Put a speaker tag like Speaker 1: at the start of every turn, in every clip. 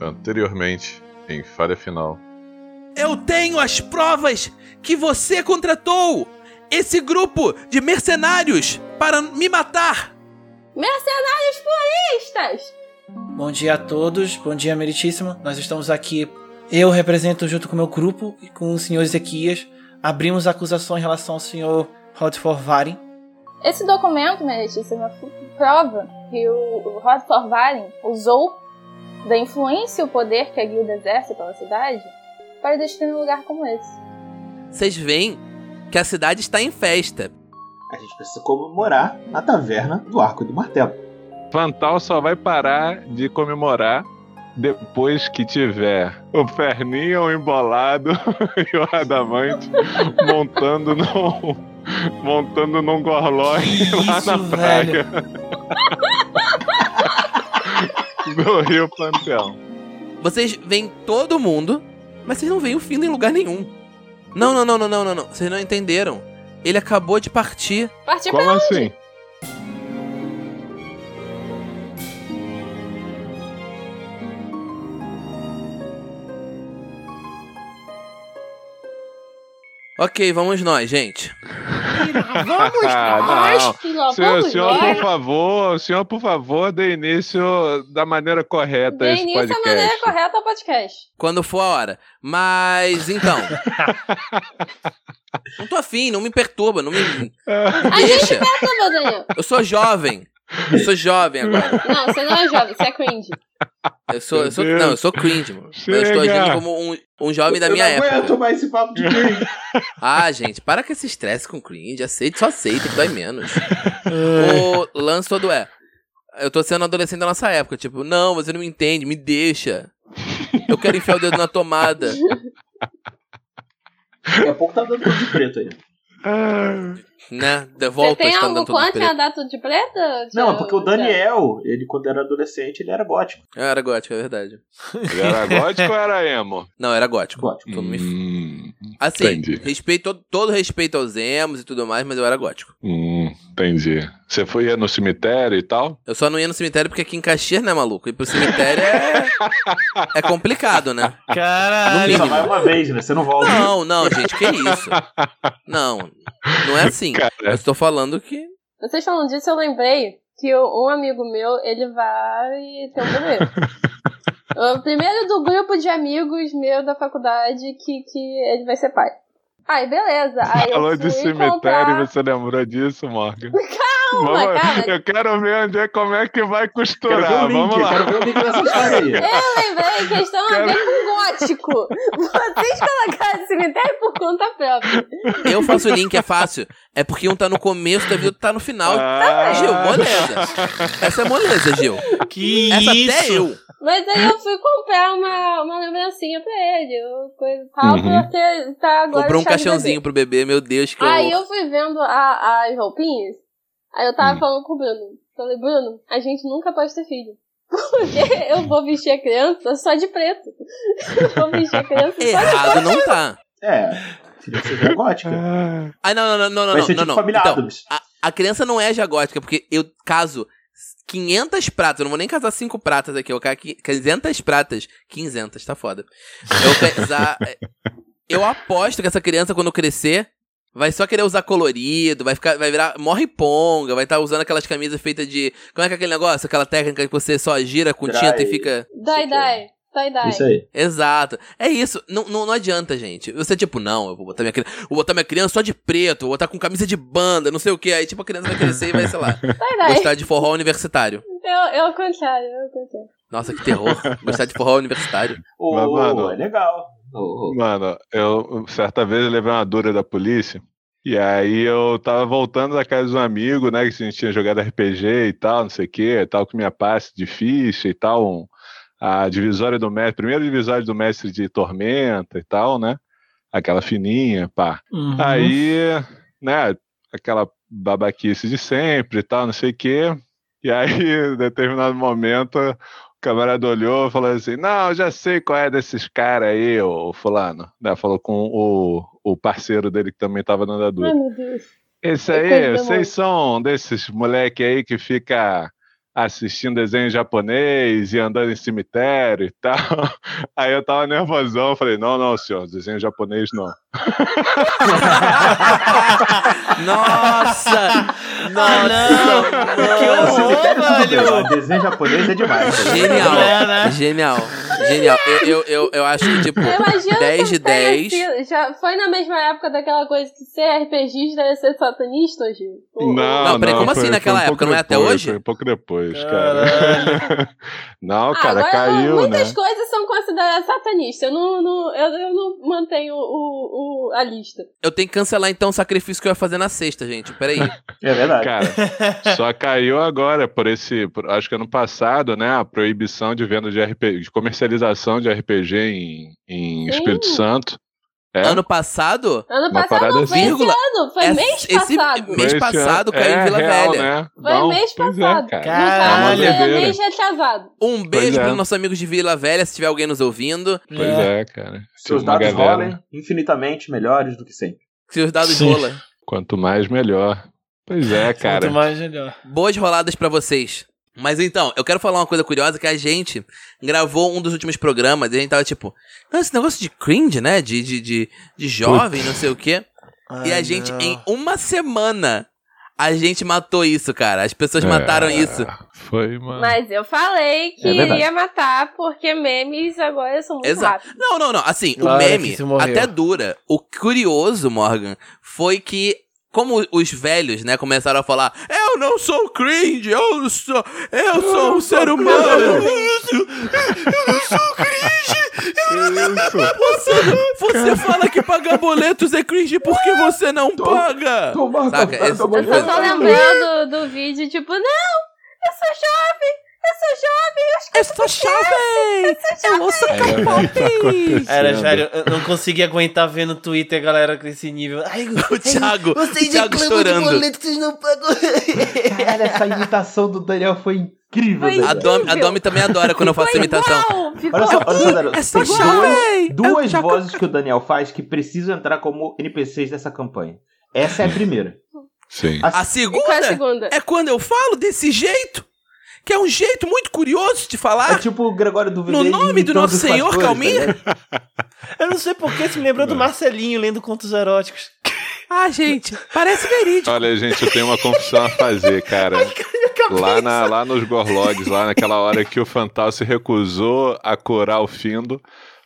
Speaker 1: Anteriormente, em falha final.
Speaker 2: Eu tenho as provas que você contratou esse grupo de mercenários para me matar.
Speaker 3: Mercenários puristas!
Speaker 4: Bom dia a todos, bom dia meritíssimo. Nós estamos aqui, eu represento junto com o meu grupo e com o senhor Ezequias, abrimos a acusação em relação ao senhor Rodfor Varin.
Speaker 3: Esse documento, meritíssimo, prova que o Rodfor Varin usou da influência e o poder que a guilda exerce pela cidade para destruir um lugar como esse.
Speaker 2: Vocês veem que a cidade está em festa.
Speaker 5: A gente precisa comemorar na taverna do Arco do Martelo.
Speaker 1: Fantal só vai parar de comemorar depois que tiver o Ferninho embolado e o Adamante montando no montando num gorlói lá na praia do Rio Panteão.
Speaker 2: Vocês veem todo mundo, mas vocês não veem o fim em lugar nenhum. Não, não, não, não, não, não, não. Vocês não entenderam. Ele acabou de partir.
Speaker 3: Partir
Speaker 1: Como
Speaker 3: pra onde?
Speaker 1: assim?
Speaker 2: Ok, vamos nós, gente.
Speaker 4: Vamos
Speaker 1: Ah,
Speaker 4: nós!
Speaker 3: Que lá
Speaker 1: Senhor,
Speaker 3: vamos
Speaker 1: senhor,
Speaker 3: nós.
Speaker 1: por favor, senhor, por favor, dê início da maneira correta a
Speaker 3: Dê
Speaker 1: esse
Speaker 3: início
Speaker 1: podcast.
Speaker 3: maneira correta ao podcast.
Speaker 2: Quando for a hora. Mas, então. não tô afim, não me perturba, não me.
Speaker 3: A
Speaker 2: Deixa.
Speaker 3: gente pensa, Daniel.
Speaker 2: Eu sou jovem. Eu sou jovem agora.
Speaker 3: Não, você não é jovem, você é cringe.
Speaker 2: Eu sou, eu sou, não, eu sou cringe, mano. Eu estou agindo como um, um jovem da
Speaker 5: eu
Speaker 2: minha
Speaker 5: não
Speaker 2: época.
Speaker 5: aguento mais esse papo de cringe.
Speaker 2: Ah, gente, para com esse estresse com cringe. Aceita, só aceita, que dói menos. o lance todo é. Eu tô sendo adolescente da nossa época. Tipo, não, você não me entende, me deixa. Eu quero enfiar o dedo na tomada.
Speaker 5: Daqui a pouco tá dando tudo de preto aí.
Speaker 1: Ah,
Speaker 2: Né? De
Speaker 3: Você tem algo
Speaker 2: tudo
Speaker 3: contra a
Speaker 2: preto.
Speaker 3: data de preta?
Speaker 5: Não, é porque o? Daniel, ele quando era adolescente, ele era gótico.
Speaker 2: Eu era gótico, é verdade.
Speaker 1: ele era gótico ou era emo?
Speaker 2: Não, era gótico.
Speaker 5: Gótico.
Speaker 2: Me-
Speaker 1: Hum,
Speaker 2: Assim,
Speaker 1: entendi.
Speaker 2: respeito, todo, todo respeito aos emos e tudo mais, mas eu era gótico.
Speaker 1: hum, entendi. Você foi ia no cemitério e tal?
Speaker 2: Eu só não ia no cemitério porque aqui em Caxias, né, maluco? Ir pro cemitério é. é complicado, né?
Speaker 4: Caralho!
Speaker 5: Só vai uma vez, né? Você não volta.
Speaker 2: Não, não, gente, que isso? Não, não é assim.
Speaker 1: Cara.
Speaker 2: Eu estou falando que.
Speaker 3: Vocês falando disso, eu lembrei que um amigo meu, ele vai ter um bebê. o primeiro do grupo de amigos meu da faculdade que, que ele vai ser pai. Aí, beleza. Aí
Speaker 1: Falou de cemitério
Speaker 3: comprar...
Speaker 1: e você lembrou disso, Morgan?
Speaker 3: Calma, cara.
Speaker 1: Eu quero ver onde é, como é que vai
Speaker 5: Quero ver
Speaker 1: costurar.
Speaker 5: o link,
Speaker 1: Vamos lá.
Speaker 5: quero ver o link dessa história aí.
Speaker 3: Eu lembrei que eles estão a
Speaker 1: Cara.
Speaker 3: ver com gótico. Vocês colocaram cemitério por conta própria.
Speaker 2: Eu faço o link, é fácil. É porque um tá no começo da vida, outro tá no final.
Speaker 1: Ah.
Speaker 2: Gil, moleza. Essa é moleza, Gil.
Speaker 4: Que
Speaker 2: Essa
Speaker 4: isso?
Speaker 2: até eu.
Speaker 3: Mas aí eu fui comprar uma, uma lembrancinha pra ele. Eu, coisa tal,
Speaker 1: Uhum.
Speaker 3: pra ter, tá agora
Speaker 2: Comprou um
Speaker 3: de bebê.
Speaker 2: caixãozinho pro bebê, meu Deus, que
Speaker 3: Aí
Speaker 2: eu.
Speaker 3: eu fui vendo a- as roupinhas. Aí eu tava
Speaker 1: Hum.
Speaker 3: falando com o Bruno. Falei, Bruno, a gente nunca pode ter filho. Porque eu vou vestir a criança só de preto. Eu vou vestir a criança só de
Speaker 2: Errado não tá.
Speaker 5: É, filha de ser gótica.
Speaker 1: Ah,
Speaker 2: não, não, não, não,
Speaker 5: Vai
Speaker 2: não,
Speaker 5: ser
Speaker 2: não,
Speaker 5: tipo
Speaker 2: não.
Speaker 5: família
Speaker 2: Então, a, a criança não é já gótica, porque eu caso 500 pratas, eu não vou nem casar 5 pratas aqui, eu quero 500 pratas, 500, tá foda. Eu casar, eu aposto que essa criança quando crescer vai só querer usar colorido, vai ficar, vai virar morre ponga, vai estar usando aquelas camisas feitas de, como é que é aquele negócio, aquela técnica que você só gira com
Speaker 5: Dry.
Speaker 2: tinta e fica
Speaker 3: Dai, dai. Dai, dai.
Speaker 5: Isso aí.
Speaker 2: Exato. É isso. Não, não, não adianta, gente. Você, tipo, não, eu vou botar minha criança. Vou botar minha criança só de preto, vou botar com camisa de banda, não sei o que. Aí, tipo, a criança vai crescer e vai, sei lá,
Speaker 3: dai.
Speaker 2: gostar de forró universitário.
Speaker 3: Eu, eu ao contrário, eu ao contrário.
Speaker 2: Nossa, que terror. gostar de forró universitário.
Speaker 5: Ô,
Speaker 1: Mas, mano-
Speaker 5: é legal. Ô.
Speaker 1: Mano, eu certa vez eu levei uma dura da polícia. E aí eu tava voltando da casa de um amigo, né? Que a gente tinha jogado RPG e tal, não sei o que, tal, com minha passe de ficha e tal. um- a divisória do mestre, primeira divisória do mestre de Tormenta e tal, né? Aquela fininha, pá.
Speaker 4: Uhum.
Speaker 1: Aí, né, aquela babaquice de sempre e tal, não sei o quê. E aí, em determinado momento, o camarada olhou e falou assim: Não, eu já sei qual é desses caras aí, o fulano. Né, falou com o, o parceiro dele que também tava dando a
Speaker 3: Ai,
Speaker 1: dura.
Speaker 3: meu Deus.
Speaker 1: Esse
Speaker 3: É
Speaker 1: aí, vocês são desses moleque aí que fica assistindo desenho japonês e andando em cemitério e tal. Aí eu tava nervosão, falei, não, não, senhor, desenho japonês não.
Speaker 2: Nossa!
Speaker 4: Não, não! Que horror, velho!
Speaker 5: Desenho japonês é demais. cara.
Speaker 2: Genial,
Speaker 4: É, né?
Speaker 2: genial, genial. Eu, eu, eu, eu acho que, tipo,
Speaker 3: Eu imagino
Speaker 2: 10
Speaker 3: que
Speaker 2: de
Speaker 3: tenha
Speaker 2: 10.
Speaker 3: sido- Já foi na mesma época daquela coisa que ser RPGista é ser satanista? Ou-
Speaker 1: Não,
Speaker 2: Não, peraí, como assim
Speaker 1: foi-
Speaker 2: naquela
Speaker 1: foi um
Speaker 2: época? Não é até hoje?
Speaker 1: Foi um pouco depois, cara. Não, cara,
Speaker 3: agora
Speaker 1: caiu,
Speaker 3: muitas
Speaker 1: né?
Speaker 3: coisas são consideradas satanistas. Eu não, não- eu, eu não mantenho o, o- a lista.
Speaker 2: Eu tenho que cancelar então o sacrifício que eu ia fazer na sexta, gente. Peraí.
Speaker 5: É verdade.
Speaker 1: Cara, só caiu agora por esse, por- acho que ano passado, né, a proibição de venda de RPG, de comercialização de RPG em, em. Espírito Santo. É,
Speaker 2: Ano passado,
Speaker 3: Ano
Speaker 1: Uma
Speaker 3: passado
Speaker 1: parada
Speaker 3: não, foi
Speaker 1: assim.
Speaker 3: esse
Speaker 2: Vírgula.
Speaker 3: ano. Foi
Speaker 2: esse-
Speaker 3: mês
Speaker 2: esse
Speaker 3: passado.
Speaker 2: mês
Speaker 1: esse
Speaker 2: passado
Speaker 1: ano-
Speaker 2: caiu em
Speaker 1: é
Speaker 2: Vila
Speaker 1: real,
Speaker 2: Velha.
Speaker 1: Né?
Speaker 3: Foi
Speaker 1: Não,
Speaker 3: mês
Speaker 1: pois
Speaker 3: passado.
Speaker 1: É, cara.
Speaker 4: Caralho.
Speaker 3: Foi
Speaker 1: doideira.
Speaker 3: mês retrasado.
Speaker 2: Um beijo
Speaker 1: Pois é.
Speaker 2: para os nossos amigos de Vila Velha, se tiver alguém nos ouvindo.
Speaker 1: Pois é, cara.
Speaker 5: Seus
Speaker 1: Tinha uma
Speaker 5: dados
Speaker 1: galera.
Speaker 5: rolem infinitamente melhores do que sempre.
Speaker 2: Se os dados
Speaker 4: Sim.
Speaker 2: rola.
Speaker 1: Quanto mais, melhor. Pois é, cara.
Speaker 4: Quanto mais melhor.
Speaker 2: Boas roladas pra vocês. Mas então, eu quero falar uma coisa curiosa que a gente gravou um dos últimos programas e a gente tava tipo, "Ah, esse negócio de cringe, né? De, de, de, de jovem, não sei o quê. e a
Speaker 4: Ai,
Speaker 2: gente,
Speaker 4: não.
Speaker 2: em uma semana, a gente matou isso, cara. As pessoas mataram
Speaker 1: É,
Speaker 2: isso.
Speaker 1: Foi, mano.
Speaker 3: Mas eu falei que
Speaker 5: É
Speaker 3: iria matar porque memes agora são muito
Speaker 2: Exato.
Speaker 3: rápidos.
Speaker 2: Não, não, não. Assim,
Speaker 4: Claro
Speaker 2: o meme até dura. O curioso, Morgan, foi que. Como os velhos, né, começaram a falar, eu não sou cringe, eu não sou, eu sou um ser humano. Eu não sou, eu não sou cringe. Você, você fala que pagar boletos é cringe porque você não paga. Saca? Esse-
Speaker 3: Eu só tô lembrando do, do vídeo, tipo, não, eu sou jovem, jovem, eu
Speaker 2: Eu sou jovem! Eu ouço
Speaker 1: É, acontecendo.
Speaker 4: Era, sério, eu não consegui aguentar ver no Twitter a galera com esse nível. Ai,
Speaker 2: O Thiago, o
Speaker 4: vocês
Speaker 2: Thiago
Speaker 4: reclamam de
Speaker 2: estourando.
Speaker 4: boleto que vocês não pagam.
Speaker 5: Cara, essa imitação do Daniel foi incrível.
Speaker 3: Foi.
Speaker 2: A Domi, a Domi também adora quando eu faço imitação.
Speaker 3: igual, ficou
Speaker 5: Olha só, olha só, Daniel.
Speaker 2: É
Speaker 5: Tem
Speaker 2: jovem!
Speaker 5: duas, duas
Speaker 2: É o
Speaker 5: vozes que o Daniel faz que precisam entrar como NPCs dessa campanha. Essa é a primeira.
Speaker 1: Sim.
Speaker 5: A
Speaker 2: A
Speaker 3: E qual é a
Speaker 2: segunda
Speaker 3: segunda?
Speaker 2: é quando eu falo desse jeito, que é um jeito muito curioso de
Speaker 5: É
Speaker 2: falar.
Speaker 5: tipo o Gregório do
Speaker 2: No nome do nosso
Speaker 5: os
Speaker 2: Senhor
Speaker 5: pastores,
Speaker 2: Calminha?
Speaker 5: tá?
Speaker 4: Eu não sei porquê, se me lembrou do Marcelinho lendo contos eróticos.
Speaker 2: Ah, gente, parece verídico.
Speaker 1: Olha, gente, eu tenho uma confissão a fazer, cara. Lá, na, lá nos Gorlogs, lá naquela hora que o Fantal se recusou a curar o Findo,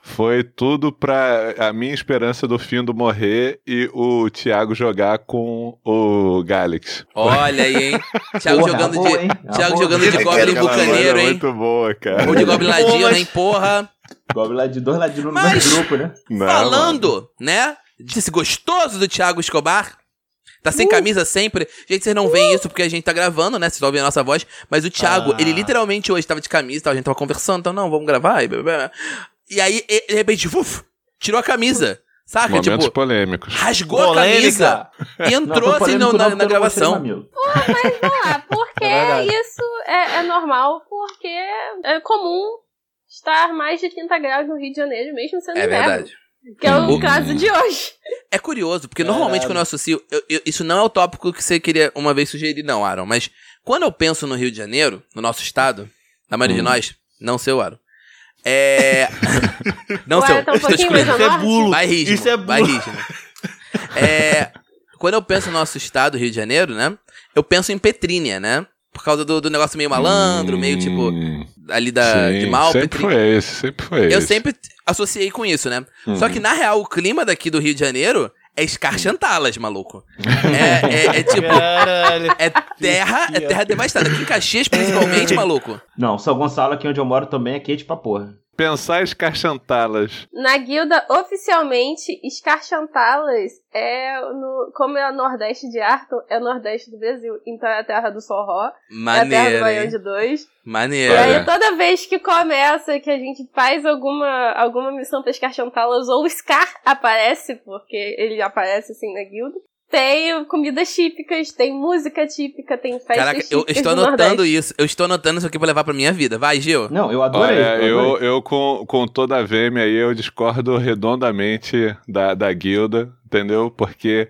Speaker 1: foi tudo pra a minha esperança do Findo morrer e o Thiago jogar com o Galix.
Speaker 2: Olha aí, hein? Thiago
Speaker 5: Porra,
Speaker 2: jogando
Speaker 5: boa,
Speaker 2: de.
Speaker 5: hein?
Speaker 2: Thiago
Speaker 5: Boa.
Speaker 2: jogando de Goblin
Speaker 1: voz
Speaker 2: Bucaneiro,
Speaker 1: é
Speaker 2: hein?
Speaker 1: Muito boa, cara.
Speaker 2: Ou de Goblin Ladino, hein, porra.
Speaker 5: Goblin de dois ladinos no mesmo grupo, né?
Speaker 1: Não,
Speaker 2: Falando, né? Desse gostoso do Thiago Escobar. Tá
Speaker 5: Uh.
Speaker 2: sem camisa sempre. Gente, vocês não veem isso porque a gente tá gravando, né? Vocês ouvindo a nossa voz. Mas o Thiago,
Speaker 4: Ah.
Speaker 2: ele literalmente hoje tava de camisa, tal, a gente tava conversando, então, não, vamos gravar. E, blá, blá, blá. E aí, de repente, uf, tirou a camisa. Saca?
Speaker 1: Momentos
Speaker 2: Tipo,
Speaker 1: polêmicos.
Speaker 2: rasgou a camisa e entrou
Speaker 5: Não,
Speaker 2: assim na,
Speaker 5: não,
Speaker 2: na
Speaker 5: porque eu não gostei do
Speaker 2: gravação.
Speaker 5: mamilo.
Speaker 3: Ah, porque
Speaker 4: É verdade.
Speaker 3: isso é, é normal, porque é comum estar mais de 30 graus no Rio de Janeiro, mesmo sendo
Speaker 2: É
Speaker 3: inverno.
Speaker 2: verdade.
Speaker 3: Que é o
Speaker 1: Hum.
Speaker 3: caso de hoje.
Speaker 2: É curioso, porque
Speaker 4: Caralho.
Speaker 2: normalmente quando eu associo. eu- eu- isso não é o tópico que você queria uma vez sugerir, não, Aaron. Mas quando eu penso no Rio de Janeiro, no nosso estado, na maioria de
Speaker 1: Hum.
Speaker 2: nós, não seu, Aaron. É. não
Speaker 3: Ué,
Speaker 2: seu.
Speaker 3: tá um
Speaker 2: estou
Speaker 4: Isso é bulo.
Speaker 2: Rígido.
Speaker 4: Isso é bulo.
Speaker 2: É. Quando eu penso no nosso estado, Rio de Janeiro, né? Eu penso em Petrínia, né? Por causa do, do negócio meio malandro, meio tipo.
Speaker 1: Hum,
Speaker 2: Ali da,
Speaker 1: sim,
Speaker 2: de mal,
Speaker 1: Sempre
Speaker 2: Petrínia.
Speaker 1: foi esse, sempre foi esse.
Speaker 2: Eu sempre associei com isso, né? Só
Speaker 1: Uhum.
Speaker 2: que, na real, o clima daqui do Rio de Janeiro é escarchantalas, maluco. É, é- é tipo,
Speaker 4: Caralho.
Speaker 2: é terra, é terra devastada. Aqui em Caxias, principalmente, maluco.
Speaker 5: Não, São Gonçalo, aqui onde eu moro, também é quente pra porra.
Speaker 1: Pensar escarchantalas.
Speaker 3: Na guilda, oficialmente, Escarchantalas é, no, como é o Nordeste de Arthur, é o Nordeste do Brasil. Então é a terra do Sorró, é a terra do
Speaker 2: Maneiro,
Speaker 3: Baião de Dois. E
Speaker 2: Maneiro.
Speaker 1: Olha.
Speaker 3: aí, toda vez que começa, que a gente faz alguma, alguma missão pra Escarchantalas, ou o Scar aparece, porque ele aparece assim na guilda. Tem comidas típicas, tem música típica, tem festas
Speaker 2: Caraca, eu
Speaker 3: típicas
Speaker 2: estou
Speaker 3: do
Speaker 2: anotando isso. Eu estou anotando isso aqui pra levar pra minha vida. Vai, Gil.
Speaker 5: Não, eu adorei.
Speaker 1: Olha,
Speaker 5: eu adorei.
Speaker 1: eu, eu com, com toda a VM aí, eu discordo redondamente da, da guilda, entendeu? Porque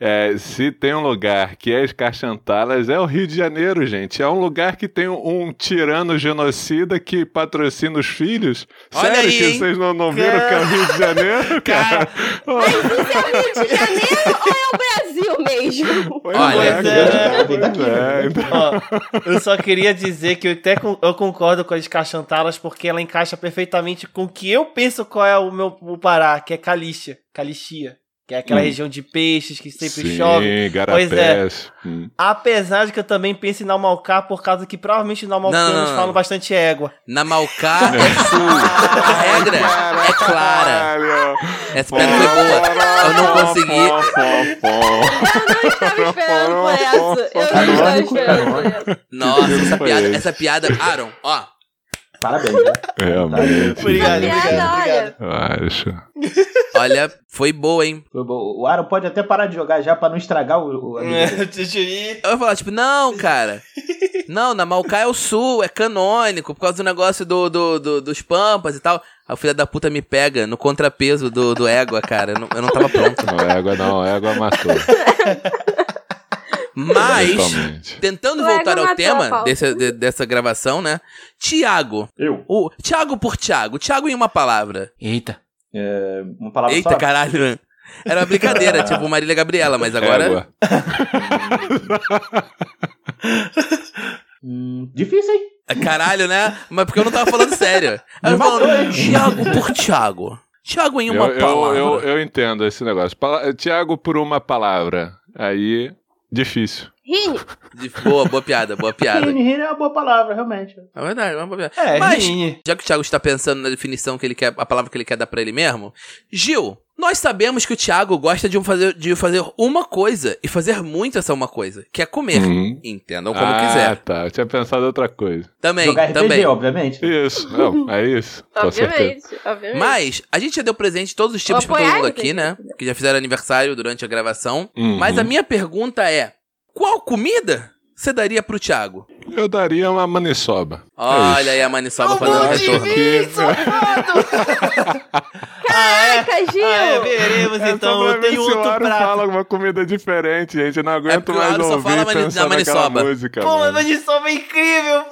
Speaker 1: é, se tem um lugar que é escarchantalas, é o Rio de Janeiro, gente. É um lugar que tem um, tirano genocida que patrocina os filhos.
Speaker 2: Olha
Speaker 1: Sério
Speaker 2: aí,
Speaker 1: que
Speaker 2: hein?
Speaker 1: vocês não, não viram que é o Rio de Janeiro, cara?
Speaker 3: Mas isso é o Rio de Janeiro ou é o Brasil mesmo?
Speaker 1: Pois
Speaker 2: Olha,
Speaker 1: é,
Speaker 4: é,
Speaker 1: cara. Pois é, então-
Speaker 4: Ó, eu só queria dizer que eu até con- eu concordo com as Caxantalas porque ela encaixa perfeitamente com o que eu penso qual é o meu o Pará, que é Calixia, Calixia, que é aquela
Speaker 1: Hum.
Speaker 4: região de peixes que sempre
Speaker 1: Sim,
Speaker 4: chove.
Speaker 1: garapés.
Speaker 4: Pois é.
Speaker 1: Hum.
Speaker 4: Apesar de que eu também penso em Naumalcá por causa que provavelmente Naumalcanos falam bastante égua.
Speaker 2: Na Malcá é sul. A regra é clara. Essa piada foi boa. Eu não consegui.
Speaker 3: Eu não estava esperando por essa. Eu não estava esperando essa.
Speaker 2: Nossa, piada, essa piada. Aaron, ó.
Speaker 5: Parabéns, né?
Speaker 1: Realmente.
Speaker 4: Obrigado, obrigado, obrigado.
Speaker 1: Eu acho.
Speaker 2: Olha, foi boa, hein?
Speaker 5: Foi bom. O Aaron pode até parar de jogar já pra não estragar o, o.
Speaker 4: É, deixa eu ir.
Speaker 2: Eu vou falar, tipo, não, cara. Não, na Malcá é o sul, é canônico, por causa do negócio do, do, do- dos pampas e tal. Aí o filho da puta me pega no contrapeso do, do égua, cara. Eu não, eu não tava pronto.
Speaker 1: Não, égua não, égua matou.
Speaker 2: Mas,
Speaker 1: Totalmente.
Speaker 2: tentando voltar ao tema desse, de- dessa gravação, né? Tiago.
Speaker 5: Eu.
Speaker 2: O Tiago por Tiago. Tiago em uma palavra.
Speaker 4: Eita.
Speaker 5: Uma palavra
Speaker 2: Eita,
Speaker 5: só.
Speaker 2: caralho. né? Era uma brincadeira, tipo Marília Gabriela, mas agora.
Speaker 1: Égua.
Speaker 5: Hum, difícil, hein?
Speaker 2: Caralho, né? Mas porque eu não tava falando sério. Aí eu falando? Tiago por Tiago. Tiago em uma
Speaker 1: Eu, eu,
Speaker 2: palavra.
Speaker 1: eu, eu entendo esse negócio. Tiago, por uma palavra. Aí, difícil.
Speaker 3: Rini,
Speaker 2: Boa, boa piada, boa piada.
Speaker 5: Rini, Rini é uma boa palavra, realmente.
Speaker 2: É verdade, é uma boa piada.
Speaker 4: É,
Speaker 2: Mas,
Speaker 4: Rini.
Speaker 2: já que o Thiago está pensando na definição que ele quer, a palavra que ele quer dar pra ele mesmo, Gil, nós sabemos que o Thiago gosta de fazer, de fazer uma coisa e fazer muito essa uma coisa, que é comer.
Speaker 1: Uhum.
Speaker 2: Entendam como
Speaker 1: ah,
Speaker 2: quiser.
Speaker 1: tá. Eu tinha pensado em outra coisa.
Speaker 2: Também,
Speaker 5: Jogar RPG,
Speaker 2: também.
Speaker 5: obviamente.
Speaker 1: Isso. Não, é isso. Com certeza.
Speaker 3: obviamente, obviamente.
Speaker 2: Mas a gente já deu presente todos os tipos pra todo mundo aqui, né? Que já fizeram aniversário durante a gravação.
Speaker 1: Uhum.
Speaker 2: Mas a minha pergunta é: qual comida você daria pro Thiago?
Speaker 1: Eu daria uma maniçoba. É
Speaker 2: Olha
Speaker 1: isso.
Speaker 2: aí a Maniçoba
Speaker 4: Eu
Speaker 2: fazendo retorno.
Speaker 1: Que-
Speaker 3: Caraca, Gil!
Speaker 4: Ah, é, veremos
Speaker 1: É
Speaker 4: então.
Speaker 1: o
Speaker 4: outro prato.
Speaker 1: fala alguma comida diferente, gente. Eu não aguento
Speaker 2: porque o
Speaker 1: mais
Speaker 2: só
Speaker 1: ouvir
Speaker 2: fala
Speaker 1: pensar naquela
Speaker 2: maniçoba.
Speaker 1: música.
Speaker 4: Pô,
Speaker 1: mano.
Speaker 4: maniçoba é incrível!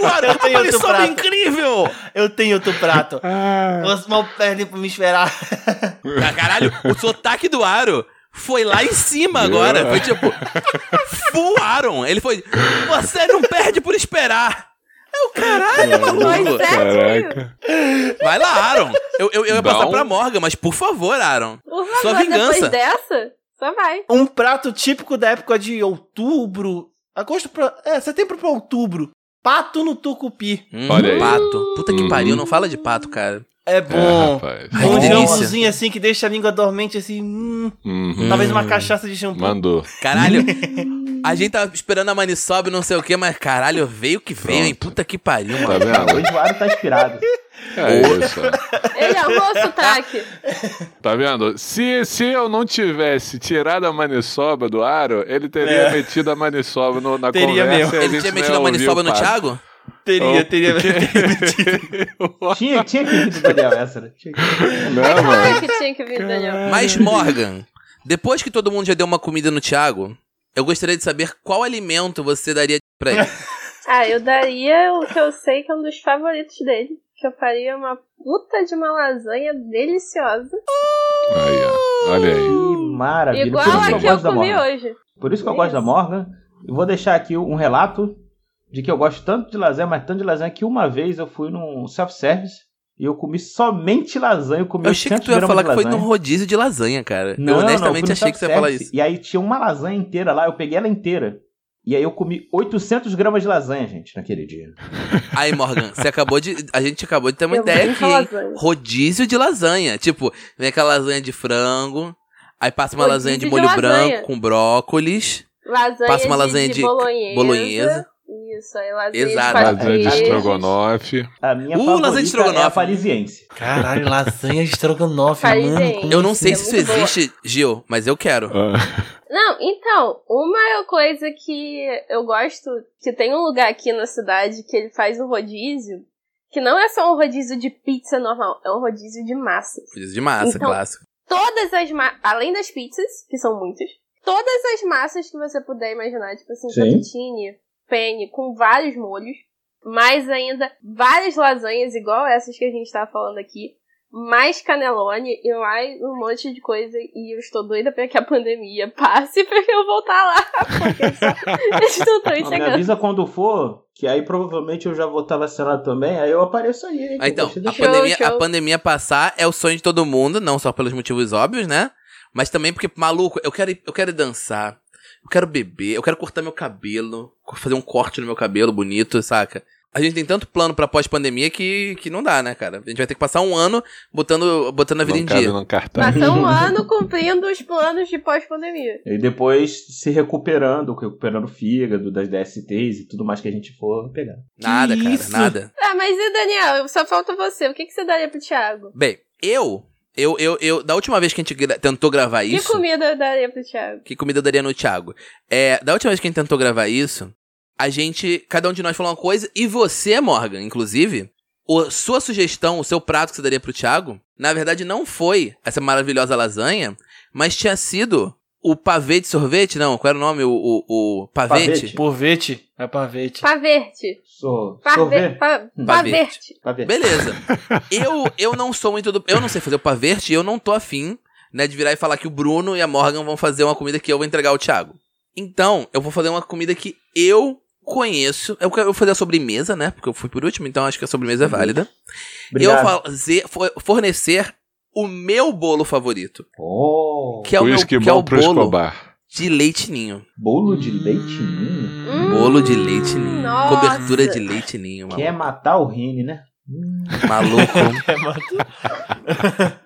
Speaker 2: Cara,
Speaker 4: eu tenho outro
Speaker 2: Maniçoba é
Speaker 4: prato.
Speaker 2: incrível!
Speaker 4: Eu tenho outro prato.
Speaker 1: Ah,
Speaker 4: Os mal perdem pra me esperar.
Speaker 2: Ah, Caralho, o sotaque do Aro foi lá em cima agora. Foi tipo. Voaram. Ele foi. Você não perde por esperar. É o caralho, maluco.
Speaker 3: É,
Speaker 1: caraca.
Speaker 2: Vai lá, Aaron. Eu, eu, eu ia passar pra Morgan, mas por favor, Aaron.
Speaker 3: Por
Speaker 2: Sua
Speaker 3: favor,
Speaker 2: vingança.
Speaker 3: depois dessa, só vai.
Speaker 4: Um prato típico da época de outubro. Agosto pra. É, setembro pra outubro. Pato no tucupi.
Speaker 2: Hum,
Speaker 1: Olha aí.
Speaker 2: pato. Puta que
Speaker 1: Uhum.
Speaker 2: pariu, não fala de pato, cara.
Speaker 4: É
Speaker 1: É,
Speaker 4: bom.
Speaker 1: rapaz.
Speaker 2: Ai,
Speaker 4: um jambuzinho assim que deixa a língua dormente assim. Hum,
Speaker 1: Uhum.
Speaker 4: Talvez uma cachaça de shampoo.
Speaker 1: Mandou.
Speaker 2: Caralho. A gente tava esperando a Maniçoba e não sei o que, mas caralho, veio que veio, hein? Puta que pariu,
Speaker 1: Tá
Speaker 2: mano.
Speaker 1: vendo?
Speaker 5: Hoje o Aro tá inspirado.
Speaker 1: É isso.
Speaker 3: Ele arrumou o sotaque.
Speaker 1: Tá vendo? Se, se eu não tivesse tirado a maniçoba do aro, ele teria
Speaker 4: É.
Speaker 1: metido a maniçoba no, na
Speaker 4: Teria
Speaker 1: conversa.
Speaker 4: mesmo.
Speaker 1: e a
Speaker 2: Ele tinha metido a Maniçoba no. Thiago?
Speaker 4: Teria,
Speaker 1: Oh,
Speaker 4: teria.
Speaker 1: porque-
Speaker 5: Tinha, tinha que vir do Daniel essa, né? Tinha que...
Speaker 1: Não,
Speaker 3: Claro
Speaker 1: mano.
Speaker 3: que tinha que vir, Daniel.
Speaker 2: Mas, Morgan, depois que todo mundo já deu uma comida no Thiago, eu gostaria de saber qual alimento você daria pra ele.
Speaker 3: Ah, eu daria o que eu sei que é um dos favoritos dele. Que eu faria uma puta de uma lasanha deliciosa.
Speaker 1: Aí, ó. Olha aí.
Speaker 5: Que maravilha.
Speaker 3: igual
Speaker 5: Por isso que
Speaker 3: a que eu
Speaker 5: da
Speaker 3: comi
Speaker 5: Morgan.
Speaker 3: hoje.
Speaker 5: Por isso que eu gosto da Morgan. Eu vou deixar aqui um relato de que eu gosto tanto de lasanha, mas tanto de lasanha que uma vez eu fui num self-service e eu comi somente lasanha. Eu comi
Speaker 2: Eu achei que
Speaker 5: 800
Speaker 2: tu ia falar
Speaker 5: de
Speaker 2: que foi num rodízio de lasanha, cara.
Speaker 5: Não,
Speaker 2: eu
Speaker 5: não,
Speaker 2: honestamente
Speaker 5: no
Speaker 2: achei que você ia falar isso.
Speaker 5: E aí tinha uma lasanha inteira lá, eu peguei ela inteira. E aí eu comi 800 gramas de lasanha, gente, naquele dia.
Speaker 2: Aí, Morgan, você acabou de. A gente acabou de ter uma
Speaker 3: Eu
Speaker 2: ideia aqui, hein? Rodízio de lasanha. Tipo, vem aquela lasanha de frango, aí passa uma
Speaker 3: Rodízio
Speaker 2: lasanha de
Speaker 3: de
Speaker 2: molho
Speaker 3: lasanha.
Speaker 2: branco com brócolis.
Speaker 3: Lasanha,
Speaker 2: Passa uma
Speaker 3: de-
Speaker 2: lasanha
Speaker 3: de,
Speaker 2: de
Speaker 3: bolonhesa.
Speaker 2: bolonhesa.
Speaker 3: Isso, aí lasanha
Speaker 2: Exato.
Speaker 3: de
Speaker 1: Lasanha de estrogonofe.
Speaker 5: A minha
Speaker 2: Uh,
Speaker 5: favorita
Speaker 2: lasanha de estrogonofe.
Speaker 5: é a parisiense.
Speaker 4: Caralho, lasanha de estrogonofe, mano.
Speaker 2: Eu não
Speaker 4: assim?
Speaker 2: sei
Speaker 3: é
Speaker 2: se isso
Speaker 3: boa.
Speaker 2: existe, Gil, mas eu quero.
Speaker 1: Ah,
Speaker 3: Não, então, uma coisa que eu gosto, que tem um lugar aqui na cidade que ele faz um rodízio, que não é só um rodízio de pizza normal, é um rodízio de massas.
Speaker 2: Rodízio de massa,
Speaker 3: Então-
Speaker 2: clássico.
Speaker 3: Todas as massas, além das pizzas, que são muitas, todas as massas que você puder imaginar, tipo assim,
Speaker 5: Sim.
Speaker 3: fettuccine, penne, com vários molhos, mais ainda várias lasanhas igual essas que a gente tá falando aqui, mais canelone e mais um monte de coisa e eu estou doida pra que a pandemia passe pra eu voltar lá, porque só eles não estão
Speaker 5: Ó, me avisa quando for, que aí provavelmente eu já vou estar vacinado também, aí eu apareço aí. hein,
Speaker 2: Ah, então, a
Speaker 5: da-
Speaker 3: Show,
Speaker 2: pandemia, a pandemia passar é o sonho de todo mundo, não só pelos motivos óbvios, né? Mas também porque, maluco, eu quero, eu quero dançar, eu quero beber, eu quero cortar meu cabelo, fazer um corte no meu cabelo bonito, saca? A gente tem tanto plano pra pós-pandemia que, que não dá, né, cara? A gente vai ter que passar um ano botando, botando a vida
Speaker 1: Não
Speaker 2: em
Speaker 1: cabe
Speaker 2: dia.
Speaker 1: num.
Speaker 3: Passar um ano cumprindo os planos de pós-pandemia.
Speaker 5: E depois se recuperando, recuperando o fígado, das DSTs e tudo mais que a gente for pegar.
Speaker 2: Nada,
Speaker 4: Que
Speaker 2: cara,
Speaker 4: isso?
Speaker 2: nada.
Speaker 3: Ah, mas e Daniel, só falta você. O que, que você daria pro Thiago?
Speaker 2: Bem, eu, eu, eu, eu, da última vez que a gente gra- tentou gravar
Speaker 3: Que
Speaker 2: isso.
Speaker 3: comida eu daria pro Thiago?
Speaker 2: Que comida eu daria no Thiago? É, da última vez que a gente tentou gravar isso, a gente. Cada um de nós falou uma coisa, e você, Morgan, inclusive, o, sua sugestão, o seu prato que você daria pro Thiago, na verdade não foi essa maravilhosa lasanha, mas tinha sido o pavê de sorvete, não, qual era o nome? O, o, o pavete?
Speaker 5: Pavete.
Speaker 4: Porvete. É pavete.
Speaker 3: Paverte.
Speaker 5: Sou.
Speaker 3: Parve... Pa... Paverte.
Speaker 5: Pavete.
Speaker 2: Beleza. eu, eu não sou muito do. Eu não sei fazer o paverte e eu não tô afim, né, de virar e falar que o Bruno e a Morgan vão fazer uma comida que eu vou entregar ao Thiago. Então, eu vou fazer uma comida que eu conheço. Eu quero fazer a sobremesa, né? Porque eu fui por último, então acho que a sobremesa é válida. E eu
Speaker 5: Obrigado.
Speaker 2: fazer, for- fornecer o meu bolo favorito.
Speaker 5: Oh,
Speaker 2: Que é o meu que é o bolo
Speaker 1: Escobar.
Speaker 2: de leite ninho.
Speaker 5: bolo de leite ninho.
Speaker 3: Hum,
Speaker 2: Bolo de leite ninho.
Speaker 3: nossa.
Speaker 2: Cobertura de leite ninho,
Speaker 5: Quer
Speaker 2: maluco.
Speaker 5: matar o Rine, né? Hum.
Speaker 2: Maluco.
Speaker 4: Mano.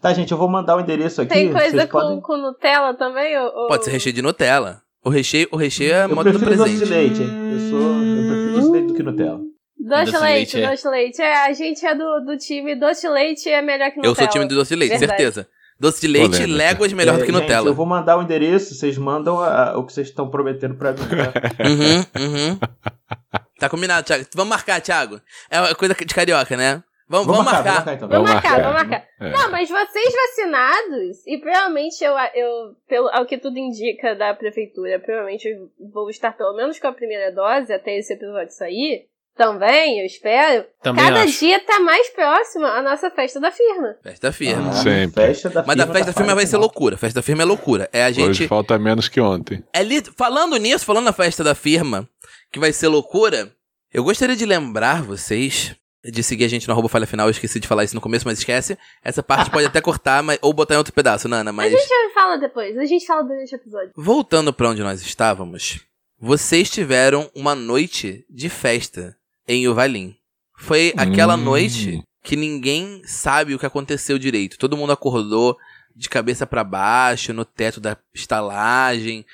Speaker 5: Tá, gente, eu vou mandar o endereço aqui.
Speaker 3: Tem coisa
Speaker 5: vocês
Speaker 3: com,
Speaker 5: podem...
Speaker 3: com Nutella também? Ou,
Speaker 2: Pode ser recheio de Nutella. O recheio, o recheio é
Speaker 5: Eu
Speaker 2: modo do
Speaker 5: prefiro doce de
Speaker 2: presente.
Speaker 5: leite. hein? Eu sou. Eu prefiro doce de leite do que Nutella.
Speaker 3: Doce leite,
Speaker 4: leite, é.
Speaker 3: doce de leite. É, a gente é do, do time doce de leite é melhor que Nutella.
Speaker 2: Eu sou o time do doce de leite,
Speaker 3: Verdade.
Speaker 2: certeza. Doce de leite,
Speaker 1: Polêmica.
Speaker 2: léguas melhor do
Speaker 5: É,
Speaker 2: que
Speaker 5: gente,
Speaker 2: Nutella.
Speaker 5: eu vou mandar o endereço, vocês mandam a- o que vocês estão prometendo pra mim. Tá?
Speaker 2: Uhum, uhum. Tá combinado, Thiago. Vamos marcar, Thiago. É uma coisa de carioca, né? Vamos, vamos, marcar.
Speaker 5: vamos marcar então.
Speaker 3: Vamos
Speaker 1: Vamos
Speaker 3: marcar,
Speaker 1: marcar.
Speaker 3: vamos marcar.
Speaker 1: É.
Speaker 3: Não, mas vocês vacinados, e provavelmente eu, eu pelo, ao que tudo indica da prefeitura, provavelmente eu vou estar pelo menos com a primeira dose até esse episódio sair. Também, eu espero.
Speaker 4: Também
Speaker 3: Cada
Speaker 4: acho.
Speaker 3: dia tá mais próxima a nossa festa da firma.
Speaker 2: Festa firme.
Speaker 5: Ah,
Speaker 1: Sempre.
Speaker 5: Festa da
Speaker 2: Mas a
Speaker 5: firma
Speaker 2: festa
Speaker 5: tá
Speaker 2: da firma vai ser loucura. Festa da firma é loucura. É a
Speaker 1: Hoje
Speaker 2: gente.
Speaker 1: falta menos que ontem.
Speaker 2: É li... Falando nisso, falando na festa da firma, que vai ser loucura, eu gostaria de lembrar vocês de seguir a gente no arroba falha final. Eu esqueci de falar isso no começo, mas esquece. Essa parte pode até cortar mas... ou botar em outro pedaço, Nana. Mas
Speaker 3: A gente fala depois, a gente fala durante o episódio.
Speaker 2: voltando pra onde nós estávamos, vocês tiveram uma noite de festa em Uvalim. Foi aquela
Speaker 1: Hum.
Speaker 2: noite que ninguém sabe o que aconteceu direito. Todo mundo acordou de cabeça pra baixo, no teto da estalagem.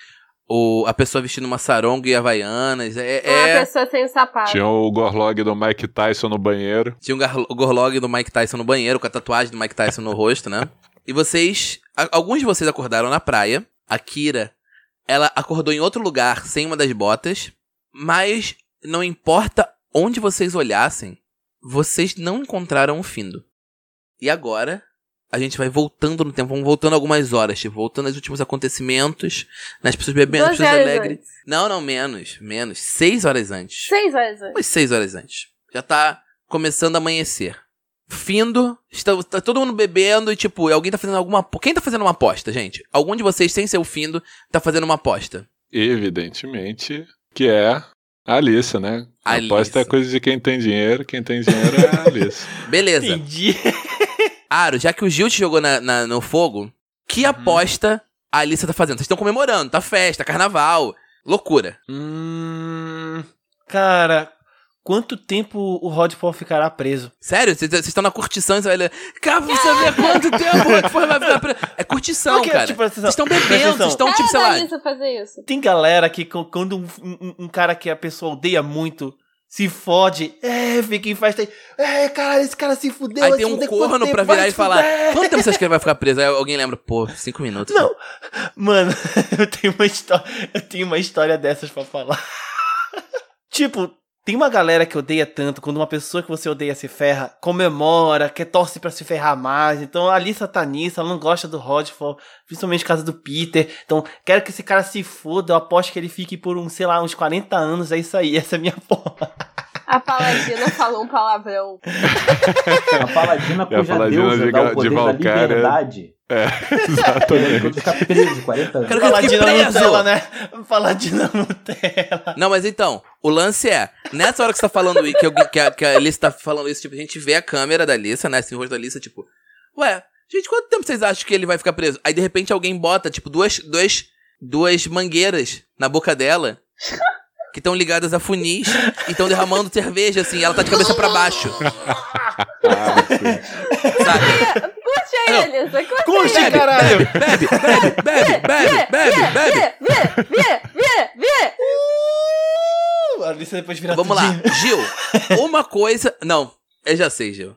Speaker 2: Ou a pessoa vestindo uma saronga e havaianas. É,
Speaker 3: Uma
Speaker 2: é-
Speaker 3: pessoa sem sapato.
Speaker 1: Tinha o Gorlog do Mike Tyson no banheiro.
Speaker 2: Tinha um o gorlog do Mike Tyson no banheiro, com a tatuagem do Mike Tyson no rosto, né? E vocês. a- alguns de vocês acordaram na praia. A Kira, ela acordou em outro lugar, sem uma das botas. Mas não importa onde vocês olhassem, vocês não encontraram o Findo. E agora, a gente vai voltando no tempo, vamos voltando algumas horas, tipo, voltando aos últimos acontecimentos, nas pessoas bebendo, as
Speaker 3: 12
Speaker 2: pessoas alegres.
Speaker 3: antes.
Speaker 2: Não, não, menos, menos. Seis horas antes.
Speaker 3: Seis horas antes.
Speaker 2: Umas seis horas antes. Já tá começando a amanhecer. Findo, está, tá todo mundo bebendo e, tipo, alguém tá fazendo alguma. Quem tá fazendo uma aposta, gente? Algum de vocês, sem ser o Findo, tá fazendo uma aposta.
Speaker 1: Evidentemente que é a Alissa, né? A
Speaker 2: Alissa.
Speaker 1: aposta é coisa de quem tem dinheiro. Quem tem dinheiro é a Alissa.
Speaker 2: Beleza.
Speaker 4: Entendi.
Speaker 2: Aro, já que o Gil te jogou na, na- no fogo, que
Speaker 4: Uhum.
Speaker 2: aposta a Alissa tá fazendo? Vocês estão comemorando, tá festa, carnaval. Loucura.
Speaker 4: Hum, cara, quanto tempo o Rodford ficará preso?
Speaker 2: Sério? Vocês estão na curtição e você vai ler. Cara, pra você ver quanto tempo o Rodford vai ficar preso. É curtição,
Speaker 4: Porque,
Speaker 2: cara.
Speaker 4: tipo,
Speaker 2: Vocês estão
Speaker 4: atenção,
Speaker 2: bebendo, vocês estão,
Speaker 4: atenção.
Speaker 2: tipo, sei lá.
Speaker 3: Alissa fazer isso.
Speaker 4: Tem galera que quando um, um- um cara que a pessoa odeia muito se fode, é, fica em festa aí, é, caralho, esse cara se fudeu.
Speaker 2: Aí
Speaker 4: vai
Speaker 2: tem um corno pra virar e falar:
Speaker 4: fuder?"
Speaker 2: Quanto tempo você acha que ele vai ficar preso? Aí alguém lembra, pô, cinco minutos.
Speaker 4: Não, mano, eu tenho uma história, eu tenho uma história dessas pra falar. tipo, Tem uma galera que odeia tanto quando uma pessoa que você odeia se ferra, comemora, quer torce pra se ferrar mais. Então a Alissa tá nisso, ela não gosta do Rodfall, principalmente por causa do Peter. Então, quero que esse cara se foda, eu aposto que ele fique por um, sei lá, uns 40 anos, é isso aí, essa é a minha porra.
Speaker 3: A Paladina falou um palavrão.
Speaker 5: A paladina
Speaker 1: É a
Speaker 5: cuja
Speaker 1: paladina
Speaker 5: deusa
Speaker 1: de
Speaker 5: dá o poder
Speaker 1: de
Speaker 5: da liberdade.
Speaker 1: É, exatamente.
Speaker 5: pode ficar preso 40 anos.
Speaker 2: Quero que ele fique
Speaker 4: Paladina
Speaker 2: preso.
Speaker 4: Nutella, né? Paladina Nutella.
Speaker 2: Não, mas então, o lance é, nessa hora que você tá falando isso, que, que, a, que a Alice tá falando isso, tipo, a gente vê a câmera da Alissa, né, assim, o rosto da Alissa, tipo, ué, gente, quanto tempo vocês acham que ele vai ficar preso? Aí, de repente, alguém bota, tipo, duas, duas, duas mangueiras na boca dela, que estão ligadas a funis, e estão derramando cerveja, assim, ela tá de cabeça pra baixo,
Speaker 1: Ah,
Speaker 2: sabe?
Speaker 3: Curte aí,
Speaker 2: Não.
Speaker 3: Elisa. Curte
Speaker 4: Curte,
Speaker 3: aí.
Speaker 4: caralho!
Speaker 2: Bebe, bebe, bebe, bebe, bebe, bebe.
Speaker 3: Vê, vê, vê, vê.
Speaker 4: A Alissa depois vira
Speaker 2: Vamos lá,
Speaker 4: tudinho.
Speaker 2: Gil, uma coisa, não, eu já sei, Gil.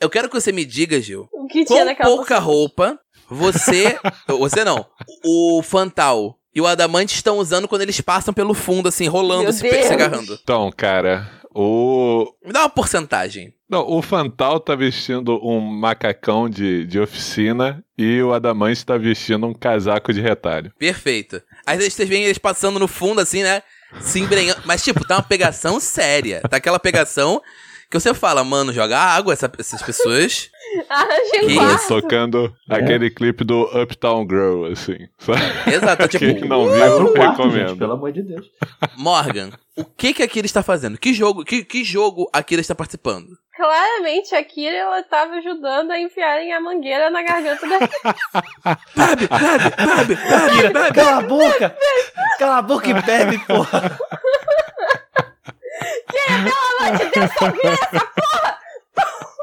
Speaker 2: Eu quero que você me diga, Gil,
Speaker 3: O que tinha
Speaker 2: Com
Speaker 3: naquela
Speaker 2: pouca roupa, você. você não. O Fantal e o Adamante estão usando quando eles passam pelo fundo, assim, rolando, se, se agarrando.
Speaker 1: Então, cara, o.
Speaker 2: Me dá uma porcentagem.
Speaker 1: Não, o Fantal tá vestindo um macacão de, de oficina e o Adamante tá vestindo um casaco de retalho.
Speaker 2: Perfeito. Aí vocês veem eles passando no fundo, assim, né? Se embrenhando. Mas, tipo, tá uma pegação séria. Tá aquela pegação que você fala, mano, joga água essa- essas pessoas.
Speaker 3: Arranja
Speaker 2: Que
Speaker 3: um quarto.
Speaker 1: Tocando aquele clipe do Uptown Girl, assim. Sabe?
Speaker 2: Exato,
Speaker 1: Quem
Speaker 2: tipo,
Speaker 1: não
Speaker 5: Vai pro
Speaker 1: viu,
Speaker 5: quarto, gente,
Speaker 1: recomendo.
Speaker 5: pelo amor de Deus.
Speaker 2: Morgan, o que que a Kira está fazendo? Que jogo, que, que jogo a Kira está participando?
Speaker 3: Claramente, a Kira, ela tava ajudando a enfiarem a mangueira na garganta da
Speaker 2: Bebe, bebe, bebe, bebe,
Speaker 4: Kira,
Speaker 2: bebe.
Speaker 4: cala a boca! Cala a boca e bebe, porra!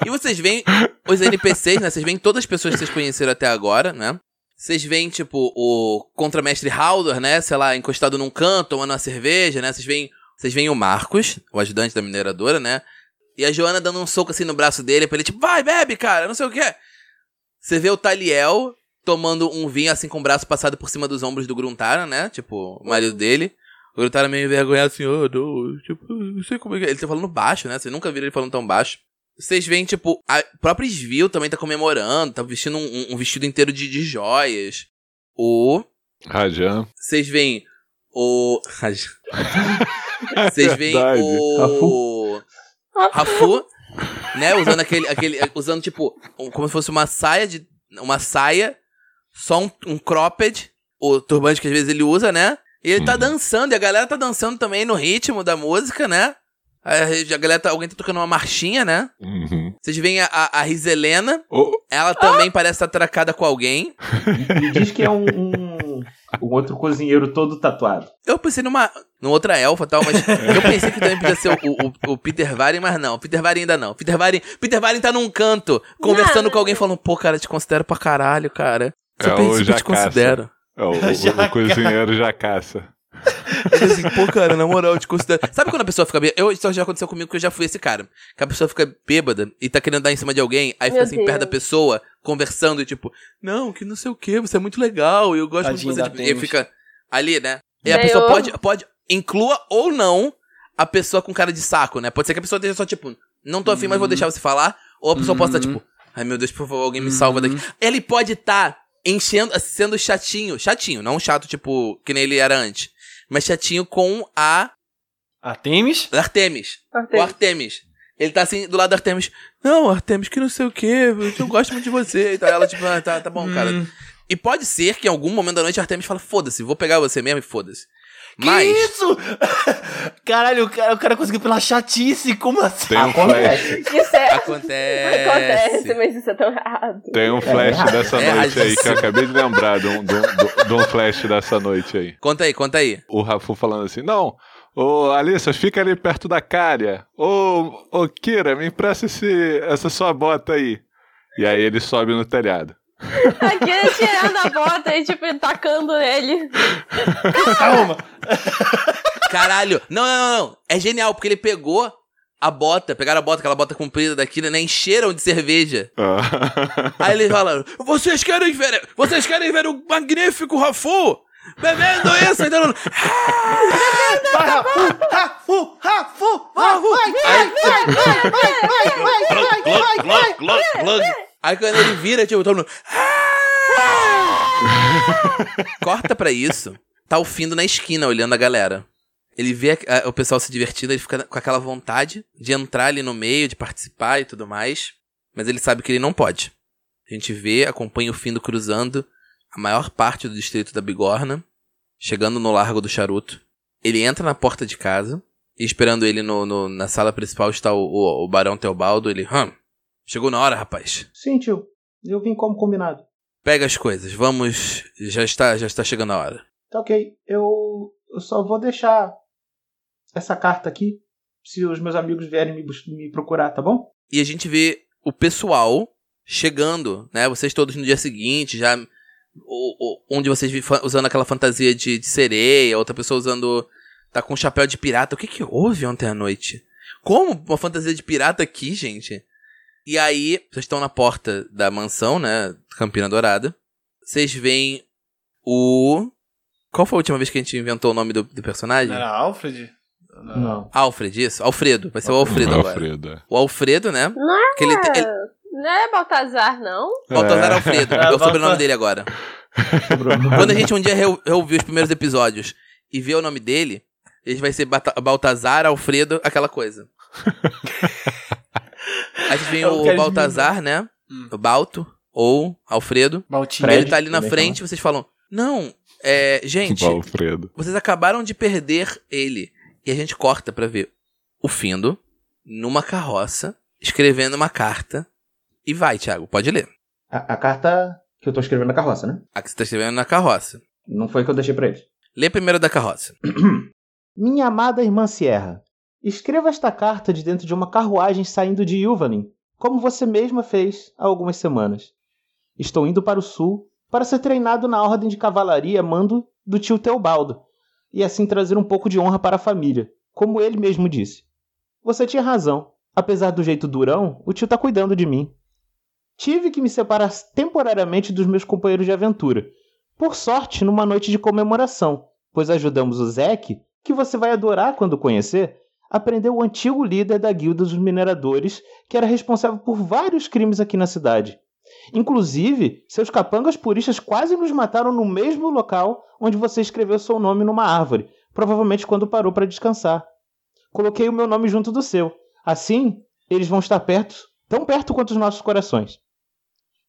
Speaker 2: E vocês veem os NPCs, né? Vocês veem todas as pessoas que vocês conheceram até agora, né? Vocês veem, tipo, o contramestre Haldor, né? Sei lá, encostado num canto, tomando uma cerveja, né? Vocês veem, vocês veem o Marcos, o ajudante da mineradora, né? E a Joana dando um soco assim no braço dele pra ele, tipo, vai, bebe, cara, não sei o quê. Você vê o Taliel tomando um vinho assim com o braço passado por cima dos ombros do Gruntara, né? Tipo, o marido dele. O Gruntara meio envergonhado assim, oh, não, tipo, não sei como é que é. Ele tá falando baixo, né? Você nunca viram ele falando tão baixo. Vocês veem, tipo, a própria Svil também tá comemorando, tá vestindo um, um- vestido inteiro de, de joias. O.
Speaker 1: Rajan.
Speaker 2: Vocês veem o. Vocês veem o. Rafu, né? Usando aquele. aquele usando, tipo, um- como se fosse uma saia de. Uma saia, só um, um cropped, o turbante que às vezes ele usa, né? E ele tá
Speaker 1: Uhum.
Speaker 2: dançando, e a galera tá dançando também no ritmo da música, né? A, a galera tá, alguém tá tocando uma marchinha, né?
Speaker 1: Uhum.
Speaker 2: Vocês veem a, a, a Riselena,
Speaker 1: O-
Speaker 2: ela também parece estar atracada com alguém.
Speaker 5: E, e diz que é um, um, um outro cozinheiro todo tatuado.
Speaker 2: Eu pensei numa, numa outra elfa e tal, mas eu pensei que também podia ser o, o, o Peter Varin, mas não, Peter Varin ainda não. Peter Varin, Peter Varin tá num canto, conversando
Speaker 3: Não.
Speaker 2: com alguém, falando, pô, cara, te considero pra caralho, cara. Você
Speaker 1: É
Speaker 2: eu te
Speaker 1: Jacaça.
Speaker 2: considero.
Speaker 1: é o, o- o cozinheiro já caça.
Speaker 2: Ele assim, pô, cara, na moral, eu te considero. Sabe quando a pessoa fica bêbada? Eu, isso já aconteceu comigo, que eu já fui esse cara. Que a pessoa fica bêbada e tá querendo dar em cima de alguém, aí fica
Speaker 3: Meu
Speaker 2: assim, perto da
Speaker 3: Deus.
Speaker 2: pessoa, conversando e tipo, não, que não sei o que, você é muito legal, e eu gosto muito de
Speaker 4: Tadinho
Speaker 2: você. Tipo, e fica ali, né? E a
Speaker 3: Daí
Speaker 2: pessoa pode, pode, inclua ou não a pessoa com cara de saco, né? Pode ser que a pessoa esteja só tipo, não tô afim, mas vou deixar você falar. Ou a pessoa pode estar tipo, ai meu Deus, por favor, alguém me salva daqui. Ele pode estar enchendo, sendo chatinho, chatinho, não chato tipo que nem ele era antes, mas chatinho com a
Speaker 4: Artemis?
Speaker 2: Artemis. O Artemis. Ele tá assim, do lado da Artemis. Não, Artemis, que não sei o quê. Eu gosto muito de você. E tal. Ela, tipo, ah, tá, tá bom, cara.
Speaker 4: Hum.
Speaker 2: E pode ser que em algum momento da noite a Artemis fala: foda-se, vou pegar você mesmo e foda-se.
Speaker 4: Que
Speaker 2: Mas.
Speaker 4: isso? Caralho, o cara, o cara conseguiu pela chatice, como assim?
Speaker 1: Tem um flash,
Speaker 5: Acontece.
Speaker 3: Isso é.
Speaker 2: Acontece.
Speaker 3: Acontece, mas isso é tão errado.
Speaker 1: tem um flash
Speaker 5: errado.
Speaker 1: dessa
Speaker 2: É
Speaker 1: noite aí que eu acabei de lembrar de um, de um- de um flash dessa noite aí.
Speaker 2: Conta aí, conta aí.
Speaker 1: O Rafu falando assim: não, ô Alissa, fica ali perto da Cária. Ô, ô Kira, me empresta esse, essa sua bota aí. E aí ele sobe no telhado.
Speaker 3: Aqui ele tirando a bota e, tipo, tacando nele.
Speaker 4: Calma.
Speaker 2: Caralho. Não, não, não, não. É genial, porque ele pegou a bota, pegaram a bota, aquela bota comprida daquilo, né? Encheram de cerveja.
Speaker 1: Ah.
Speaker 2: Aí ele fala: Vocês querem ver. Vocês querem ver o magnífico Rafu? bebendo isso, aí todo mundo.
Speaker 4: Vai, Rafu, Rafu, Rafu, vai, vai, vai, vai, vai, vai, vai, vai, vai, vai, vai.
Speaker 2: Aí quando ele vira, tipo, todo mundo. Corta pra isso. Tá o Findo na esquina olhando a galera. Ele vê a- a- o pessoal se divertindo, ele fica com aquela vontade de entrar ali no meio, de participar e tudo mais. Mas ele sabe que ele não pode. A gente vê, acompanha o Findo cruzando a maior parte do distrito da Bigorna, chegando no Largo do Charuto. Ele entra na porta de casa, e esperando ele no, no- na sala principal está o, o, o Barão Teobaldo. Ele, hum, chegou na hora, rapaz.
Speaker 5: Sim, tio. Eu vim como combinado.
Speaker 2: Pega as coisas, vamos. Já está, já está chegando a hora.
Speaker 5: Tá ok. Eu, eu só vou deixar essa carta aqui se os meus amigos vierem me, me procurar, tá bom?
Speaker 2: E a gente vê o pessoal chegando, né? Vocês todos no dia seguinte, já. o- o- onde vocês usando aquela fantasia de, de sereia, outra pessoa usando. tá com um chapéu de pirata. O que que houve ontem à noite? Como uma fantasia de pirata aqui, gente? E aí, vocês estão na porta da mansão, né? Campina Dourada. Vocês veem o. Qual foi a última vez que a gente inventou o nome do, do personagem?
Speaker 4: Não era Alfred?
Speaker 5: Não.
Speaker 2: Alfred, isso? Alfredo. Vai ser o Alfredo agora.
Speaker 1: Alfredo. é.
Speaker 2: O Alfredo, né?
Speaker 3: Não
Speaker 2: Que ele,
Speaker 3: é,
Speaker 2: ele,
Speaker 3: não é Baltazar, não?
Speaker 2: Baltazar
Speaker 1: É.
Speaker 2: Alfredo.
Speaker 4: É,
Speaker 2: É o sobrenome dele agora. Quando a gente um dia reouviu os primeiros episódios e vê o nome dele, ele vai ser Bata- Baltazar, Alfredo, aquela coisa. Aí veem
Speaker 4: Eu
Speaker 2: o
Speaker 4: quero
Speaker 2: Baltazar, né?
Speaker 4: Hum.
Speaker 2: O Balto, ou Alfredo.
Speaker 4: Baltinho.
Speaker 2: Ele tá ali na frente e vocês falam: Não, é. Gente,
Speaker 1: O Alfredo.
Speaker 2: vocês acabaram de perder ele. E a gente corta pra ver o Findo numa carroça, escrevendo uma carta. E vai, Thiago, pode ler.
Speaker 5: A, a carta que eu tô escrevendo na carroça, né?
Speaker 2: A que você tá escrevendo na carroça.
Speaker 5: Não foi que eu deixei pra eles.
Speaker 2: Lê primeiro da carroça.
Speaker 5: Minha amada irmã Sierra, escreva esta carta de dentro de uma carruagem saindo de Ilvanin, como você mesma fez há algumas semanas. Estou indo para o sul para ser treinado na ordem de cavalaria mando do tio Teobaldo, e assim trazer um pouco de honra para a família, como ele mesmo disse. Você tinha razão. Apesar do jeito durão, o tio tá cuidando de mim. Tive que me separar temporariamente dos meus companheiros de aventura. Por sorte, numa noite de comemoração, pois ajudamos o Zeke, que você vai adorar quando conhecer, a prender o antigo líder da guilda dos mineradores, que era responsável por vários crimes aqui na cidade. Inclusive, seus capangas puristas quase nos mataram no mesmo local onde você escreveu seu nome numa árvore, provavelmente quando parou para descansar. Coloquei o meu nome junto do seu. Assim, eles vão estar perto, tão perto quanto os nossos corações.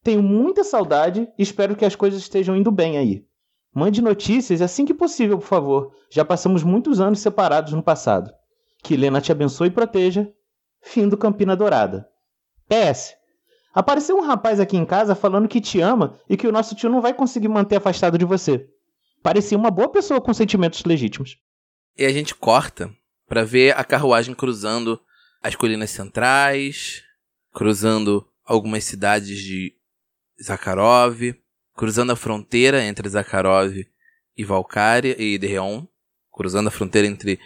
Speaker 5: Tenho muita saudade e espero que as coisas estejam indo bem aí. Mande notícias assim que possível, por favor. Já passamos muitos anos separados no passado. Que Helena te abençoe e proteja. Fim do Campina Dourada. PS. Apareceu um rapaz aqui em casa falando que te ama e que o nosso tio não vai conseguir manter afastado de você. Parecia uma boa pessoa com sentimentos legítimos.
Speaker 2: E a gente corta pra ver a carruagem cruzando as colinas centrais, cruzando algumas cidades de Zakharov, cruzando a fronteira entre Zakharov e Valkyria e Derreon, cruzando a fronteira entre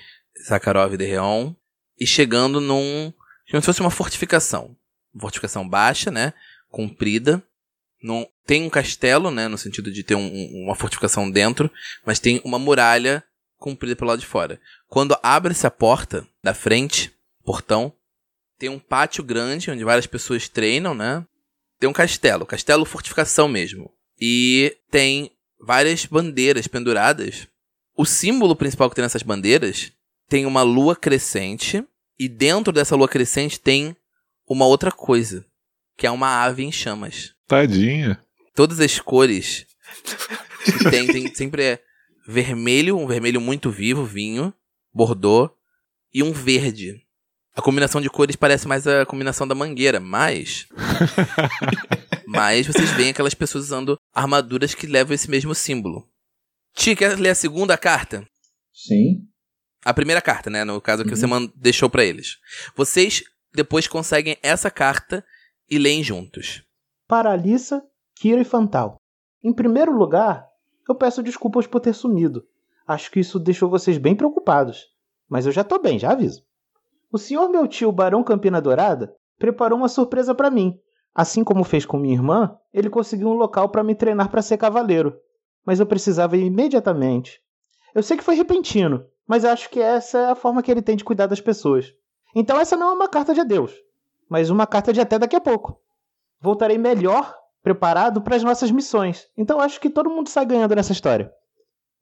Speaker 2: Zakharov e Derreon, e chegando num. como se fosse uma fortificação. Uma fortificação baixa, né? Comprida. Num, tem um castelo, né? No sentido de ter um- uma fortificação dentro, mas tem uma muralha comprida pelo lado de fora. Quando abre-se a porta da frente, portão, tem um pátio grande onde várias pessoas treinam, né? Tem um castelo, castelo fortificação mesmo. E tem várias bandeiras penduradas. O símbolo principal que tem nessas bandeiras tem uma lua crescente e dentro dessa lua crescente tem uma outra coisa, que é uma ave em chamas
Speaker 1: Tadinha.
Speaker 2: todas as cores que tem, tem sempre é vermelho, um vermelho muito vivo, vinho, bordô, e um verde. A combinação de cores parece mais a combinação da mangueira, mas. mas vocês veem aquelas pessoas usando armaduras que levam esse mesmo símbolo. Ti, quer ler a segunda carta?
Speaker 5: Sim.
Speaker 2: A primeira carta, né? No caso que você man- deixou pra eles. Vocês depois conseguem essa carta e leem juntos.
Speaker 5: Para Alissa, Kira e Fantal. Em primeiro lugar, eu peço desculpas por ter sumido. Acho que isso deixou vocês bem preocupados. Mas eu já tô bem, já aviso. O senhor meu tio Barão Campina Dourada preparou uma surpresa para mim. Assim como fez com minha irmã, ele conseguiu um local para me treinar para ser cavaleiro. mas eu precisava ir imediatamente. Eu sei que foi repentino, mas acho que essa é a forma que ele tem de cuidar das pessoas. Então essa não é uma carta de adeus, mas uma carta de até daqui a pouco. Voltarei melhor preparado para as nossas missões. Então acho que todo mundo sai ganhando nessa história.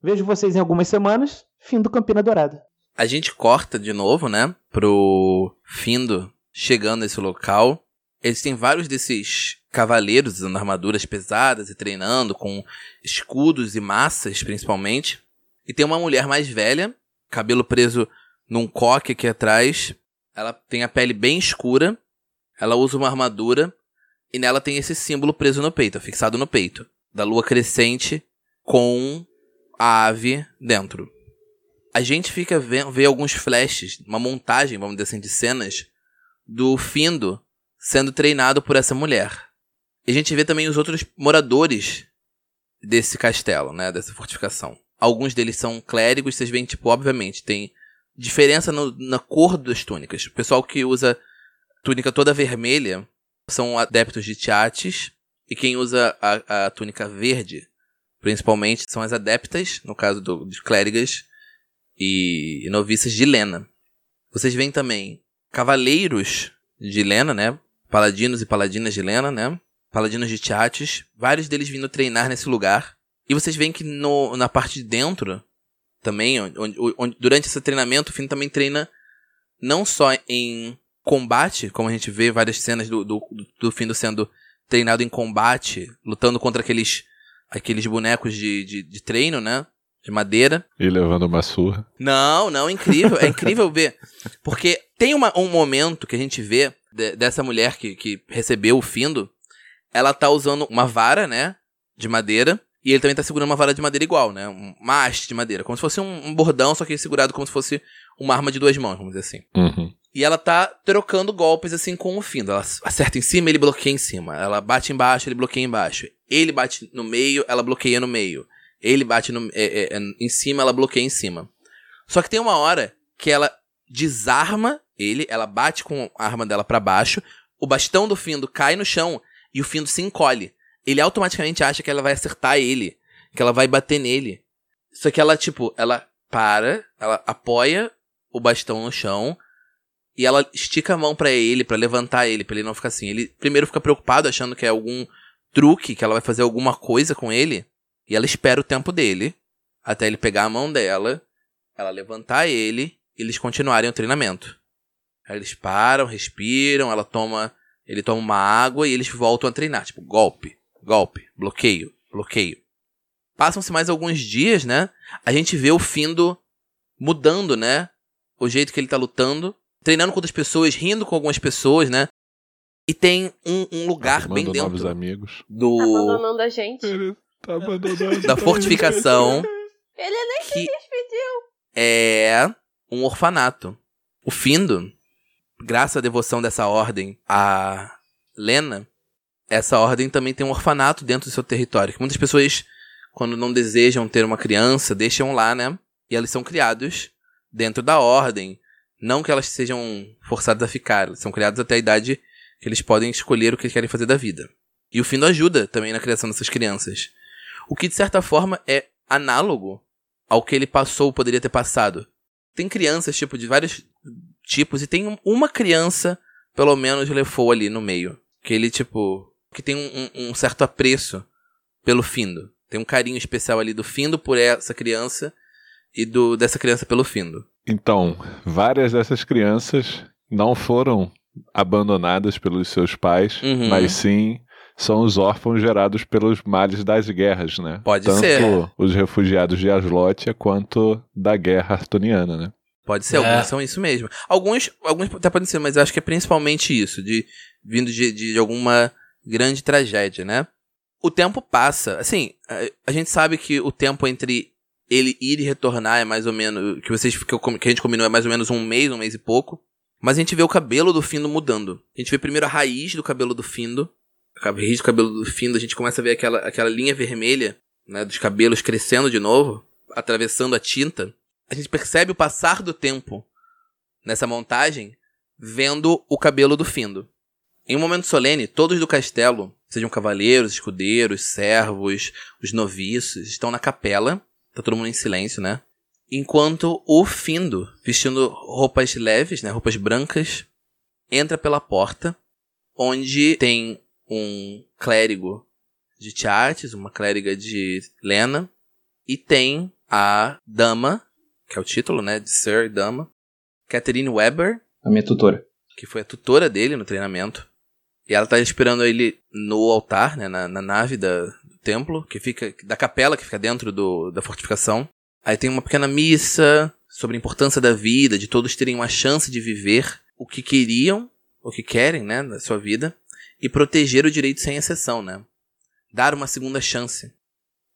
Speaker 5: Vejo vocês em algumas semanas. Fim do Campina Dourada.
Speaker 2: A gente corta de novo, né? Pro Findo chegando nesse local. Eles têm vários desses cavaleiros usando armaduras pesadas e treinando com escudos e massas, principalmente. E tem uma mulher mais velha, cabelo preso num coque aqui atrás. Ela tem a pele bem escura. Ela usa uma armadura e nela tem esse símbolo preso no peito, fixado no peito, da lua crescente com a ave dentro. A gente fica vendo, vê alguns flashes, uma montagem, vamos dizer assim, de cenas do Findo sendo treinado por essa mulher. E a gente vê também os outros moradores desse castelo, né, dessa fortificação. Alguns deles são clérigos, vocês veem, tipo, obviamente, tem diferença no, na cor das túnicas. O pessoal que usa túnica toda vermelha são adeptos de Tiates, e quem usa a, a túnica verde, principalmente, são as adeptas, no caso do, dos clérigas e, e noviças de Lena. Vocês veem também cavaleiros de Lena, né? Paladinos e paladinas de Lena, né? Paladinos de Tiates, vários deles vindo treinar nesse lugar. E vocês veem que no, na parte de dentro, também, onde, onde, durante esse treinamento, o Finn também treina não só em combate, como a gente vê várias cenas do, do, do Findo sendo treinado em combate, lutando contra aqueles, aqueles bonecos de, de, de treino, né? De madeira.
Speaker 1: E levando uma surra.
Speaker 2: Não, não, é incrível. É incrível ver. Porque tem uma, um momento que a gente vê de, dessa mulher que, que recebeu o Findo. Ela tá usando uma vara, né? De madeira. E ele também tá segurando uma vara de madeira igual, né? Uma haste de madeira. Como se fosse um, um bordão, só que segurado como se fosse uma arma de duas mãos, vamos dizer assim.
Speaker 1: Uhum.
Speaker 2: E ela tá trocando golpes assim com o Findo. Ela acerta em cima, ele bloqueia em cima. Ela bate embaixo, ele bloqueia embaixo. Ele bate no meio, ela bloqueia no meio. Ele bate no, é, é, é, em cima, ela bloqueia em cima. Só que tem uma hora que ela desarma ele, ela bate com a arma dela para baixo, o bastão do Findo cai no chão e o Findo se encolhe. Ele automaticamente acha que ela vai acertar ele, que ela vai bater nele. Só que ela, tipo, ela para, ela apoia o bastão no chão, e ela estica a mão para ele, para levantar ele, para ele não ficar assim. Ele primeiro fica preocupado, achando que é algum truque, que ela vai fazer alguma coisa com ele. E ela espera o tempo dele, até ele pegar a mão dela, ela levantar ele e eles continuarem o treinamento. Aí eles param, respiram, ela toma. Ele toma uma água e eles voltam a treinar. Tipo, golpe, golpe, bloqueio, bloqueio. Passam-se mais alguns dias, né? A gente vê o Findo mudando, né? O jeito que ele tá lutando treinando com outras pessoas, rindo com algumas pessoas, né? E tem um, um lugar bem dentro
Speaker 1: novos amigos.
Speaker 2: do
Speaker 3: Abandonando a gente.
Speaker 1: Ele tá abandonando.
Speaker 2: da fortificação
Speaker 3: Ele nem
Speaker 2: que
Speaker 3: se despediu.
Speaker 2: é um orfanato. O Findo, graças à devoção dessa ordem a Lena, essa ordem também tem um orfanato dentro do seu território. Que muitas pessoas, quando não desejam ter uma criança, deixam lá, né? E eles são criados dentro da ordem. Não que elas sejam forçadas a ficar, elas são criadas até a idade que eles podem escolher o que querem fazer da vida. E o Findo ajuda também na criação dessas crianças. O que, de certa forma, é análogo ao que ele passou, poderia ter passado. Tem crianças, tipo, de vários tipos, e tem uma criança, pelo menos, levou ali no meio. Que ele, tipo, que tem um, um certo apreço pelo Findo. Tem um carinho especial ali do Findo por essa criança e do dessa criança pelo Findo.
Speaker 1: Então, várias dessas crianças não foram abandonadas pelos seus pais,
Speaker 2: Uhum.
Speaker 1: mas sim são os órfãos gerados pelos males das guerras, né?
Speaker 2: Pode
Speaker 1: Tanto
Speaker 2: ser.
Speaker 1: os refugiados de Aslotia quanto da guerra artuniana, né?
Speaker 2: Pode ser,
Speaker 4: É.
Speaker 2: alguns são isso mesmo. Alguns, alguns até podem ser, mas eu acho que é principalmente isso, de vindo de, de alguma grande tragédia, né? O tempo passa. Assim, a, gente sabe que o tempo entre ele ir e retornar é mais ou menos. Que vocês que a gente combinou é mais ou menos um mês, um mês e pouco. Mas a gente vê o cabelo do Findo mudando. A gente vê primeiro a raiz do cabelo do Findo. A raiz do cabelo do Findo, a gente começa a ver aquela, aquela linha vermelha, né, dos cabelos crescendo de novo, atravessando a tinta. A gente percebe o passar do tempo nessa montagem, vendo o cabelo do Findo. Em um momento solene, todos do castelo, sejam cavaleiros, escudeiros, servos, os noviços, estão na capela. Tá todo mundo em silêncio, né? Enquanto o Findo, vestindo roupas leves, né, roupas brancas, entra pela porta, onde tem um clérigo de Tiates, uma clériga de Lena, e tem a dama, que é o título, né, de Sir Dama, Catherine Weber,
Speaker 5: A minha tutora.
Speaker 2: que foi a tutora dele no treinamento. E ela tá esperando ele no altar, né, na, na nave da, do templo, que fica da capela que fica dentro do, da fortificação. Aí tem uma pequena missa sobre a importância da vida, de todos terem uma chance de viver o que queriam, o que querem, né, na sua vida, e proteger o direito sem exceção, né? Dar uma segunda chance.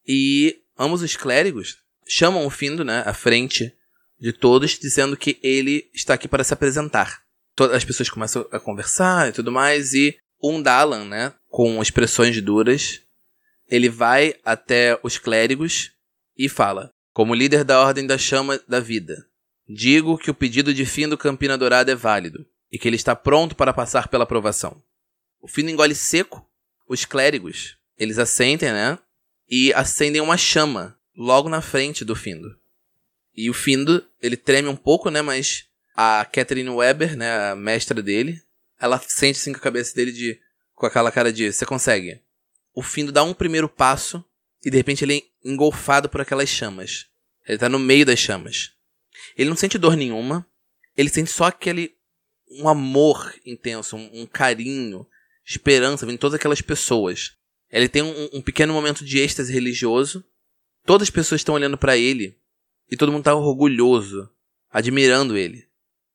Speaker 2: E ambos os clérigos chamam o Findo, né, à frente de todos, dizendo que ele está aqui para se apresentar. Todas as pessoas começam a conversar e tudo mais, e um Dalan, né, com expressões duras, ele vai até os clérigos e fala: Como líder da Ordem da Chama da Vida, digo que o pedido de fim do Campina Dourada é válido e que ele está pronto para passar pela aprovação. O Findo engole seco. Os clérigos, eles assentem, né, e acendem uma chama logo na frente do Findo. E o Findo, ele treme um pouco, né? Mas a Catherine Weber, né? A mestra dele, ela sente assim com a cabeça dele de. com aquela cara de. Você consegue. O Findo dá um primeiro passo e de repente ele é engolfado por aquelas chamas. Ele tá no meio das chamas. Ele não sente dor nenhuma. Ele sente só aquele. um amor intenso, um, um carinho, esperança vindo de todas aquelas pessoas. Ele tem um, um pequeno momento de êxtase religioso. Todas as pessoas estão olhando para ele e todo mundo tá orgulhoso, admirando ele.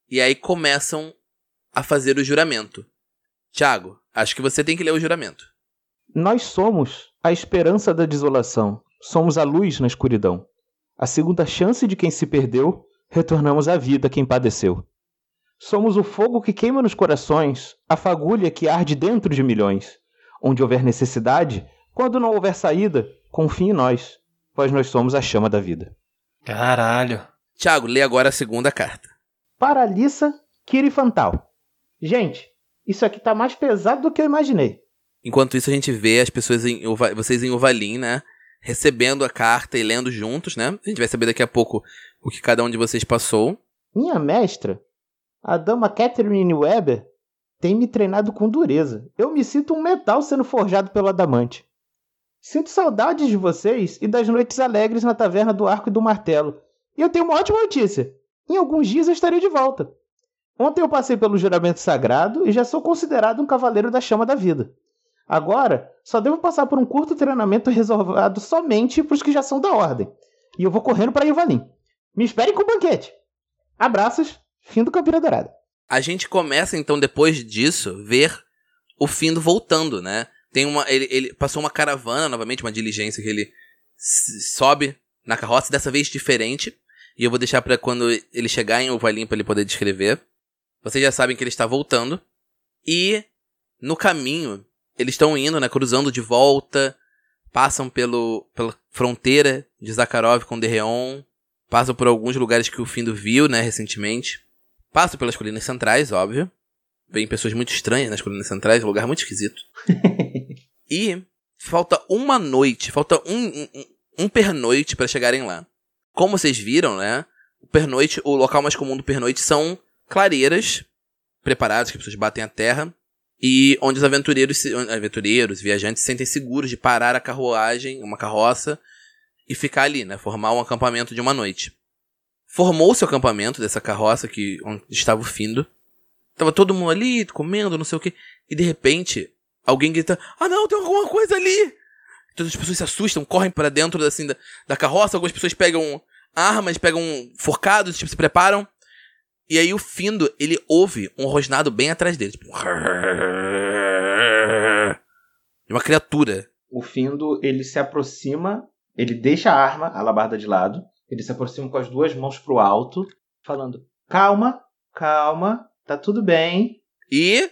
Speaker 2: E aí começam a fazer o juramento. Tiago, acho que você tem que ler o juramento.
Speaker 5: Nós somos a esperança da desolação. Somos a luz na escuridão. A segunda chance de quem se perdeu, retornamos à vida quem padeceu. Somos o fogo que queima nos corações, a fagulha que arde dentro de milhões. Onde houver necessidade, quando não houver saída, confie em nós, pois nós somos a chama da vida.
Speaker 4: Caralho.
Speaker 2: Tiago, lê agora a segunda carta.
Speaker 5: Para Alissa Kirifantal. Gente, isso aqui tá mais pesado do que eu imaginei.
Speaker 2: Enquanto isso, a gente vê as pessoas em Uva- vocês em Uvalim, né? Recebendo a carta e lendo juntos, né? A gente vai saber daqui a pouco o que cada um de vocês passou.
Speaker 5: Minha mestra, a dama Catherine Weber, tem me treinado com dureza. Eu me sinto um metal sendo forjado pelo adamante. Sinto saudades de vocês e das noites alegres na taverna do Arco e do Martelo. E eu tenho uma ótima notícia. Em alguns dias eu estarei de volta. Ontem eu passei pelo juramento sagrado e já sou considerado um cavaleiro da chama da vida. Agora, só devo passar por um curto treinamento reservado somente para os que já são da ordem. E eu vou correndo para Ivalim. Me esperem com o banquete. Abraços, fim do Campina Dourada.
Speaker 2: A gente começa, então, depois disso, ver o Findo voltando, né? Tem uma. Ele, ele passou uma caravana, novamente, uma diligência que ele sobe na carroça, dessa vez diferente. E eu vou deixar pra quando ele chegar em Ovalim pra ele poder descrever. Vocês já sabem que ele está voltando. E no caminho, eles estão indo, né? Cruzando de volta. Passam pelo, pela fronteira de Zakharov com Derreon. Passam por alguns lugares que o Findo viu, né, recentemente. Passam pelas colinas centrais, óbvio. Vem pessoas muito estranhas nas colinas centrais, um lugar muito esquisito. e falta uma noite, falta um, um, um pernoite para chegarem lá. Como vocês viram, né? O pernoite, o local mais comum do pernoite são clareiras preparadas que as pessoas batem a terra e onde os aventureiros, aventureiros, viajantes se sentem seguros de parar a carruagem, uma carroça e ficar ali, né? Formar um acampamento de uma noite. Formou-se o acampamento dessa carroça que onde estava o Findo. Tava todo mundo ali, comendo, não sei o que. E de repente, alguém grita: Ah, não, tem alguma coisa ali! Todas as pessoas se assustam, correm para dentro assim, da, da carroça. Algumas pessoas pegam armas, pegam forcados, tipo, se preparam. E aí o Findo, ele ouve um rosnado bem atrás dele. Tipo, de uma criatura.
Speaker 5: O Findo, ele se aproxima, ele deixa a arma, a alabarda de lado, ele se aproxima com as duas mãos pro alto, falando: Calma, calma, tá tudo bem.
Speaker 2: E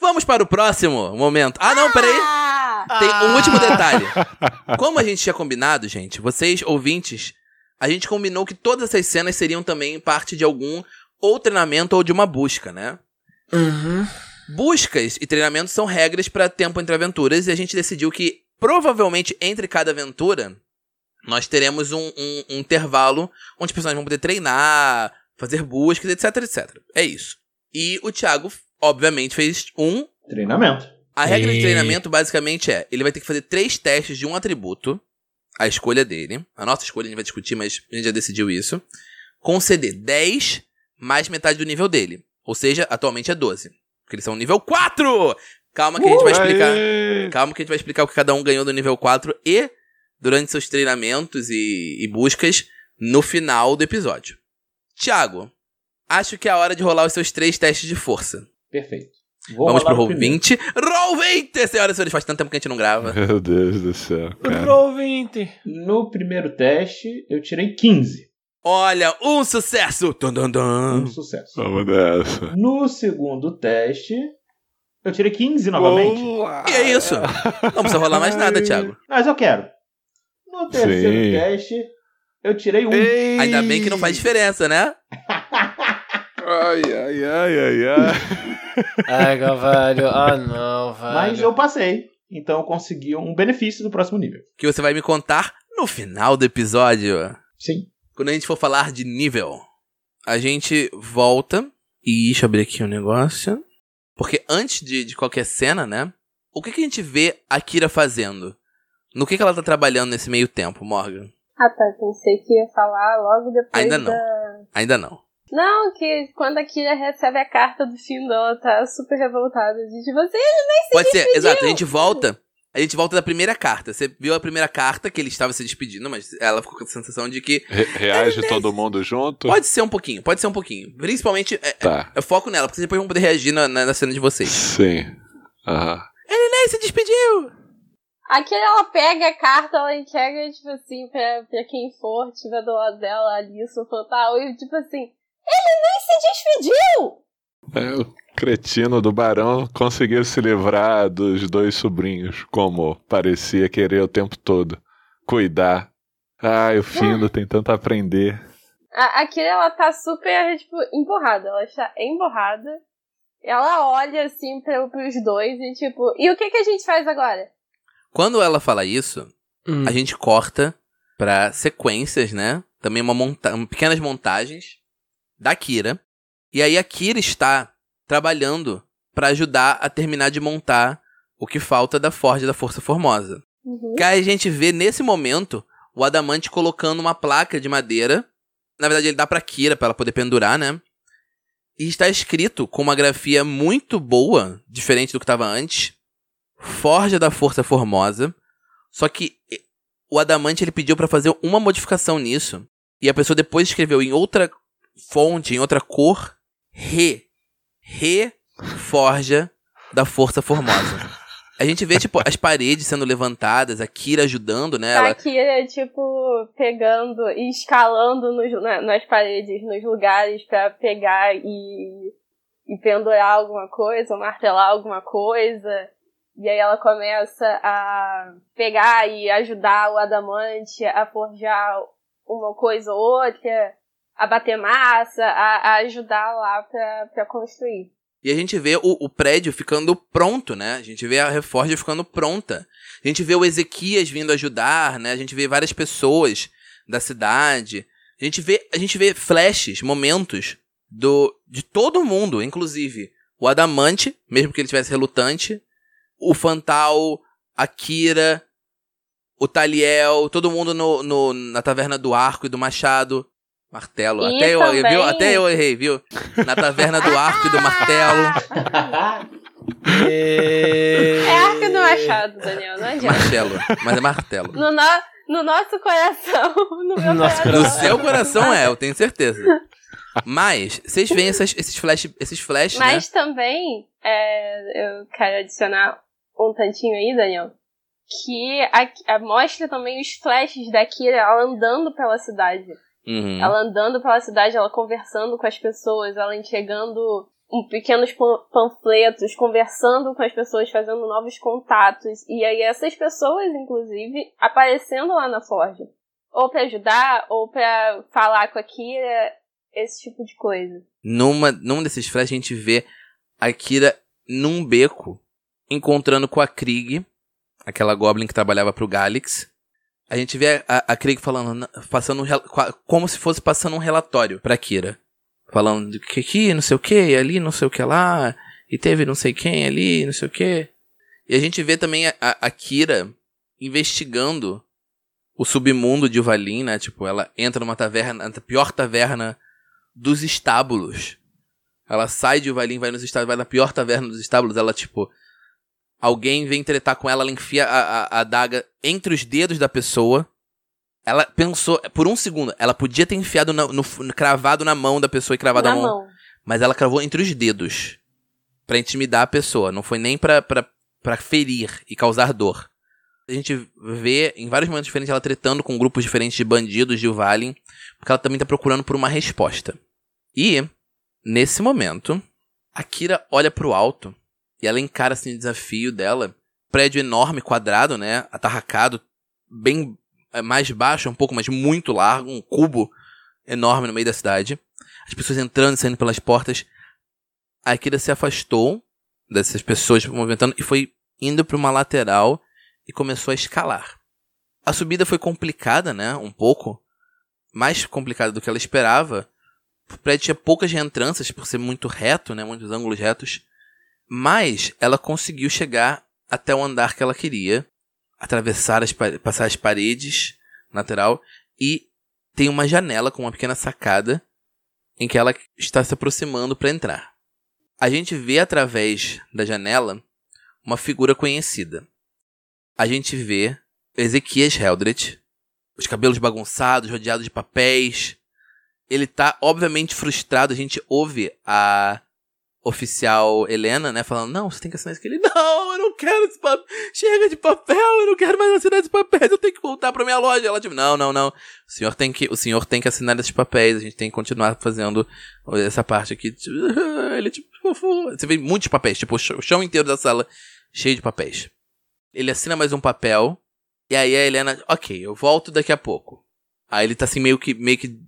Speaker 2: vamos para o próximo momento. Ah, não, peraí.
Speaker 3: Ah!
Speaker 2: Tem um último detalhe. Como a gente tinha combinado, gente, vocês, ouvintes, a gente combinou que todas essas cenas seriam também parte de algum ou treinamento ou de uma busca, né?
Speaker 4: Uhum.
Speaker 2: Buscas e treinamentos são regras para tempo entre aventuras e a gente decidiu que provavelmente entre cada aventura nós teremos um, um- um intervalo onde os personagens vão poder treinar, fazer buscas, etc, etc. É isso. E o Thiago, obviamente, fez um.
Speaker 5: Treinamento.
Speaker 2: A regra de
Speaker 6: E-
Speaker 2: treinamento basicamente é: ele vai ter que fazer três testes de um atributo, a escolha dele. A nossa escolha a gente vai discutir, mas a gente já decidiu isso. Conceder 10 mais metade do nível dele. Ou seja, atualmente é 12. Porque eles são nível 4! Calma que a gente vai explicar.
Speaker 1: Aê!
Speaker 2: Calma que a gente vai explicar o que cada um ganhou do nível 4 e durante seus treinamentos e, e buscas no final do episódio. Tiago, acho que é a hora de rolar os seus três testes de força.
Speaker 5: Perfeito. Vou
Speaker 2: Vamos pro roll
Speaker 5: primeiro.
Speaker 2: 20. Roll 20! Senhoras e senhores, faz tanto tempo que a gente não grava.
Speaker 1: Meu Deus do céu, cara.
Speaker 4: Roll 20.
Speaker 5: No primeiro teste, eu tirei 15.
Speaker 2: Olha, um sucesso! Dun, dun, dun.
Speaker 5: Um sucesso.
Speaker 1: Vamos nessa.
Speaker 5: No segundo teste, eu tirei 15 novamente.
Speaker 2: E é isso. Não precisa rolar mais nada, Thiago.
Speaker 5: Mas eu quero. No terceiro
Speaker 1: Sim.
Speaker 5: teste, eu tirei um.
Speaker 1: Ei!
Speaker 2: Ainda bem que não faz diferença, né?
Speaker 1: Ai, ai, ai, ai, ai.
Speaker 4: Ai, velho. Ah, não, velho.
Speaker 5: Mas eu passei. Então eu consegui um benefício do próximo nível.
Speaker 2: Que você vai me contar no final do episódio.
Speaker 5: Sim.
Speaker 2: Quando a gente for falar de nível, a gente volta. E deixa eu abrir aqui um negócio. Porque antes de, de qualquer cena, né? O que, que a gente vê a Kira fazendo? No que, que ela tá trabalhando nesse meio tempo, Morgan?
Speaker 3: Ah tá, pensei que ia falar logo depois
Speaker 2: Ainda
Speaker 3: da...
Speaker 2: não. Ainda não.
Speaker 3: Não, que quando a Kira recebe a carta do fim ela tá super revoltada. De tipo assim,
Speaker 2: Pode ser, exato. A gente volta. A gente volta da primeira carta. Você viu a primeira carta que ele estava se despedindo, mas ela ficou com a sensação de que.
Speaker 1: Re- reage todo mundo junto?
Speaker 2: Pode ser um pouquinho, pode ser um pouquinho. Principalmente, é,
Speaker 1: Tá.
Speaker 2: é foco nela, porque depois vão poder reagir na, na, na cena de vocês.
Speaker 1: Sim. Aham.
Speaker 2: Ei, se despediu!
Speaker 3: a Kira ela pega a carta, ela entrega, tipo assim, pra, pra quem for, tiver do lado dela, ali, o Fantal, e tipo assim, ele nem se despediu!
Speaker 1: É, o cretino do barão conseguiu se livrar dos dois sobrinhos, como parecia querer o tempo todo. Cuidar. Ai, o Findo tem tanto a aprender.
Speaker 3: A, a Kira, ela tá super, tipo, emborrada. Ela está emborrada. Ela olha, assim, pra, pros dois e, tipo, e o que que a gente faz agora?
Speaker 2: Quando ela fala isso,
Speaker 4: Hum.
Speaker 2: a gente corta pra sequências, né? Também uma monta pequenas montagens da Kira. E aí a Kira está trabalhando pra ajudar a terminar de montar o que falta da Forja da Força Formosa.
Speaker 3: Uhum.
Speaker 2: Que aí a gente vê nesse momento o Adamante colocando uma placa de madeira. Na verdade, ele dá pra Kira pra ela poder pendurar, né? E está escrito com uma grafia muito boa, diferente do que estava antes. Forja da Força Formosa. Só que o Adamante ele pediu pra fazer uma modificação nisso. E a pessoa depois escreveu em outra fonte, em outra cor, Re. Re Forja da Força Formosa. A gente vê, tipo, as paredes sendo levantadas, a Kira ajudando, né?
Speaker 3: A Kira, tipo, pegando e escalando nos, na- nas paredes, nos lugares pra pegar e, e pendurar alguma coisa, martelar alguma coisa. E aí ela começa a pegar e ajudar o adamante a forjar uma coisa ou outra, a bater massa, a, a ajudar lá pra, construir.
Speaker 2: E a gente vê o, o prédio ficando pronto, né? A gente vê a Reforja ficando pronta. A gente vê o Ezequias vindo ajudar, né? A gente vê várias pessoas da cidade. A gente vê, a gente vê flashes, momentos do de todo mundo, inclusive o Adamante, mesmo que ele tivesse relutante, o Fantal, a Kira, o Taliel, todo mundo no, no- na taverna do arco e do machado. Martelo.
Speaker 3: E
Speaker 2: Até eu,
Speaker 3: também-
Speaker 2: viu? Até eu errei, viu? Na taverna do arco e do martelo.
Speaker 3: É arco do machado, Daniel, não adianta.
Speaker 2: Martelo. Mas é martelo.
Speaker 3: No, no, no nosso coração, no meu
Speaker 4: Nosso
Speaker 3: coração.
Speaker 2: No seu coração é, eu tenho certeza. Mas, vocês veem essas- esses flash, esses flashes, né?
Speaker 3: Mas também, é, eu quero adicionar um tantinho aí, Daniel, que a, a- mostra também os flashes da Kira, ela andando pela cidade.
Speaker 2: Uhum.
Speaker 3: Ela andando pela cidade, ela conversando com as pessoas, ela entregando pequenos pan- panfletos, conversando com as pessoas, fazendo novos contatos. E aí essas pessoas, inclusive, aparecendo lá na Forja. Ou pra ajudar, ou pra falar com a Kira, esse tipo de coisa.
Speaker 2: Numa, num desses flashes a gente vê a Kira num beco, encontrando com a Krieg, aquela Goblin que trabalhava pro Galix. A gente vê a, a Krieg falando, passando um, como se fosse passando um relatório pra Kira. Falando que aqui, não sei o que, ali, não sei o que lá, e teve não sei quem ali, não sei o que. E a gente vê também a, a Kira investigando o submundo de Uvalin, né? Tipo, ela entra numa taverna, a pior taverna dos estábulos. Ela sai de Uvalin, vai nos estábulos, vai na pior taverna dos estábulos, ela, tipo. Alguém vem tretar com ela, ela enfia a, a, a adaga entre os dedos da pessoa. Ela pensou, por um segundo, ela podia ter enfiado no, no, cravado na mão da pessoa e cravado na, mão, mão. Mas ela cravou entre os dedos. para intimidar a pessoa. Não foi nem pra, pra, pra ferir e causar dor. A gente vê em vários momentos diferentes ela tretando com grupos diferentes de bandidos de Uvalin, porque ela também tá procurando por uma resposta. E, nesse momento, a Kira olha pro alto e ela encara assim o desafio dela. Prédio enorme, quadrado, né? Atarracado, bem é, mais baixo um pouco, mas muito largo, um cubo enorme no meio da cidade. As pessoas entrando e saindo pelas portas. A Akira se afastou dessas pessoas movimentando e foi indo para uma lateral e começou a escalar. A subida foi complicada, né? Um pouco. Mais complicada do que ela esperava. O prédio tinha poucas reentranças por ser muito reto, né? Muitos ângulos retos. Mas ela conseguiu chegar até o andar que ela queria. Atravessar as, passar as paredes lateral. E tem uma janela com uma pequena sacada em que ela está se aproximando para entrar. A gente vê através da janela uma figura conhecida a gente vê Ezequias Heldred, os cabelos bagunçados, rodeado de papéis. Ele tá obviamente frustrado. A gente ouve a oficial Helena, né, falando: Não, você tem que assinar isso. Ele: Não, eu não quero esse papel. Chega de papel, eu não quero mais assinar esse papel. Eu tenho que voltar pra minha loja. Ela, tipo: Não, não, não. O senhor tem que, o senhor tem que assinar esses papéis. A gente tem que continuar fazendo essa parte aqui. Ele, tipo, você vê muitos papéis, tipo, o chão inteiro da sala cheio de papéis. Ele assina mais um papel. E aí a Helena, ok, eu volto daqui a pouco. Aí ele tá assim meio que, meio que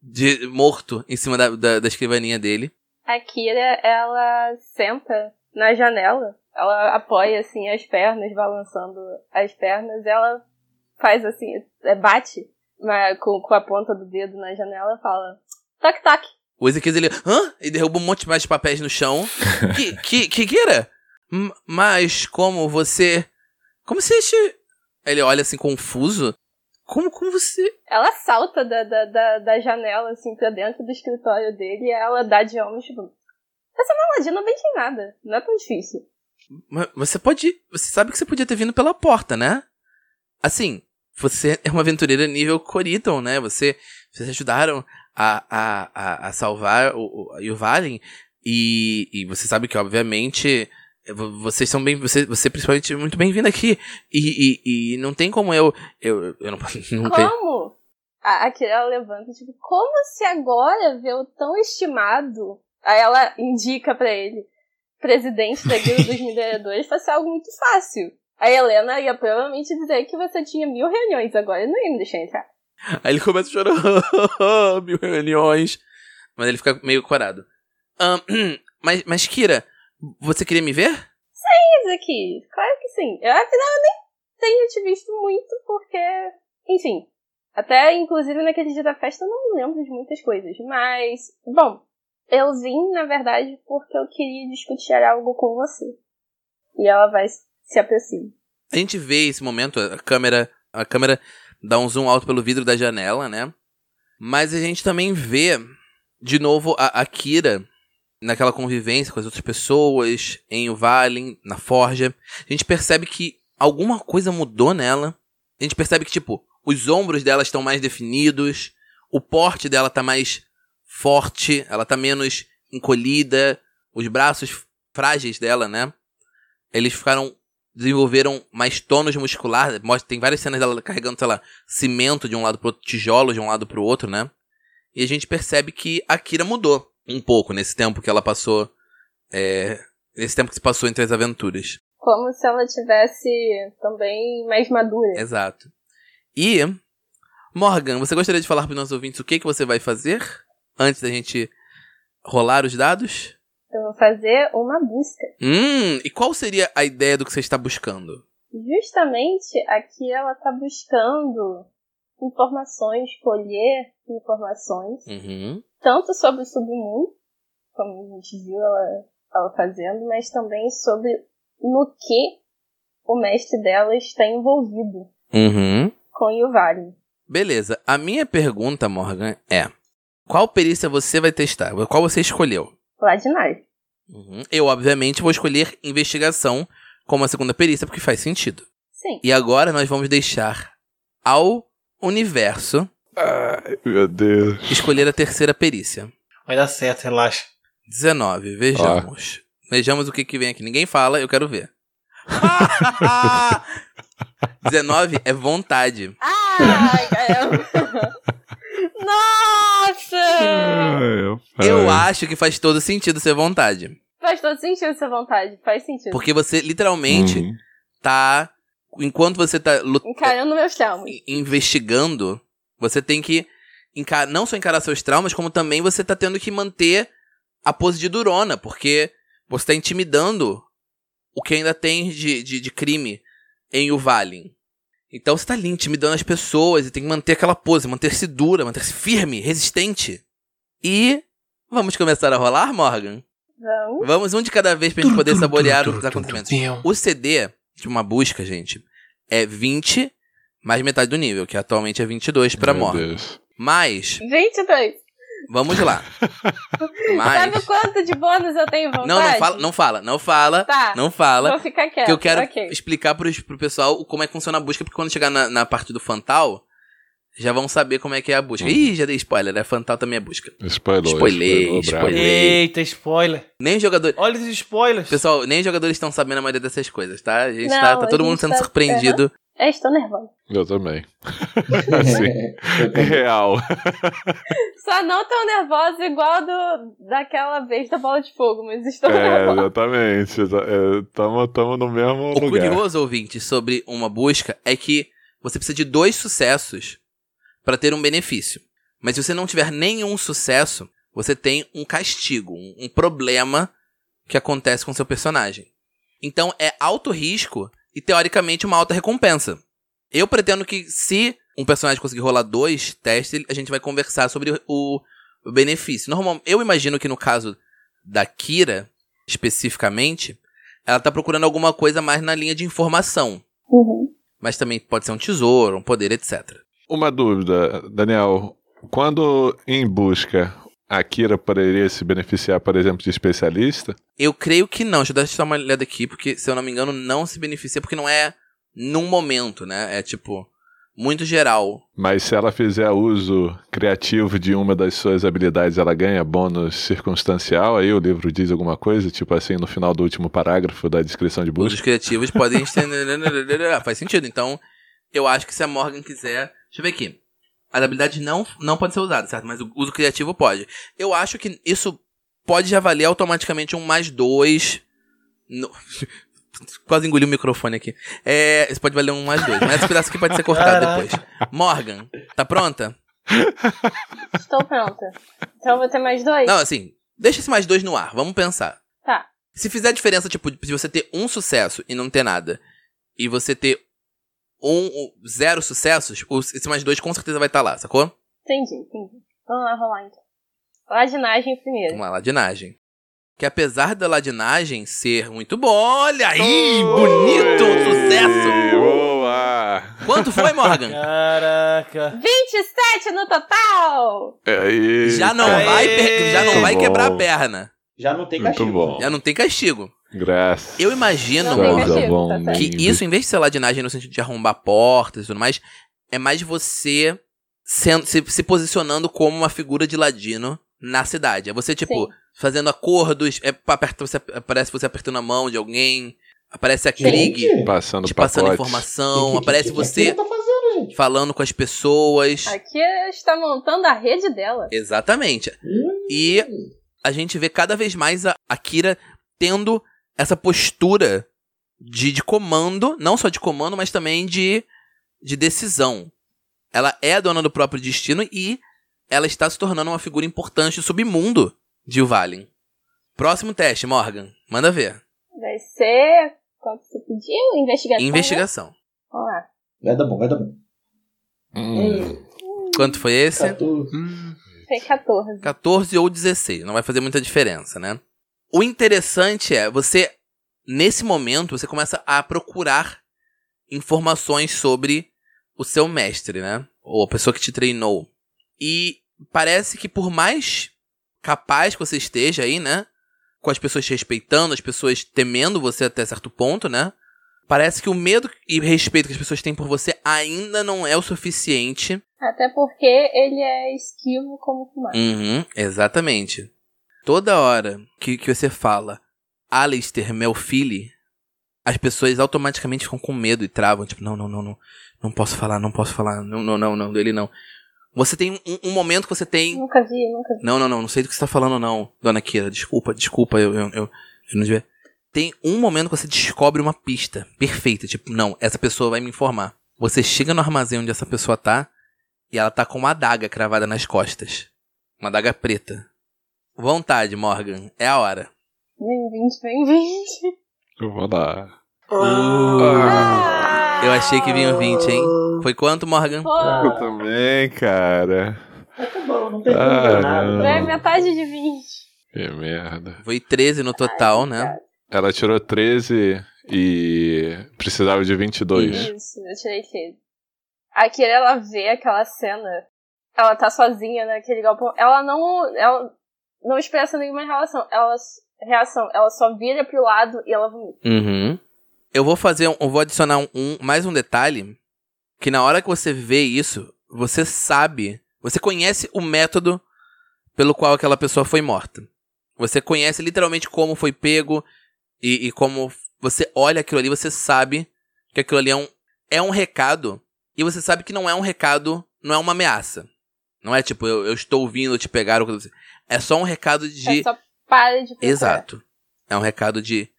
Speaker 2: de, morto em cima da, da, da escrivaninha dele.
Speaker 3: A Kira, ela senta na janela. Ela apoia assim as pernas, balançando as pernas. Ela faz assim, é, bate com, com a ponta do dedo na janela e fala: toque, toque.
Speaker 2: O Ezequiel ele, hã? E derruba um monte mais de papéis no chão. que, que, que, Kira? Mas como você como você acha... Ele olha assim, confuso. Como, como você...
Speaker 3: Ela salta da, da, da, da janela, assim, pra dentro do escritório dele e ela dá de ombros, tipo... Essa maladinha não vem de nada. Não é tão difícil.
Speaker 2: Mas você pode... Você sabe que você podia ter vindo pela porta, né? Assim, você é uma aventureira nível Coriton, né? Você, vocês ajudaram a, a, a, a salvar o, o Yuvalin. E, e você sabe que, obviamente, vocês são bem. Você, você principalmente muito bem-vindo aqui. E, e, e, não tem como eu. Eu, eu não, não
Speaker 3: Como? A, a Kira levanta, tipo, como se agora vê o tão estimado. Aí ela indica para ele, presidente da Guilda dos Mineradores, fosse algo muito fácil. A Helena ia provavelmente dizer que você tinha mil reuniões agora, não ia me deixar entrar.
Speaker 2: Aí ele começa a chorar, mil reuniões. Mas ele fica meio corado. Um, mas, mas, Kira, você queria me ver?
Speaker 3: Sim, aqui. Claro que sim. Eu, afinal, eu nem tenho te visto muito, porque. Enfim. Até, inclusive, naquele dia da festa eu não me lembro de muitas coisas. Mas, bom, eu vim, na verdade, porque eu queria discutir algo com você. E ela vai se aproximar.
Speaker 2: A gente vê esse momento, a câmera. A câmera dá um zoom alto pelo vidro da janela, né? Mas a gente também vê, de novo, a, a Kira naquela convivência com as outras pessoas, em o Valen, na Forja, a gente percebe que alguma coisa mudou nela. A gente percebe que, tipo, os ombros dela estão mais definidos, o porte dela tá mais forte, ela tá menos encolhida, os braços frágeis dela, né? Eles ficaram. desenvolveram mais tônus muscular. Tem várias cenas dela carregando, sei lá, cimento de um lado pro outro, tijolos de um lado pro outro, né? E a gente percebe que a Kira mudou um pouco nesse tempo que ela passou. É, nesse tempo que se passou entre as aventuras.
Speaker 3: Como se ela tivesse também mais madura.
Speaker 2: Exato. E, Morgan, você gostaria de falar para os nossos ouvintes o que, que você vai fazer antes da gente rolar os dados?
Speaker 3: Eu vou fazer uma busca.
Speaker 2: Hum, e qual seria a ideia do que você está buscando?
Speaker 3: Justamente aqui ela tá buscando informações, colher informações,
Speaker 2: Uhum.
Speaker 3: Tanto sobre o submundo, como a gente viu ela, ela fazendo, mas também sobre no que o mestre dela está envolvido
Speaker 2: Uhum.
Speaker 3: com Yuvari.
Speaker 2: Beleza. A minha pergunta, Morgan, é: qual perícia você vai testar? Qual você escolheu?
Speaker 3: Ladinagem.
Speaker 2: Uhum. Eu, obviamente, vou escolher investigação como a segunda perícia, porque faz sentido.
Speaker 3: Sim.
Speaker 2: E agora nós vamos deixar ao universo
Speaker 1: Ai, meu Deus.
Speaker 2: escolher a terceira perícia.
Speaker 4: Vai dar certo, relaxa.
Speaker 2: 19, vejamos. Vejamos o que, que vem aqui. Ninguém fala, eu quero ver. 19 é vontade.
Speaker 3: Ai, caramba. Nossa!
Speaker 2: Eu acho que faz todo sentido ser vontade.
Speaker 3: Faz todo sentido essa vontade, faz sentido.
Speaker 2: Porque você literalmente
Speaker 1: Uhum.
Speaker 2: tá. Enquanto você tá
Speaker 3: Encarando meus traumas.
Speaker 2: i- investigando, você tem que encar- não só encarar seus traumas, como também você tá tendo que manter a pose de durona, porque você tá intimidando o que ainda tem de, de, de crime em Uvalin. Então você tá ali intimidando as pessoas e tem que manter aquela pose, manter-se dura, manter-se firme, resistente. E vamos começar a rolar, Morgan?
Speaker 3: Vamos.
Speaker 2: Vamos um de cada vez pra gente poder saborear os acontecimentos. O CD de uma busca, gente, é 20 mais metade do nível, que atualmente é 22 pra
Speaker 1: Meu. Deus.
Speaker 2: Mas,
Speaker 3: 22.
Speaker 2: vamos lá. Mas.
Speaker 3: Sabe quanto de bônus eu tenho vontade?
Speaker 2: Não, não fala, não fala, não fala,
Speaker 3: Tá.
Speaker 2: não fala.
Speaker 3: Vou ficar quieto.
Speaker 2: Que eu quero
Speaker 3: Ok.
Speaker 2: explicar pro, pro pessoal como é que funciona a busca, porque quando chegar na, na parte do Fantal, já vão saber como é que é a busca.
Speaker 1: Hum.
Speaker 2: Ih, já dei spoiler, né? Fantal também é busca.
Speaker 1: Spoilou, bravo.
Speaker 2: spoilei.
Speaker 4: Eita, spoiler.
Speaker 2: Nem os jogadores.
Speaker 4: Olha esses spoilers.
Speaker 2: Pessoal, nem os jogadores estão sabendo a maioria dessas coisas, tá? A gente
Speaker 3: Não,
Speaker 2: tá, tá todo mundo sendo
Speaker 3: tá-
Speaker 2: surpreendido.
Speaker 3: É, estou nervosa.
Speaker 1: Eu também. Sim. É real.
Speaker 3: Só não tão nervosa igual do, daquela vez da bola de fogo, mas estou
Speaker 1: É,
Speaker 3: nervosa.
Speaker 1: exatamente. Estamos tamo no mesmo
Speaker 2: O
Speaker 1: lugar.
Speaker 2: curioso, ouvinte, sobre uma busca é que você precisa de dois sucessos para ter um benefício. Mas se você não tiver nenhum sucesso, você tem um castigo, um, um problema que acontece com seu personagem. Então é alto risco e teoricamente uma alta recompensa. Eu pretendo que se um personagem conseguir rolar dois testes, a gente vai conversar sobre o, o benefício. Normal, eu imagino que no caso da Kira, especificamente, ela tá procurando alguma coisa mais na linha de informação.
Speaker 3: Uhum.
Speaker 2: Mas também pode ser um tesouro, um poder, etc.
Speaker 1: Uma dúvida, Daniel. Quando em busca, a Kira poderia se beneficiar, por exemplo, de especialista?
Speaker 2: Eu creio que não. Deixa eu dar uma olhada aqui, porque, se eu não me engano, não se beneficia, porque não é num momento, né? É tipo, muito geral.
Speaker 1: Mas se ela fizer uso criativo de uma das suas habilidades, ela ganha bônus circunstancial? Aí o livro diz alguma coisa, tipo assim, no final do último parágrafo da descrição de
Speaker 2: Os
Speaker 1: busca?
Speaker 2: criativos podem estender. Faz sentido. Então, eu acho que se a Morgan quiser. Deixa eu ver aqui. As habilidades não, não podem ser usadas, certo? Mas o uso criativo pode. Eu acho que isso pode já valer automaticamente um mais dois. No... Quase engoli o microfone aqui. É, isso pode valer um mais dois. Mas esse pedaço aqui pode ser cortado
Speaker 4: Caraca.
Speaker 2: depois. Morgan, tá pronta?
Speaker 3: Estou pronta. Então eu vou ter mais dois?
Speaker 2: Não, assim, deixa esse mais dois no ar. Vamos pensar.
Speaker 3: Tá.
Speaker 2: Se fizer diferença, tipo, de você ter um sucesso e não ter nada, e você ter um, um- zero sucessos, o- esse mais dois com certeza vai estar lá, sacou?
Speaker 3: Entendi, entendi. Vamos lá rolar então. Ladinagem primeiro.
Speaker 2: Uma ladinagem. Que apesar da ladinagem ser muito bom, olha aí, bonito, sucesso!
Speaker 1: Boa!
Speaker 2: Quanto foi, Morgan?
Speaker 4: Caraca.
Speaker 3: 27 no total!
Speaker 1: Aí,
Speaker 2: Já não vai, já não vai quebrar a perna.
Speaker 5: Já não tem
Speaker 1: Muito
Speaker 5: castigo.
Speaker 1: bom.
Speaker 2: Já não tem castigo.
Speaker 1: Graças.
Speaker 2: Eu imagino,
Speaker 3: castigo,
Speaker 1: bom,
Speaker 3: tá certo.
Speaker 2: que isso, em vez de ser ladinagem no sentido de arrombar portas e tudo mais, é mais você sendo- se, se posicionando como uma figura de ladino na cidade. É você, tipo,
Speaker 3: Sim.
Speaker 2: fazendo acordos, é, aperta, você, aparece você apertando a mão de alguém, aparece a Krieg
Speaker 1: Passando
Speaker 2: te passando informação,
Speaker 5: que- que-
Speaker 2: aparece
Speaker 5: que-
Speaker 2: você
Speaker 5: que tá fazendo, gente?
Speaker 2: falando com as pessoas.
Speaker 3: Aqui está montando a rede dela.
Speaker 2: Exatamente. E a gente vê cada vez mais a Akira tendo essa postura de, de comando, não só de comando, mas também de, de decisão. Ela é a dona do próprio destino e ela está se tornando uma figura importante do submundo de Uvalin. Próximo teste, Morgan. Manda ver.
Speaker 3: Vai ser. Qual que você pediu? Investigação. né?
Speaker 2: Investigação.
Speaker 3: Vamos lá.
Speaker 6: Vai dar bom, vai dar bom.
Speaker 2: Quanto foi esse?
Speaker 6: 14.
Speaker 3: Foi 14.
Speaker 2: 14 ou 16. Não vai fazer muita diferença, né? O interessante é, você, nesse momento, você começa a procurar informações sobre o seu mestre, né? Ou a pessoa que te treinou. E parece que por mais capaz que você esteja aí, né? Com as pessoas te respeitando, as pessoas temendo você até certo ponto, né? Parece que o medo e respeito que as pessoas têm por você ainda não é o suficiente
Speaker 3: Até porque ele é esquivo como fumar.
Speaker 2: Uhum, exatamente. Toda hora que, que você fala Alistair Melfili, as pessoas automaticamente ficam com medo e travam. Tipo, não, não, não, não. Não posso falar, não posso falar. Não, não, não, não, dele não. Você tem um, um momento que você tem.
Speaker 3: Nunca vi, nunca vi.
Speaker 2: Não, não, não, não sei do que você tá falando, não, dona Kira. Desculpa, desculpa, eu, eu, eu, eu não devia. Tem um momento que você descobre uma pista perfeita. Tipo, não, essa pessoa vai me informar. Você chega no armazém onde essa pessoa tá e ela tá com uma adaga cravada nas costas. Uma adaga preta. Vontade, Morgan. É a hora.
Speaker 3: Vem 20, vem 20.
Speaker 1: Eu vou lá.
Speaker 3: Ah!
Speaker 2: Eu achei que vinha um 20, hein? Foi quanto, Morgan?
Speaker 3: Pô,
Speaker 1: Eu também, cara.
Speaker 6: Tá bom, não tem
Speaker 1: Ah,
Speaker 6: nada.
Speaker 3: é metade de 20.
Speaker 1: Que merda.
Speaker 2: Foi 13 no total, né?
Speaker 1: Ela tirou 13 e precisava de 22.
Speaker 3: Isso, eu tirei 13. A Kira, ela vê aquela cena. Ela tá sozinha naquele galpão. Ela não. Ela não expressa nenhuma relação. Ela, reação. Ela só vira pro lado e ela vomita.
Speaker 2: Uhum. Eu vou fazer, um, eu vou adicionar um, um- mais um detalhe que na hora que você vê isso, você sabe, você conhece o método pelo qual aquela pessoa foi morta. Você conhece literalmente como foi pego e, e como você olha aquilo ali, você sabe que aquilo ali é um, é um recado e você sabe que não é um recado, não é uma ameaça. Não é tipo, eu, eu estou vindo te pegar ou coisa assim. É só um recado de.
Speaker 3: É só para de procurar.
Speaker 2: Exato. É um recado de.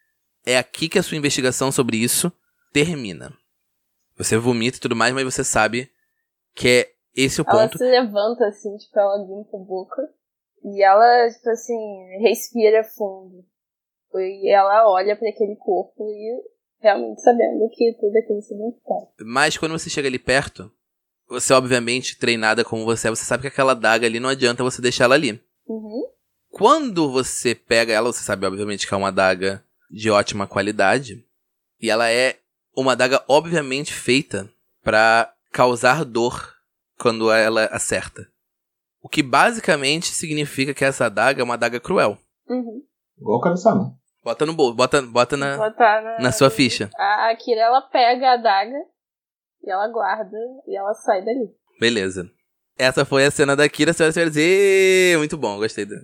Speaker 2: É aqui que a sua investigação sobre isso termina. Você vomita e tudo mais, mas você sabe que é esse o
Speaker 3: Ela
Speaker 2: ponto.
Speaker 3: se levanta assim, tipo, ela limpa a boca. E ela, tipo assim, respira fundo. E ela olha pra aquele corpo e realmente sabendo que tudo aquilo significa.
Speaker 2: Mas quando você chega ali perto, você, obviamente, treinada como você é, você sabe que aquela daga ali não adianta você deixar ela ali.
Speaker 3: Uhum.
Speaker 2: Quando você pega ela, você sabe, obviamente, que é uma adaga de ótima qualidade. E ela é uma adaga, obviamente, feita pra causar dor quando ela acerta. O que basicamente significa que essa adaga é uma adaga cruel.
Speaker 3: Uhum.
Speaker 5: Igual o cabeção.
Speaker 2: Bota no bolso, bota, bota na,
Speaker 3: Botar na,
Speaker 2: na sua ficha.
Speaker 3: A Akira, ela pega a adaga e ela guarda e ela sai dali.
Speaker 2: Beleza. Essa foi a cena da Kira, senhoras e senhores. Ê, muito bom, gostei dele.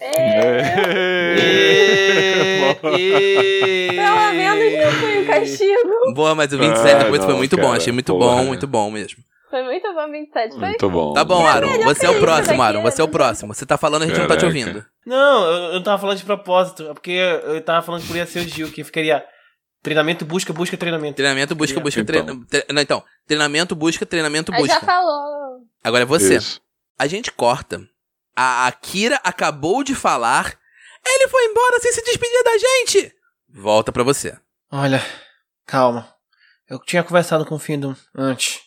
Speaker 3: Pelo menos não foi um castigo.
Speaker 2: Boa, mas o 27
Speaker 1: Ah,
Speaker 2: depois foi
Speaker 1: não,
Speaker 2: muito bom,
Speaker 1: cara,
Speaker 2: achei muito
Speaker 1: porra.
Speaker 2: bom, muito bom mesmo.
Speaker 3: Foi muito bom 27. Foi
Speaker 1: Muito bom.
Speaker 2: Tá bom,
Speaker 3: É
Speaker 2: Aaron,
Speaker 3: melhor
Speaker 2: você é o próximo, Aaron, você é o
Speaker 3: né?
Speaker 2: próximo. Você tá falando, a gente não tá te
Speaker 1: Caraca.
Speaker 2: ouvindo.
Speaker 4: Não, eu, eu não tava falando de propósito. É porque eu tava falando que poderia ser o Gil, que ficaria treinamento, busca, busca, treinamento.
Speaker 2: Treinamento, busca, busca,
Speaker 1: Então.
Speaker 2: treina... tre- Não, então, treinamento, busca, treinamento,
Speaker 3: Aí já
Speaker 2: busca.
Speaker 3: falou.
Speaker 2: Agora é você.
Speaker 1: Isso.
Speaker 2: A gente corta. A Akira acabou de falar. Ele foi embora sem se despedir da gente. Volta pra você.
Speaker 4: Olha, calma. Eu tinha conversado com o Findo antes.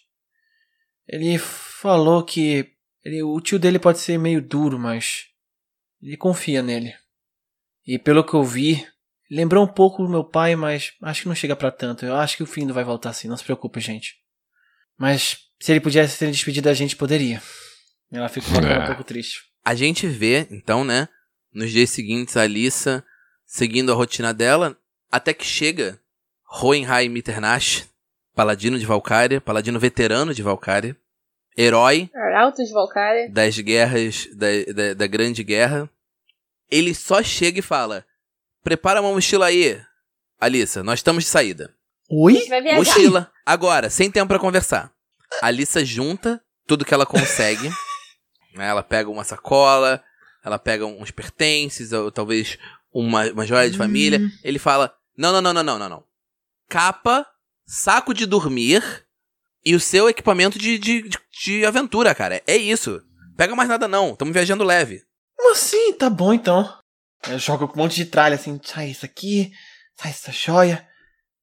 Speaker 4: Ele falou que ele- o tio dele pode ser meio duro, mas ele confia nele. E pelo que eu vi, lembrou um pouco do meu pai, mas acho que não chega pra tanto. Eu acho que o Findo vai voltar sim, não se preocupe, gente. Mas se ele pudesse ter despedido da gente, poderia. Ela ficou agora um
Speaker 1: É.
Speaker 4: pouco triste.
Speaker 2: A gente vê, então, né, nos dias seguintes, a Alissa seguindo a rotina dela, até que chega Hohenheim Mitternacht, paladino de Valkyria, paladino veterano de Valkyria, herói
Speaker 3: Arautos de Valkyria.
Speaker 2: das guerras, da, da, da Grande Guerra. Ele só chega e fala: Prepara uma mochila aí, Alissa, nós estamos de saída.
Speaker 4: Oi?
Speaker 3: Vai viajar.
Speaker 2: Mochila, agora, sem tempo pra conversar. A Alissa junta tudo que ela consegue. né? Ela pega uma sacola, ela pega uns pertences, ou talvez uma, uma joia de família. Ele fala: Não, não, não, não, não, não, não. Capa, saco de dormir e o seu equipamento de, de, de, de aventura, cara. É isso. Pega mais nada, não. Estamos viajando leve.
Speaker 4: Como assim? Tá bom então. Joga com um monte de tralha assim, sai isso aqui, sai essa joia,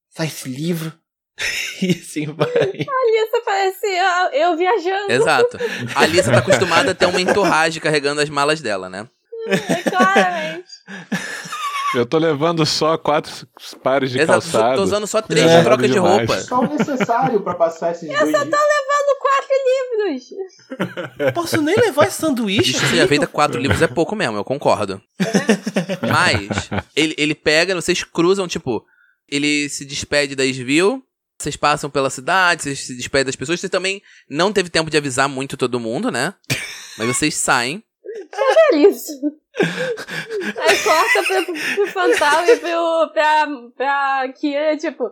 Speaker 4: sai esse livro. e assim vai.
Speaker 3: Isso parecia eu viajando.
Speaker 2: Exato. A Alissa tá acostumada a ter uma entorragem carregando as malas dela, né?
Speaker 3: É, claramente.
Speaker 1: Eu tô levando só quatro pares de
Speaker 2: Exato. Tô-
Speaker 1: calçado.
Speaker 2: Tô usando só três
Speaker 4: É,
Speaker 2: de
Speaker 1: demais.
Speaker 2: roupa.
Speaker 5: Só o necessário pra passar esses dois dias.
Speaker 3: Levando quatro livros.
Speaker 4: Posso nem levar esse sanduíche?
Speaker 2: Isso já feita quatro livros é pouco mesmo, eu concordo. Mas, ele, ele pega, vocês cruzam, tipo, ele se despede da Sville, vocês passam pela cidade, vocês se despedem das pessoas, você também não teve tempo de avisar muito todo mundo, né? Mas vocês saem.
Speaker 3: É isso. Aí corta pro, pro Fantal e pro, pra, pra Kira, tipo,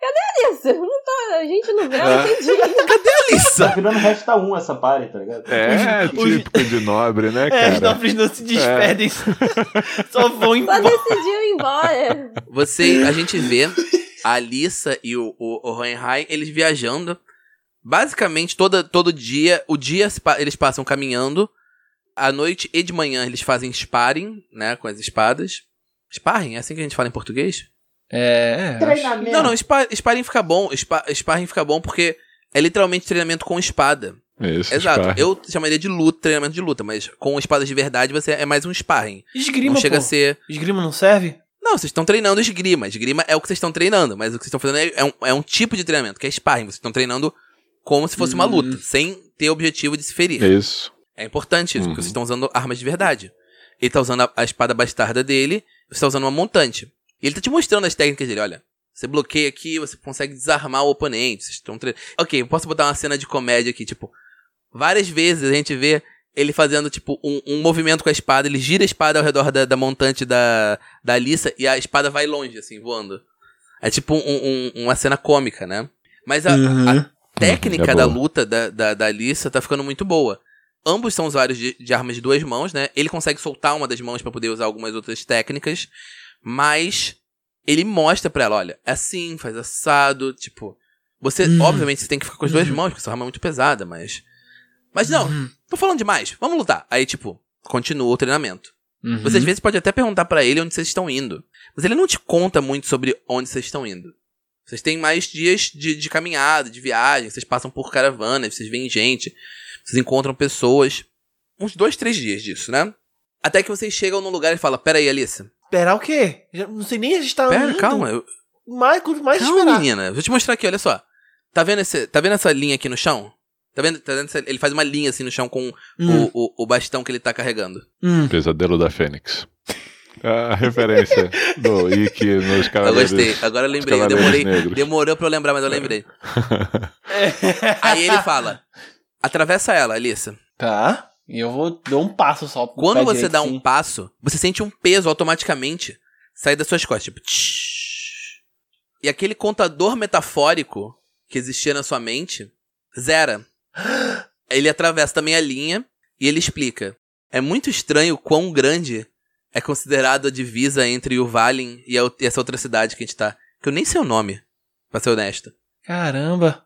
Speaker 3: cadê a Alissa? Não tô, a gente não vê, não entendi.
Speaker 5: Tá virando resta um essa party, tá ligado?
Speaker 1: É,
Speaker 4: Os-
Speaker 1: típico de nobre, né,
Speaker 4: É, os
Speaker 1: cara?
Speaker 4: nobres não se despedem. Só vão
Speaker 3: Só
Speaker 4: embora.
Speaker 3: decidiu ir embora.
Speaker 2: Você, a gente vê a Alissa e o, o, o Hohenheim, eles viajando. Basicamente, toda, todo dia, o dia eles passam caminhando. À noite e de manhã eles fazem sparring, né, com as espadas. Sparring? É assim que a gente fala em português?
Speaker 4: É, é.
Speaker 5: Treinamento.
Speaker 2: Não, não, spa, sparring fica bom. Spa, sparring fica bom porque é literalmente treinamento com espada.
Speaker 1: Isso,
Speaker 2: Exato.
Speaker 1: sparring.
Speaker 2: Eu chamaria de luta, treinamento de luta, mas com espadas de verdade você é mais um sparring.
Speaker 4: Esgrima,
Speaker 2: não chega
Speaker 4: pô.
Speaker 2: a ser.
Speaker 4: Esgrima não serve?
Speaker 2: Não, vocês estão treinando esgrima. Esgrima é o que vocês estão treinando, mas o que vocês estão fazendo é, é um, é um tipo de treinamento, que é sparring. Vocês estão treinando como se fosse uma
Speaker 4: Hum.
Speaker 2: luta, sem ter o objetivo de se ferir.
Speaker 1: Isso.
Speaker 2: É importante isso,
Speaker 1: Uhum.
Speaker 2: porque vocês estão usando armas de verdade. Ele tá usando a, a espada bastarda dele, você tá usando uma montante. E ele tá te mostrando as técnicas dele, olha. Você bloqueia aqui, você consegue desarmar o oponente. Vocês estão tre... Ok, eu posso botar uma cena de comédia aqui, tipo. Várias vezes a gente vê ele fazendo, tipo, um, um movimento com a espada, ele gira a espada ao redor da, da montante da, da Alissa e a espada vai longe, assim, voando. É tipo um- um- uma cena cômica, né? Mas a, a técnica
Speaker 1: é
Speaker 2: da luta da, da, da Alissa tá ficando muito boa. Ambos são usuários de, de armas de duas mãos, né? Ele consegue soltar uma das mãos pra poder usar algumas outras técnicas, mas ele mostra pra ela, olha, é assim, faz assado, tipo, você,
Speaker 4: Hum.
Speaker 2: obviamente, você tem que ficar com as duas mãos, porque sua arma é muito pesada, mas mas não,
Speaker 4: Uhum.
Speaker 2: tô falando demais, vamos lutar. Aí, tipo, continua o treinamento.
Speaker 4: Uhum.
Speaker 2: Você às vezes pode até perguntar pra ele onde vocês estão indo, mas ele não te conta muito sobre onde vocês estão indo. Vocês têm mais dias de, de caminhada, de viagem, vocês passam por caravanas, vocês veem gente, vocês encontram pessoas. Uns dois, três dias disso, né? Até que vocês chegam num lugar e falam, pera aí, Alissa.
Speaker 4: Esperar o quê? Já não sei nem se a gente tá
Speaker 2: Pera,
Speaker 4: indo.
Speaker 2: calma. Eu,
Speaker 4: Mais, mais
Speaker 2: calma,
Speaker 4: esperar.
Speaker 2: menina. Vou te mostrar aqui, olha só. Tá vendo, esse, tá vendo essa linha aqui no chão? Tá vendo? Tá vendo essa- ele faz uma linha assim no chão com
Speaker 4: Hum,
Speaker 2: o, o, o bastão que ele tá carregando.
Speaker 4: hum.
Speaker 1: Pesadelo da Fênix. A referência do Ikki nos
Speaker 2: Eu
Speaker 1: Cavaleiros.
Speaker 2: gostei. Agora eu lembrei. Eu demorei,
Speaker 1: Negros.
Speaker 2: demorou pra eu lembrar, mas eu lembrei. Aí ele fala: atravessa ela, Alissa.
Speaker 4: Tá. E eu vou dar um passo só. pro
Speaker 2: Quando você
Speaker 4: direito,
Speaker 2: dá um
Speaker 4: sim.
Speaker 2: passo, você sente um peso automaticamente sair das suas costas. Tipo, tsh. E aquele contador metafórico que existia na sua mente, zera. Ele atravessa também a linha e ele explica. É muito estranho quão grande é considerado a divisa entre o Valin e, a- e essa outra cidade que a gente tá. Que eu nem sei o nome, pra ser honesto.
Speaker 4: Caramba.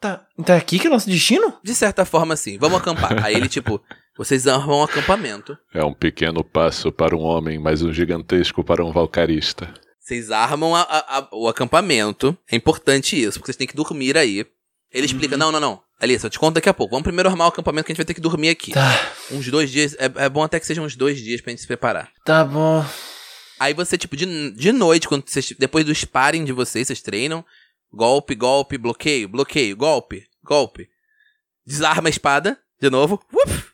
Speaker 4: Tá. Então é aqui que é nosso destino?
Speaker 2: De certa forma, sim. Vamos acampar. Aí ele, tipo, vocês armam um acampamento.
Speaker 1: É um pequeno passo para um homem, mas um gigantesco para um valcarista.
Speaker 2: Vocês armam a- a- a- o acampamento. É importante isso, porque vocês têm que dormir aí. Ele explica: não, não, não. Alissa, eu te conto daqui a pouco. Vamos primeiro armar o acampamento que a gente vai ter que dormir aqui.
Speaker 4: Tá.
Speaker 2: Uns dois dias. É, é bom até que sejam uns dois dias pra gente se preparar.
Speaker 4: Tá bom.
Speaker 2: Aí você, tipo, de, de noite, quando vocês, depois do sparring de vocês, vocês treinam. Golpe, golpe, bloqueio, bloqueio, golpe, golpe. Desarma a espada, de novo. Uf!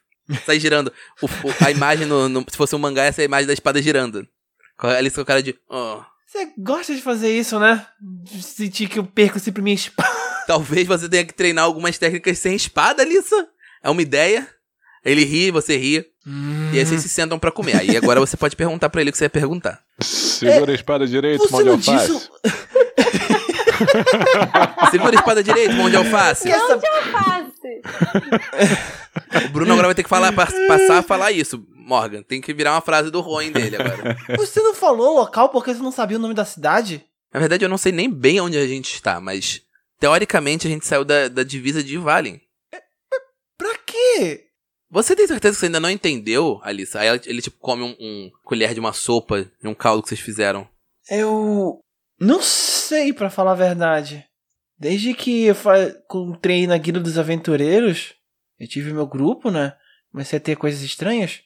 Speaker 2: sai girando. O- o- a imagem, no, no- se fosse um mangá, essa é a imagem da espada girando. Com a Alice com a cara de. "Oh."
Speaker 4: Você gosta de fazer isso, né? De sentir que eu perco sempre minha espada.
Speaker 2: Talvez você tenha que treinar algumas técnicas sem espada, Alissa. É uma ideia. Ele ri, você ri. E aí vocês se sentam pra comer. Aí agora você pode perguntar pra ele o que você ia perguntar.
Speaker 1: Segura a espada direita,
Speaker 4: Você
Speaker 1: mão de
Speaker 4: não
Speaker 1: alface.
Speaker 4: disse.
Speaker 2: Segura a espada direita, mão de alface.
Speaker 4: Que essa...
Speaker 3: Face.
Speaker 2: O Bruno agora vai ter que falar, pa- passar a falar isso, Morgan. Tem que virar uma frase do Roen dele agora.
Speaker 4: Você não falou o local porque você não sabia o nome da cidade?
Speaker 2: Na verdade, eu não sei nem bem onde a gente está, mas teoricamente a gente saiu da, da divisa de Valen.
Speaker 4: Pra quê?
Speaker 2: Você tem certeza que você ainda não entendeu, Alissa? Aí ele, tipo, come um, um colher de uma sopa, de um caldo que vocês fizeram.
Speaker 4: Eu não sei, pra falar a verdade. Desde que eu entrei na Guilda dos Aventureiros, eu tive meu grupo, né? Comecei a ter coisas estranhas.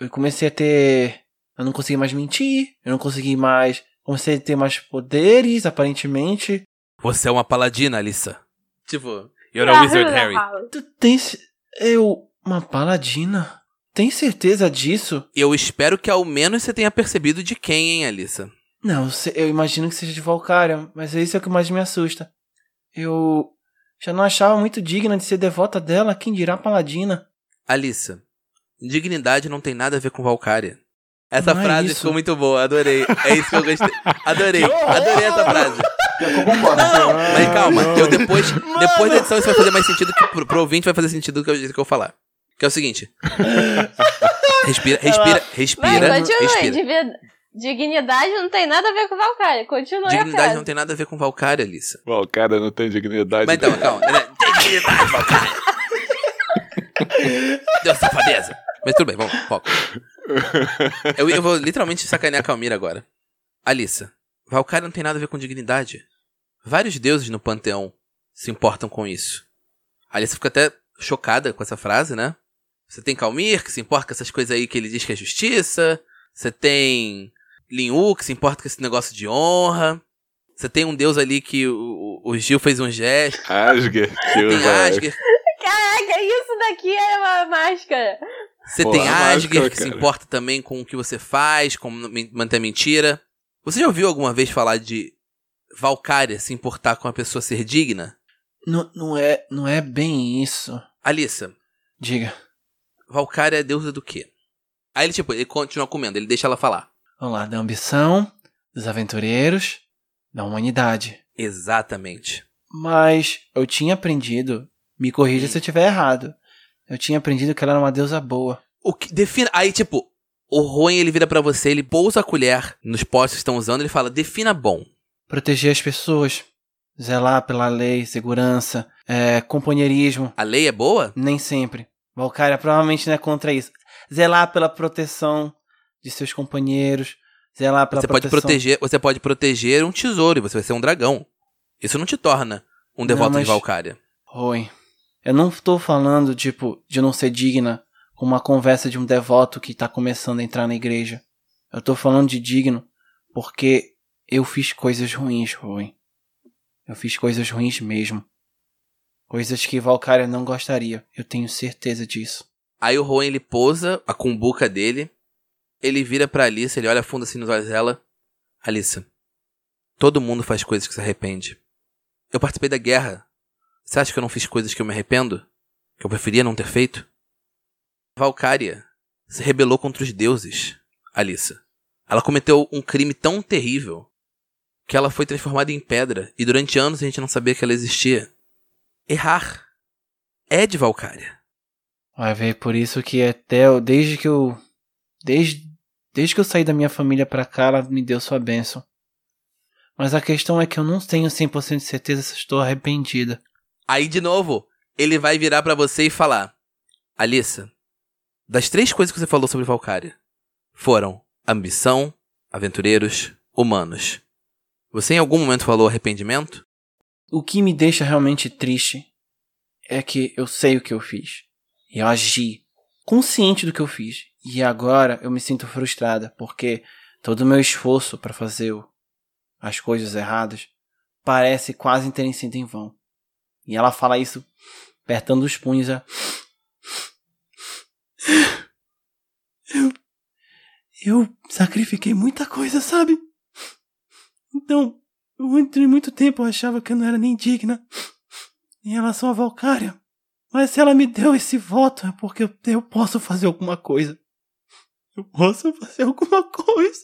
Speaker 4: Eu comecei a ter. Eu não consegui mais mentir. Eu não consegui mais. Comecei a ter mais poderes, aparentemente.
Speaker 2: Você é uma paladina, Alissa. Tipo, you're a wizard, Harry.
Speaker 4: Tu tens. Eu. Uma paladina? Tem certeza disso?
Speaker 2: Eu espero que ao menos você tenha percebido de quem, hein, Alissa?
Speaker 4: Não, eu imagino que seja de Valkyria, mas isso é o que mais me assusta. Eu já não achava muito digna de ser devota dela, quem dirá paladina.
Speaker 2: Alissa, dignidade não tem nada a ver com Valkyria. Essa
Speaker 4: Não é
Speaker 2: frase
Speaker 4: isso.
Speaker 2: ficou muito boa, adorei. É isso que eu gostei. Adorei, adorei essa frase.
Speaker 6: Eu concordo.
Speaker 2: Não, mas calma, eu depois, depois da edição isso vai fazer mais sentido que pro, pro ouvinte vai fazer sentido do que eu, que eu falar. Que é o seguinte. Respira, respira, respira,
Speaker 3: continue.
Speaker 2: respira.
Speaker 3: Divi- Dignidade não tem nada a ver com Valkyria. Continue a
Speaker 2: Dignidade
Speaker 3: frase.
Speaker 2: não tem nada a ver com Valkyria, Alissa.
Speaker 1: Cara não tem dignidade.
Speaker 2: Mas então, calma. né? Tem dignidade, Valkyria. Deu safadeza. Mas tudo bem, vamos, foco. Eu, eu vou literalmente sacanear a Calmira agora. Alissa, Valkyria não tem nada a ver com dignidade. Vários deuses no panteão se importam com isso. A Alissa fica até chocada com essa frase, né? Você tem Calmir, que se importa com essas coisas aí que ele diz que é justiça. Você tem Linhu, que se importa com esse negócio de honra. Você tem um deus ali que o, o Gil fez um gesto.
Speaker 1: Asger. que
Speaker 2: Tem Asger.
Speaker 3: Caraca, isso daqui é uma máscara.
Speaker 2: Você
Speaker 1: Pô,
Speaker 2: tem
Speaker 1: a máscara,
Speaker 2: Asger, que se
Speaker 1: cara.
Speaker 2: importa também com o que você faz, com manter a mentira. Você já ouviu alguma vez falar de Valkyria se importar com a pessoa ser digna?
Speaker 4: Não, não é, não é bem isso.
Speaker 2: Alissa,
Speaker 4: Diga.
Speaker 2: Valkyria é deusa do quê? Aí ele, tipo, ele continua comendo, ele deixa ela falar.
Speaker 4: Vamos lá, da ambição, dos aventureiros, da humanidade.
Speaker 2: Exatamente.
Speaker 4: Mas eu tinha aprendido, me corrija se eu estiver errado. Eu tinha aprendido que ela era uma deusa boa.
Speaker 2: O que defina. Aí, tipo, o Roen ele vira pra você, ele pousa a colher nos postos que estão usando, ele fala: defina bom.
Speaker 4: Proteger as pessoas, zelar pela lei, segurança, é, companheirismo.
Speaker 2: A lei é boa?
Speaker 4: Nem sempre. Valkyria provavelmente não é contra isso. Zelar pela proteção de seus companheiros, zelar pela
Speaker 2: Você pode
Speaker 4: proteção...
Speaker 2: proteger, você pode proteger um tesouro e você vai ser um dragão. Isso não te torna um devoto
Speaker 4: mas-
Speaker 2: de Valkyria.
Speaker 4: Oi. Eu não tô falando, tipo, de não ser digna com uma conversa de um devoto que tá começando a entrar na igreja. Eu tô falando de digno porque eu fiz coisas ruins, Rui. Eu fiz coisas ruins mesmo. Coisas que Valkyria não gostaria. Eu tenho certeza disso.
Speaker 2: Aí o Rowan ele pousa a cumbuca dele, ele vira pra Alice, ele olha fundo assim nos olhos dela. Alice, todo mundo faz coisas que se arrepende. Eu participei da guerra. Você acha que eu não fiz coisas que eu me arrependo? Que eu preferia não ter feito? Valkyria se rebelou contra os deuses, Alice. Ela cometeu um crime tão terrível que ela foi transformada em pedra e durante anos a gente não sabia que ela existia. Errar é de Valkyria.
Speaker 4: Vai ver por isso que até desde que eu desde desde que eu saí da minha família pra cá, ela me deu sua bênção. Mas a questão é que eu não tenho 100% de certeza se estou arrependida.
Speaker 2: Aí, de novo, ele vai virar pra você e falar: Alissa, das três coisas que você falou sobre Valkyria foram ambição, aventureiros, humanos. Você em algum momento falou arrependimento?
Speaker 4: O que me deixa realmente triste é que eu sei o que eu fiz. E eu agi consciente do que eu fiz. E agora eu me sinto frustrada porque todo o meu esforço para fazer as coisas erradas parece quase terem sido em vão. E ela fala isso apertando os punhos. a- Eu, eu sacrifiquei muita coisa, sabe? Então, durante muito tempo eu achava que eu não era nem digna em relação a Valkyria. Mas se ela me deu esse voto é porque eu posso fazer alguma coisa. Eu posso fazer alguma coisa.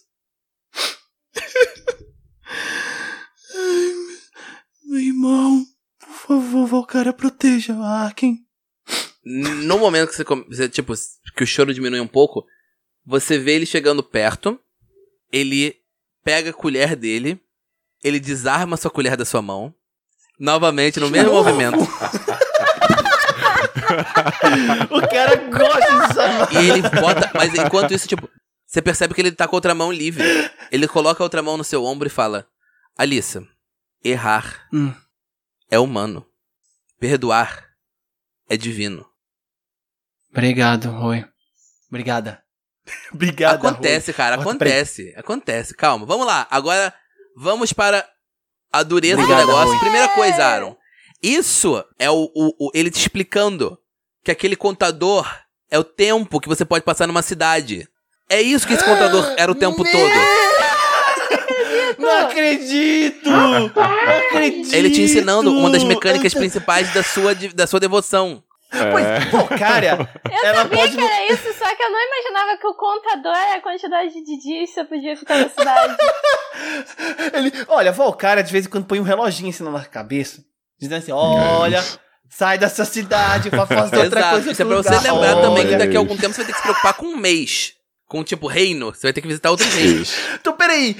Speaker 4: Meu irmão, por favor, Valkyria, proteja a Arken.
Speaker 2: No momento que você, tipo, que o choro diminui um pouco, você vê ele chegando perto, ele pega a colher dele, ele desarma sua colher da sua mão, novamente no mesmo movimento.
Speaker 4: o cara gosta de desarmar.
Speaker 2: E ele bota. Mas enquanto isso, tipo, você percebe que ele tá com a outra mão livre. Ele coloca a outra mão no seu ombro e fala: Alissa, errar
Speaker 4: Hum.
Speaker 2: é humano. Perdoar é divino.
Speaker 4: Obrigado, Rui. Obrigada. Obrigada,
Speaker 2: acontece, cara,
Speaker 4: Bota
Speaker 2: acontece. Acontece. Calma, vamos lá. Agora vamos para a dureza
Speaker 4: Obrigado,
Speaker 2: do negócio.
Speaker 4: Rui.
Speaker 2: Primeira coisa, Aaron. Isso é o, o- o- ele te explicando que aquele contador é o tempo que você pode passar numa cidade. É isso que esse contador era o tempo todo.
Speaker 4: Não acredito! Não acredito!
Speaker 2: Ele te ensinando uma das mecânicas principais da sua, da sua devoção.
Speaker 4: Pois,
Speaker 1: É.
Speaker 4: pô, cara,
Speaker 3: Eu
Speaker 4: ela
Speaker 3: sabia
Speaker 4: pode.
Speaker 3: que era isso, só que eu não imaginava que o contador era a quantidade de dias que você podia ficar na cidade.
Speaker 4: Ele, olha, Valkyria de vez em quando põe um reloginho assim na cabeça, dizendo assim: olha, sai dessa cidade pra fazer outra
Speaker 2: Exato.
Speaker 4: coisa.
Speaker 2: Isso é pra você
Speaker 4: lugar.
Speaker 2: lembrar também que
Speaker 4: Olha.
Speaker 2: daqui a algum tempo você vai ter que se preocupar com um mês. Com, tipo, reino. Você vai ter que visitar outros reinos.
Speaker 4: Então, peraí.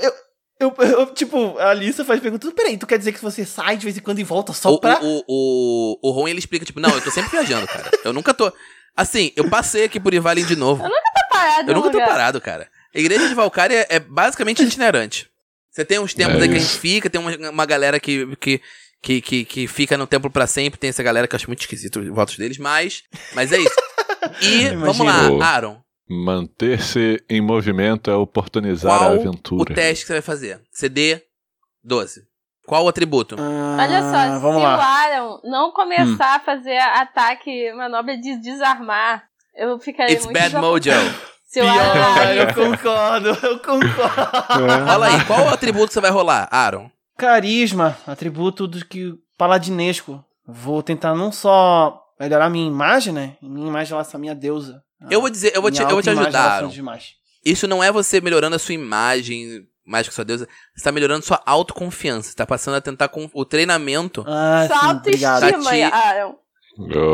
Speaker 4: Eu, eu, eu, tipo, a Alissa faz pergunta: peraí, tu quer dizer que você sai de vez em quando e volta só
Speaker 2: O,
Speaker 4: pra.
Speaker 2: o, o, o, o Ron, ele explica, tipo, não, eu tô sempre viajando, cara. Eu nunca tô... Assim, eu passei aqui por Ivalin de novo.
Speaker 3: Tá parado
Speaker 2: Eu nunca tô
Speaker 3: lugar.
Speaker 2: parado, cara. A igreja de Valkyria é basicamente itinerante. Você tem uns templos
Speaker 1: É
Speaker 2: aí que a
Speaker 1: isso.
Speaker 2: gente fica, tem uma, uma galera que, que, que, que, que fica no templo pra sempre, tem essa galera que eu acho muito esquisito os votos deles, mas, mas é isso. E vamos lá, Aaron,
Speaker 1: Manter-se em movimento é oportunizar a
Speaker 2: qual o
Speaker 1: aventura.
Speaker 2: teste que você vai fazer? CD 12. Qual o atributo?
Speaker 4: Ah,
Speaker 3: Olha só,
Speaker 4: vamos
Speaker 3: se
Speaker 4: lá.
Speaker 3: o Aaron não começar a fazer ataque, manobra de desarmar, eu ficarei
Speaker 2: It's
Speaker 3: muito
Speaker 2: bad mojo.
Speaker 3: Se o Aaron
Speaker 4: Pior, eu concordo, eu concordo.
Speaker 2: Rola aí, qual o atributo que você vai rolar, Aaron?
Speaker 4: Carisma, atributo do que paladinesco. Vou tentar não só melhorar minha imagem, né? Minha imagem em relação à minha deusa.
Speaker 2: Eu vou dizer, eu vou te, eu vou te ajudar. Isso não é você melhorando a sua imagem, mais que sua deusa. Você tá melhorando sua autoconfiança. Você tá passando a tentar com o treinamento.
Speaker 4: Ah,
Speaker 3: Sua
Speaker 4: sim, obrigado.
Speaker 3: autoestima. Aaron.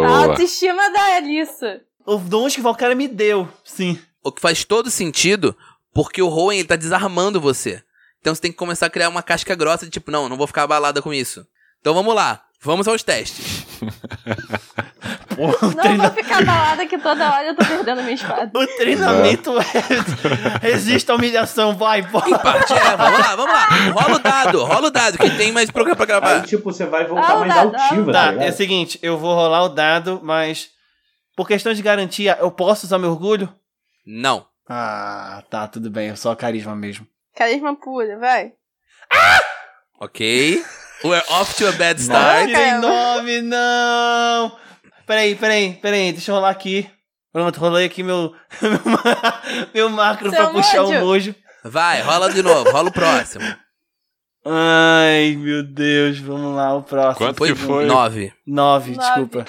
Speaker 3: A autoestima da Alissa.
Speaker 4: Os dons que o Valkyria me deu, sim.
Speaker 2: O que faz todo sentido, porque o Rowan, ele tá desarmando você. Então você tem que começar a criar uma casca grossa de tipo, não, não vou ficar abalada com isso. Então vamos lá, vamos aos testes.
Speaker 4: O,
Speaker 3: Não
Speaker 4: treina-
Speaker 3: vou ficar balada que toda hora eu tô perdendo minha espada.
Speaker 4: o treinamento é... resiste à humilhação, vai,
Speaker 2: Em
Speaker 4: bora.
Speaker 2: parte, é, vamos lá, vamos lá. Rola o dado, rola o dado, que tem mais programa pra
Speaker 5: Aí,
Speaker 2: gravar.
Speaker 5: tipo, você vai voltar
Speaker 3: Ah,
Speaker 5: mais
Speaker 3: dá.
Speaker 5: altiva, tá,
Speaker 4: Tá,
Speaker 5: ligado?
Speaker 4: é o seguinte, eu vou rolar o dado, mas por questão de garantia, eu posso usar meu orgulho?
Speaker 2: Não.
Speaker 4: Ah, tá, tudo bem, é só carisma mesmo.
Speaker 3: Carisma pura, vai.
Speaker 2: Ok. We're off to a bad
Speaker 4: Não,
Speaker 2: start.
Speaker 4: tirei
Speaker 3: caramba.
Speaker 4: nove, não! Peraí, peraí, peraí, deixa eu rolar aqui. Pronto, rolei aqui meu, meu, ma- meu macro
Speaker 3: Seu
Speaker 4: pra puxar o
Speaker 3: mojo.
Speaker 4: mojo.
Speaker 2: Vai, rola de novo, rola o próximo.
Speaker 4: Ai, meu Deus, vamos lá, o próximo.
Speaker 1: Quanto
Speaker 2: Foi
Speaker 1: que foi?
Speaker 2: nove.
Speaker 4: Nove,
Speaker 3: Nove.
Speaker 4: desculpa.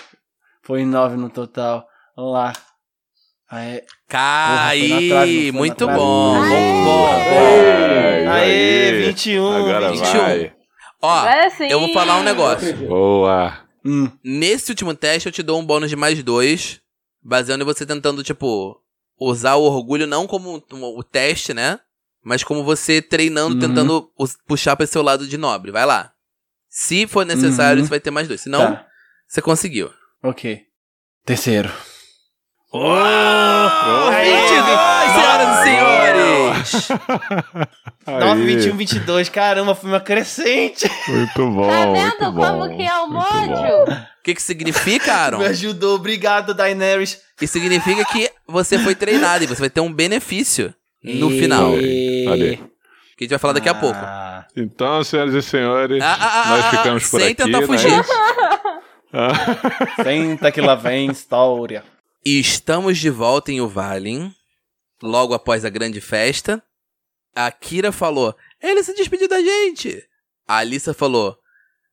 Speaker 4: Foi nove no total. Vamos lá. Aê,
Speaker 2: Cai,
Speaker 4: Porra, trave, não
Speaker 2: muito bom,
Speaker 3: Aê.
Speaker 2: bom, bom.
Speaker 1: Aê,
Speaker 4: Aê,
Speaker 1: aí.
Speaker 4: 21,
Speaker 1: Agora
Speaker 2: 21.
Speaker 1: vai.
Speaker 2: Ó,
Speaker 3: Agora sim.
Speaker 2: eu vou falar um negócio.
Speaker 1: Boa.
Speaker 4: Hum,
Speaker 2: Nesse último teste, eu te dou um bônus de mais dois, baseando em você tentando, tipo, usar o orgulho não como o teste, né? Mas como você treinando,
Speaker 4: Uhum.
Speaker 2: tentando puxar pra esse seu lado de nobre. Vai lá. Se for necessário,
Speaker 4: Uhum.
Speaker 2: você vai ter mais dois. Senão,
Speaker 4: tá,
Speaker 2: você conseguiu.
Speaker 4: ok. Terceiro.
Speaker 2: Aí, senhoras e senhores!
Speaker 4: 9,
Speaker 1: Aí.
Speaker 4: 21, 22. Caramba, foi uma crescente.
Speaker 1: Muito bom,
Speaker 3: Tá
Speaker 1: muito
Speaker 3: vendo
Speaker 1: bom.
Speaker 3: como que é o
Speaker 1: bom.
Speaker 3: mojo?
Speaker 2: O que que significa, Aaron?
Speaker 4: Me ajudou. Obrigado, Daenerys.
Speaker 2: Isso significa que você foi treinado e você vai ter um benefício no
Speaker 4: E-
Speaker 2: final.
Speaker 1: Olha aí.
Speaker 2: Que a gente vai falar daqui a pouco.
Speaker 4: Ah,
Speaker 1: Então, senhoras e senhores,
Speaker 2: Ah, ah, ah,
Speaker 1: nós
Speaker 2: ah,
Speaker 1: ficamos
Speaker 2: ah,
Speaker 1: por
Speaker 2: sem
Speaker 1: aqui.
Speaker 2: tentar
Speaker 1: não é
Speaker 2: fugir.
Speaker 1: Ah,
Speaker 4: Senta que lá vem história.
Speaker 2: E estamos de volta em Uvalin, logo após a grande festa. A Kira falou: Ele se despediu da gente. A Alissa falou: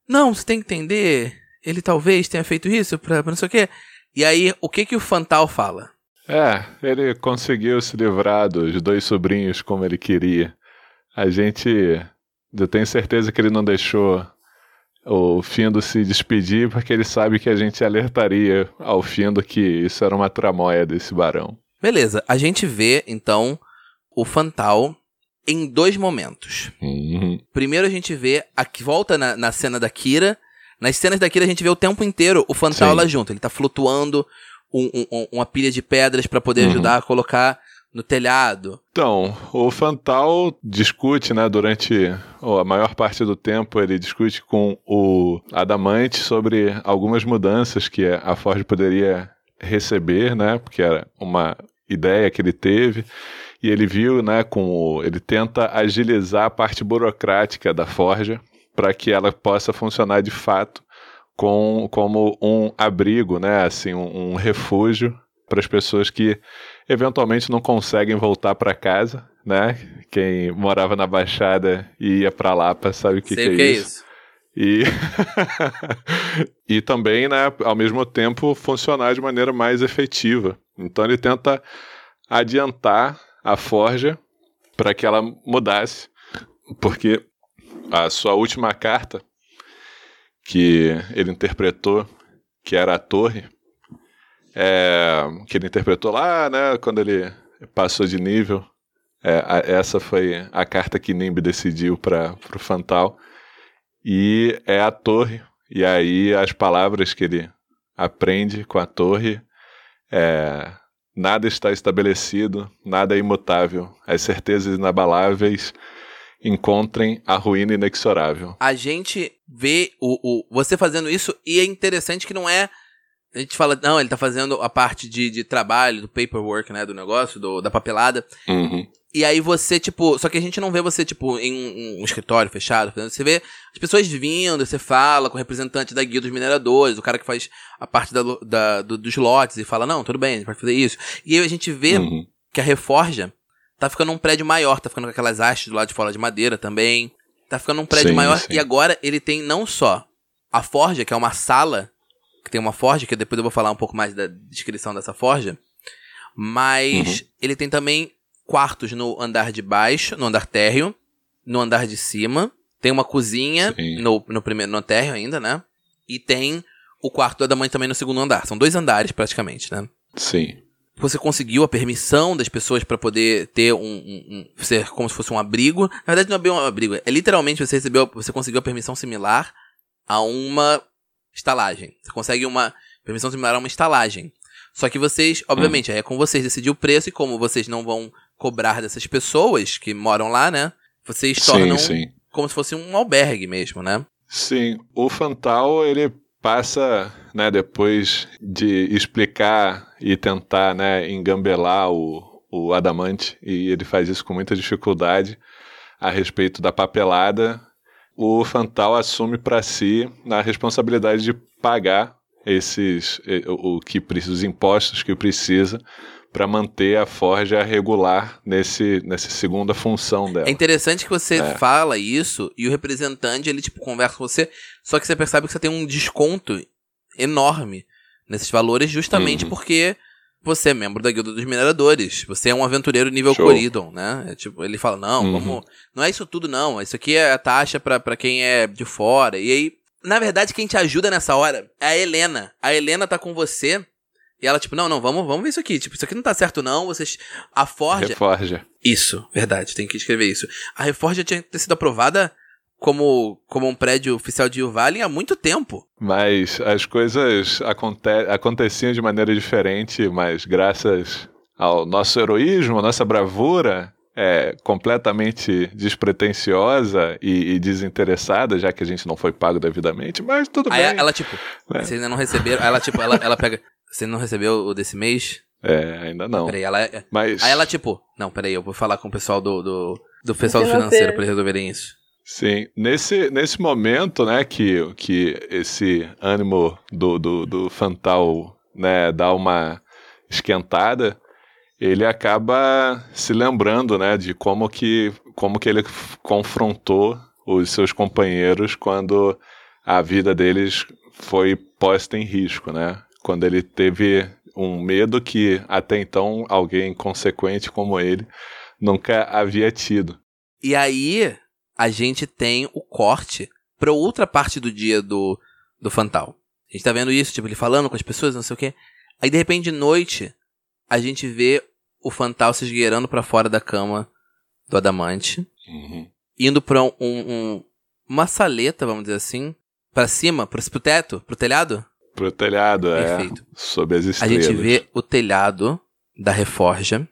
Speaker 2: Não, você tem que entender. Ele talvez tenha feito isso pra, pra não sei o quê. E aí, o que que o Fantal fala?
Speaker 1: É, ele conseguiu se livrar dos dois sobrinhos como ele queria. A gente. Eu tenho certeza que ele não deixou o Findo se despedir porque ele sabe que a gente alertaria ao Findo que isso era uma tramóia desse barão.
Speaker 2: Beleza, a gente vê, então, o Fantal em dois momentos.
Speaker 1: Uhum.
Speaker 2: Primeiro a gente vê, a volta na, na cena da Kira, Nas cenas daquilo a gente vê o tempo inteiro o Fantal
Speaker 1: Sim.
Speaker 2: lá junto. Ele tá flutuando um- um- um- uma pilha de pedras pra poder
Speaker 1: Uhum.
Speaker 2: ajudar a colocar no telhado.
Speaker 1: Então, o Fantal discute, né, durante a maior parte do tempo, ele discute com o Adamante sobre algumas mudanças que a Ford poderia receber, né, porque era uma ideia que ele teve, e ele viu, né, com ele tenta agilizar a parte burocrática da Forja para que ela possa funcionar de fato com, como um abrigo, né, assim, um, um refúgio para as pessoas que eventualmente não conseguem voltar para casa, né? Quem morava na Baixada e ia para Lapa sabe o que,
Speaker 2: Sei
Speaker 1: que,
Speaker 2: o
Speaker 1: é
Speaker 2: que é
Speaker 1: isso.
Speaker 2: isso.
Speaker 1: E, e também, né, ao mesmo tempo, funcionar de maneira mais efetiva. Então ele tenta adiantar a forja para que ela mudasse, porque a sua última carta que ele interpretou, que era a torre, é, que ele interpretou lá, né, quando ele passou de nível. É, a- essa foi a carta que Nimb decidiu para o Fantal. E é a torre. E aí as palavras que ele aprende com a torre é nada está estabelecido, nada é imutável. As certezas inabaláveis encontrem a ruína inexorável.
Speaker 2: A gente vê o, o, você fazendo isso e é interessante que não é. A gente fala, não, ele tá fazendo a parte de, de trabalho, do paperwork, né, do negócio, do, da papelada.
Speaker 1: Uhum.
Speaker 2: E aí você, tipo. Só que a gente não vê você, tipo, em um, um escritório fechado. Você vê as pessoas vindo, você fala com o representante da guilda dos mineradores, o cara que faz a parte da, da- do- dos lotes e fala, não, tudo bem, a gente pode fazer isso. E aí a gente vê
Speaker 1: Uhum.
Speaker 2: que a Reforja tá ficando um prédio maior, tá ficando com aquelas hastes do lado de fora de madeira também. Tá ficando um prédio
Speaker 1: Sim,
Speaker 2: maior.
Speaker 1: sim.
Speaker 2: E agora ele tem não só a forja, que é uma sala, que tem uma forja, que depois eu vou falar um pouco mais da descrição dessa forja. Mas
Speaker 1: Uhum.
Speaker 2: ele tem também quartos no andar de baixo, no andar térreo, no andar de cima. Tem uma cozinha
Speaker 1: Sim.
Speaker 2: no, no primeiro no térreo ainda, né? E tem o quarto do Adamante também no segundo andar. São dois andares praticamente, né?
Speaker 1: Sim.
Speaker 2: você conseguiu a permissão das pessoas pra poder ter um, um- um- ser como se fosse um abrigo. Na verdade não é bem um abrigo, é literalmente você recebeu, você conseguiu a permissão similar a uma estalagem. Você consegue uma permissão similar a uma estalagem. Só que vocês, obviamente, aí é com vocês decidir o preço e como vocês não vão cobrar dessas pessoas que moram lá, né? Vocês
Speaker 1: Sim,
Speaker 2: tornam
Speaker 1: sim.
Speaker 2: como se fosse um albergue mesmo, né?
Speaker 1: Sim, o Fantal ele passa, né, depois de explicar e tentar, né, engambelar o, o Adamante, e ele faz isso com muita dificuldade a respeito da papelada, o Fantal assume para si a responsabilidade de pagar esses o o que precisa, os impostos que precisa para manter a forja regular nesse nessa segunda função dela.
Speaker 2: É interessante que você
Speaker 1: É.
Speaker 2: fala isso e o representante, ele, tipo, conversa com você, só que você percebe que você tem um desconto enorme nesses valores justamente
Speaker 1: Uhum.
Speaker 2: porque você é membro da Guilda dos Mineradores. Você é um aventureiro nível
Speaker 1: Show.
Speaker 2: Coridon, né? É, tipo, ele fala, não,
Speaker 1: Uhum.
Speaker 2: vamos... Não é isso tudo, não. Isso aqui é a taxa pra, pra quem é de fora. E aí, na verdade, quem te ajuda nessa hora é a Helena. A Helena tá com você... E ela, tipo, não, não, vamos, vamos ver isso aqui. Tipo, isso aqui não tá certo, não. Vocês. A Forja.
Speaker 1: Reforja.
Speaker 2: Isso, verdade, tem que escrever isso. A Reforja tinha que ter sido aprovada como, como um prédio oficial de Uvalin há muito tempo.
Speaker 1: Mas as coisas aconte aconteciam de maneira diferente, mas graças ao nosso heroísmo, à nossa bravura, é, completamente despretensiosa e, e desinteressada, já que a gente não foi pago devidamente, mas tudo
Speaker 2: Aí
Speaker 1: bem.
Speaker 2: ela, tipo,
Speaker 1: É.
Speaker 2: vocês ainda não receberam. Ela, tipo, ela, ela pega. Você não recebeu o desse mês?
Speaker 1: É, ainda não.
Speaker 2: Peraí, ela. é-
Speaker 1: Mas,
Speaker 2: Aí ela, tipo, não, peraí, eu vou falar com o pessoal do. do, do pessoal do
Speaker 3: Financeiro.
Speaker 2: financeiro pra eles resolverem isso.
Speaker 1: Sim, nesse, nesse momento, né, que, que esse ânimo do, do, do Fantal, né, dá uma esquentada, ele acaba se lembrando, né, de como que, como que ele confrontou os seus companheiros quando a vida deles foi posta em risco, né? Quando ele teve um medo que até então alguém consequente como ele nunca havia tido.
Speaker 2: E aí, a gente tem o corte pra outra parte do dia do, do Fantal. A gente tá vendo isso, tipo, ele falando com as pessoas, não sei o quê. Aí, de repente, de noite, a gente vê o Fantal se esgueirando pra fora da cama do Adamante, indo pra um, um- uma saleta, vamos dizer assim, pra cima, pro, pro teto, pro telhado?
Speaker 1: Pro telhado, é.
Speaker 2: Perfeito.
Speaker 1: Sob as
Speaker 2: A
Speaker 1: estrelas.
Speaker 2: gente vê o telhado da Reforja,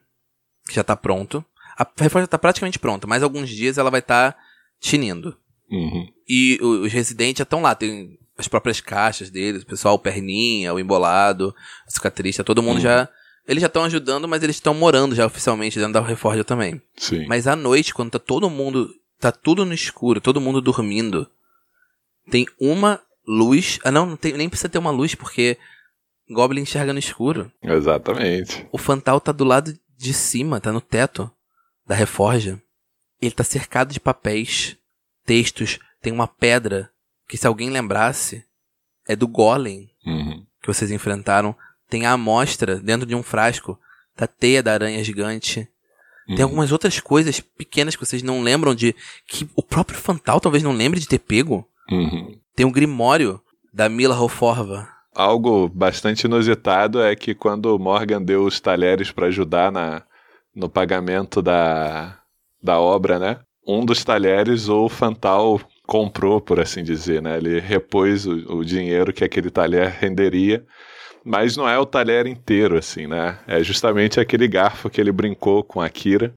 Speaker 2: que já tá pronto. A Reforja tá praticamente pronta, mas alguns dias ela vai estar tá tinindo.
Speaker 1: Uhum.
Speaker 2: E os residentes já estão lá, tem as próprias caixas deles, o pessoal, o Perninha, o Embolado, o Cicatrista, todo mundo
Speaker 1: Uhum.
Speaker 2: já. Eles já estão ajudando, mas eles estão morando já oficialmente dentro da Reforja também.
Speaker 1: Sim.
Speaker 2: Mas à noite, quando tá todo mundo. Tá tudo no escuro, todo mundo dormindo. Tem uma luz. Ah, não, não tem, nem precisa ter uma luz, porque Goblin enxerga no escuro.
Speaker 1: Exatamente.
Speaker 2: O Fantal tá do lado de cima, tá no teto da Reforja. Ele tá cercado de papéis, textos, tem uma pedra que se alguém lembrasse é do Golem
Speaker 1: Uhum.
Speaker 2: que vocês enfrentaram. Tem a amostra dentro de um frasco da teia da aranha gigante. Tem
Speaker 1: Uhum.
Speaker 2: algumas outras coisas pequenas que vocês não lembram de. que o próprio Fantal talvez não lembre de ter pego.
Speaker 1: Uhum.
Speaker 2: Tem um Grimório da Mila Hoforva.
Speaker 1: Algo bastante inusitado é que quando o Morgan deu os talheres para ajudar na, no pagamento da, da obra, né? Um dos talheres o Fantal comprou, por assim dizer, né? Ele repôs o, o dinheiro que aquele talher renderia, mas não é o talher inteiro, assim, né? É justamente aquele garfo que ele brincou com a Kira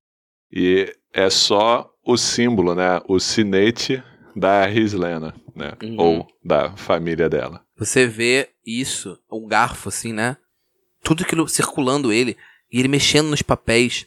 Speaker 1: e é só o símbolo, né? O sinete da Rislena, né?
Speaker 2: Uhum.
Speaker 1: Ou da família dela.
Speaker 2: Você vê isso, um garfo assim, né? Tudo aquilo circulando ele e ele mexendo nos papéis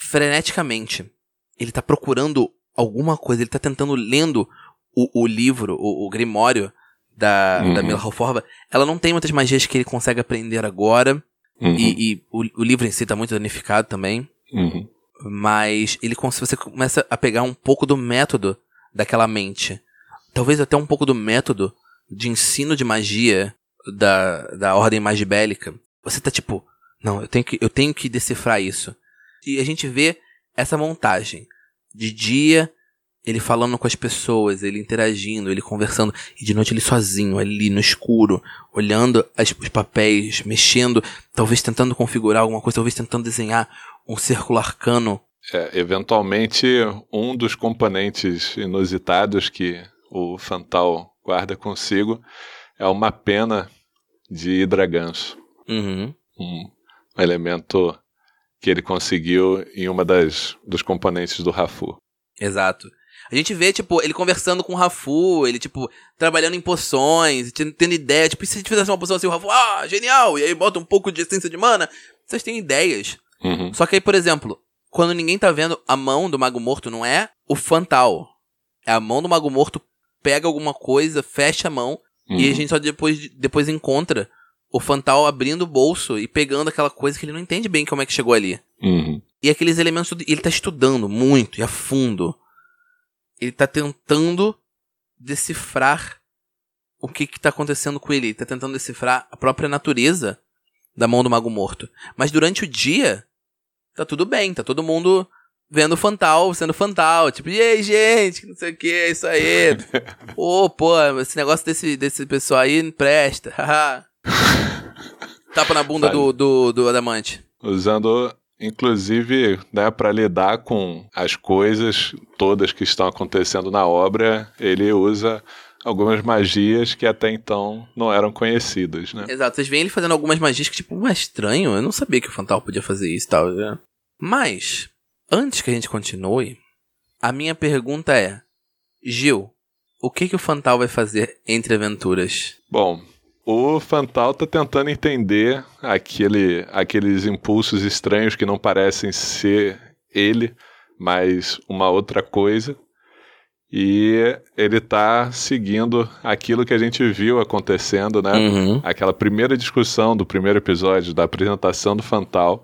Speaker 2: freneticamente. Ele tá procurando alguma coisa, ele tá tentando lendo o, o livro, o, o Grimório da,
Speaker 1: Uhum.
Speaker 2: da Mila Hoforva. Ela não tem muitas magias que ele consegue aprender agora.
Speaker 1: Uhum.
Speaker 2: E, e o, o livro em si tá muito danificado também.
Speaker 1: Uhum.
Speaker 2: Mas ele você começa a pegar um pouco do método daquela mente. Talvez até um pouco do método de ensino de magia da, da ordem magibélica. Você tá tipo, não, eu tenho, que, eu tenho que decifrar isso. E a gente vê essa montagem. De dia, ele falando com as pessoas, ele interagindo, ele conversando. E de noite ele sozinho, ali no escuro, olhando as- os papéis, mexendo, talvez tentando configurar alguma coisa, talvez tentando desenhar um círculo arcano.
Speaker 1: É, eventualmente, um dos componentes inusitados que o Fantal guarda consigo é uma pena de hidraganso.
Speaker 2: Uhum.
Speaker 1: Um elemento que ele conseguiu em uma das dos componentes do Rafu.
Speaker 2: Exato. A gente vê, tipo, ele conversando com o Rafu, ele, tipo, trabalhando em poções, tendo, tendo ideia. Tipo, e se a gente fizesse uma poção assim, o Rafu, ah, genial! E aí bota um pouco de essência de mana. Vocês têm ideias.
Speaker 1: Uhum.
Speaker 2: Só que aí, por exemplo, quando ninguém tá vendo, a mão do Mago Morto não é o Fantal. É a mão do Mago Morto, pega alguma coisa, fecha a mão, e a
Speaker 1: Uhum.
Speaker 2: gente só depois, depois encontra o Fantal abrindo o bolso e pegando aquela coisa que ele não entende bem como é que chegou ali.
Speaker 1: Uhum.
Speaker 2: E aqueles elementos, ele tá estudando muito e a fundo. Ele tá tentando decifrar o que que tá acontecendo com ele. Ele tá tentando decifrar a própria natureza da mão do Mago Morto. Mas durante o dia, tá tudo bem, tá todo mundo vendo o Fantal, sendo Fantal. Tipo, e aí, gente, não sei o que, é isso aí. Ô, pô, esse negócio desse, desse pessoal aí não presta. haha. Tapa na bunda do, do, do Adamante.
Speaker 1: Usando, inclusive, né, para lidar com as coisas todas que estão acontecendo na obra, ele usa algumas magias que até então não eram conhecidas, né?
Speaker 2: Exato, vocês veem ele fazendo algumas magias que, tipo, ué, estranho, eu não sabia que o Fantal podia fazer isso e tal. né? Mas, antes que a gente continue, a minha pergunta é: Gil, o que que o Fantal vai fazer entre aventuras?
Speaker 1: Bom, o Fantal tá tentando entender aquele, aqueles impulsos estranhos que não parecem ser ele, mas uma outra coisa. E ele tá seguindo aquilo que a gente viu acontecendo, né?
Speaker 2: Uhum.
Speaker 1: Aquela primeira discussão do primeiro episódio, da apresentação do Fantal.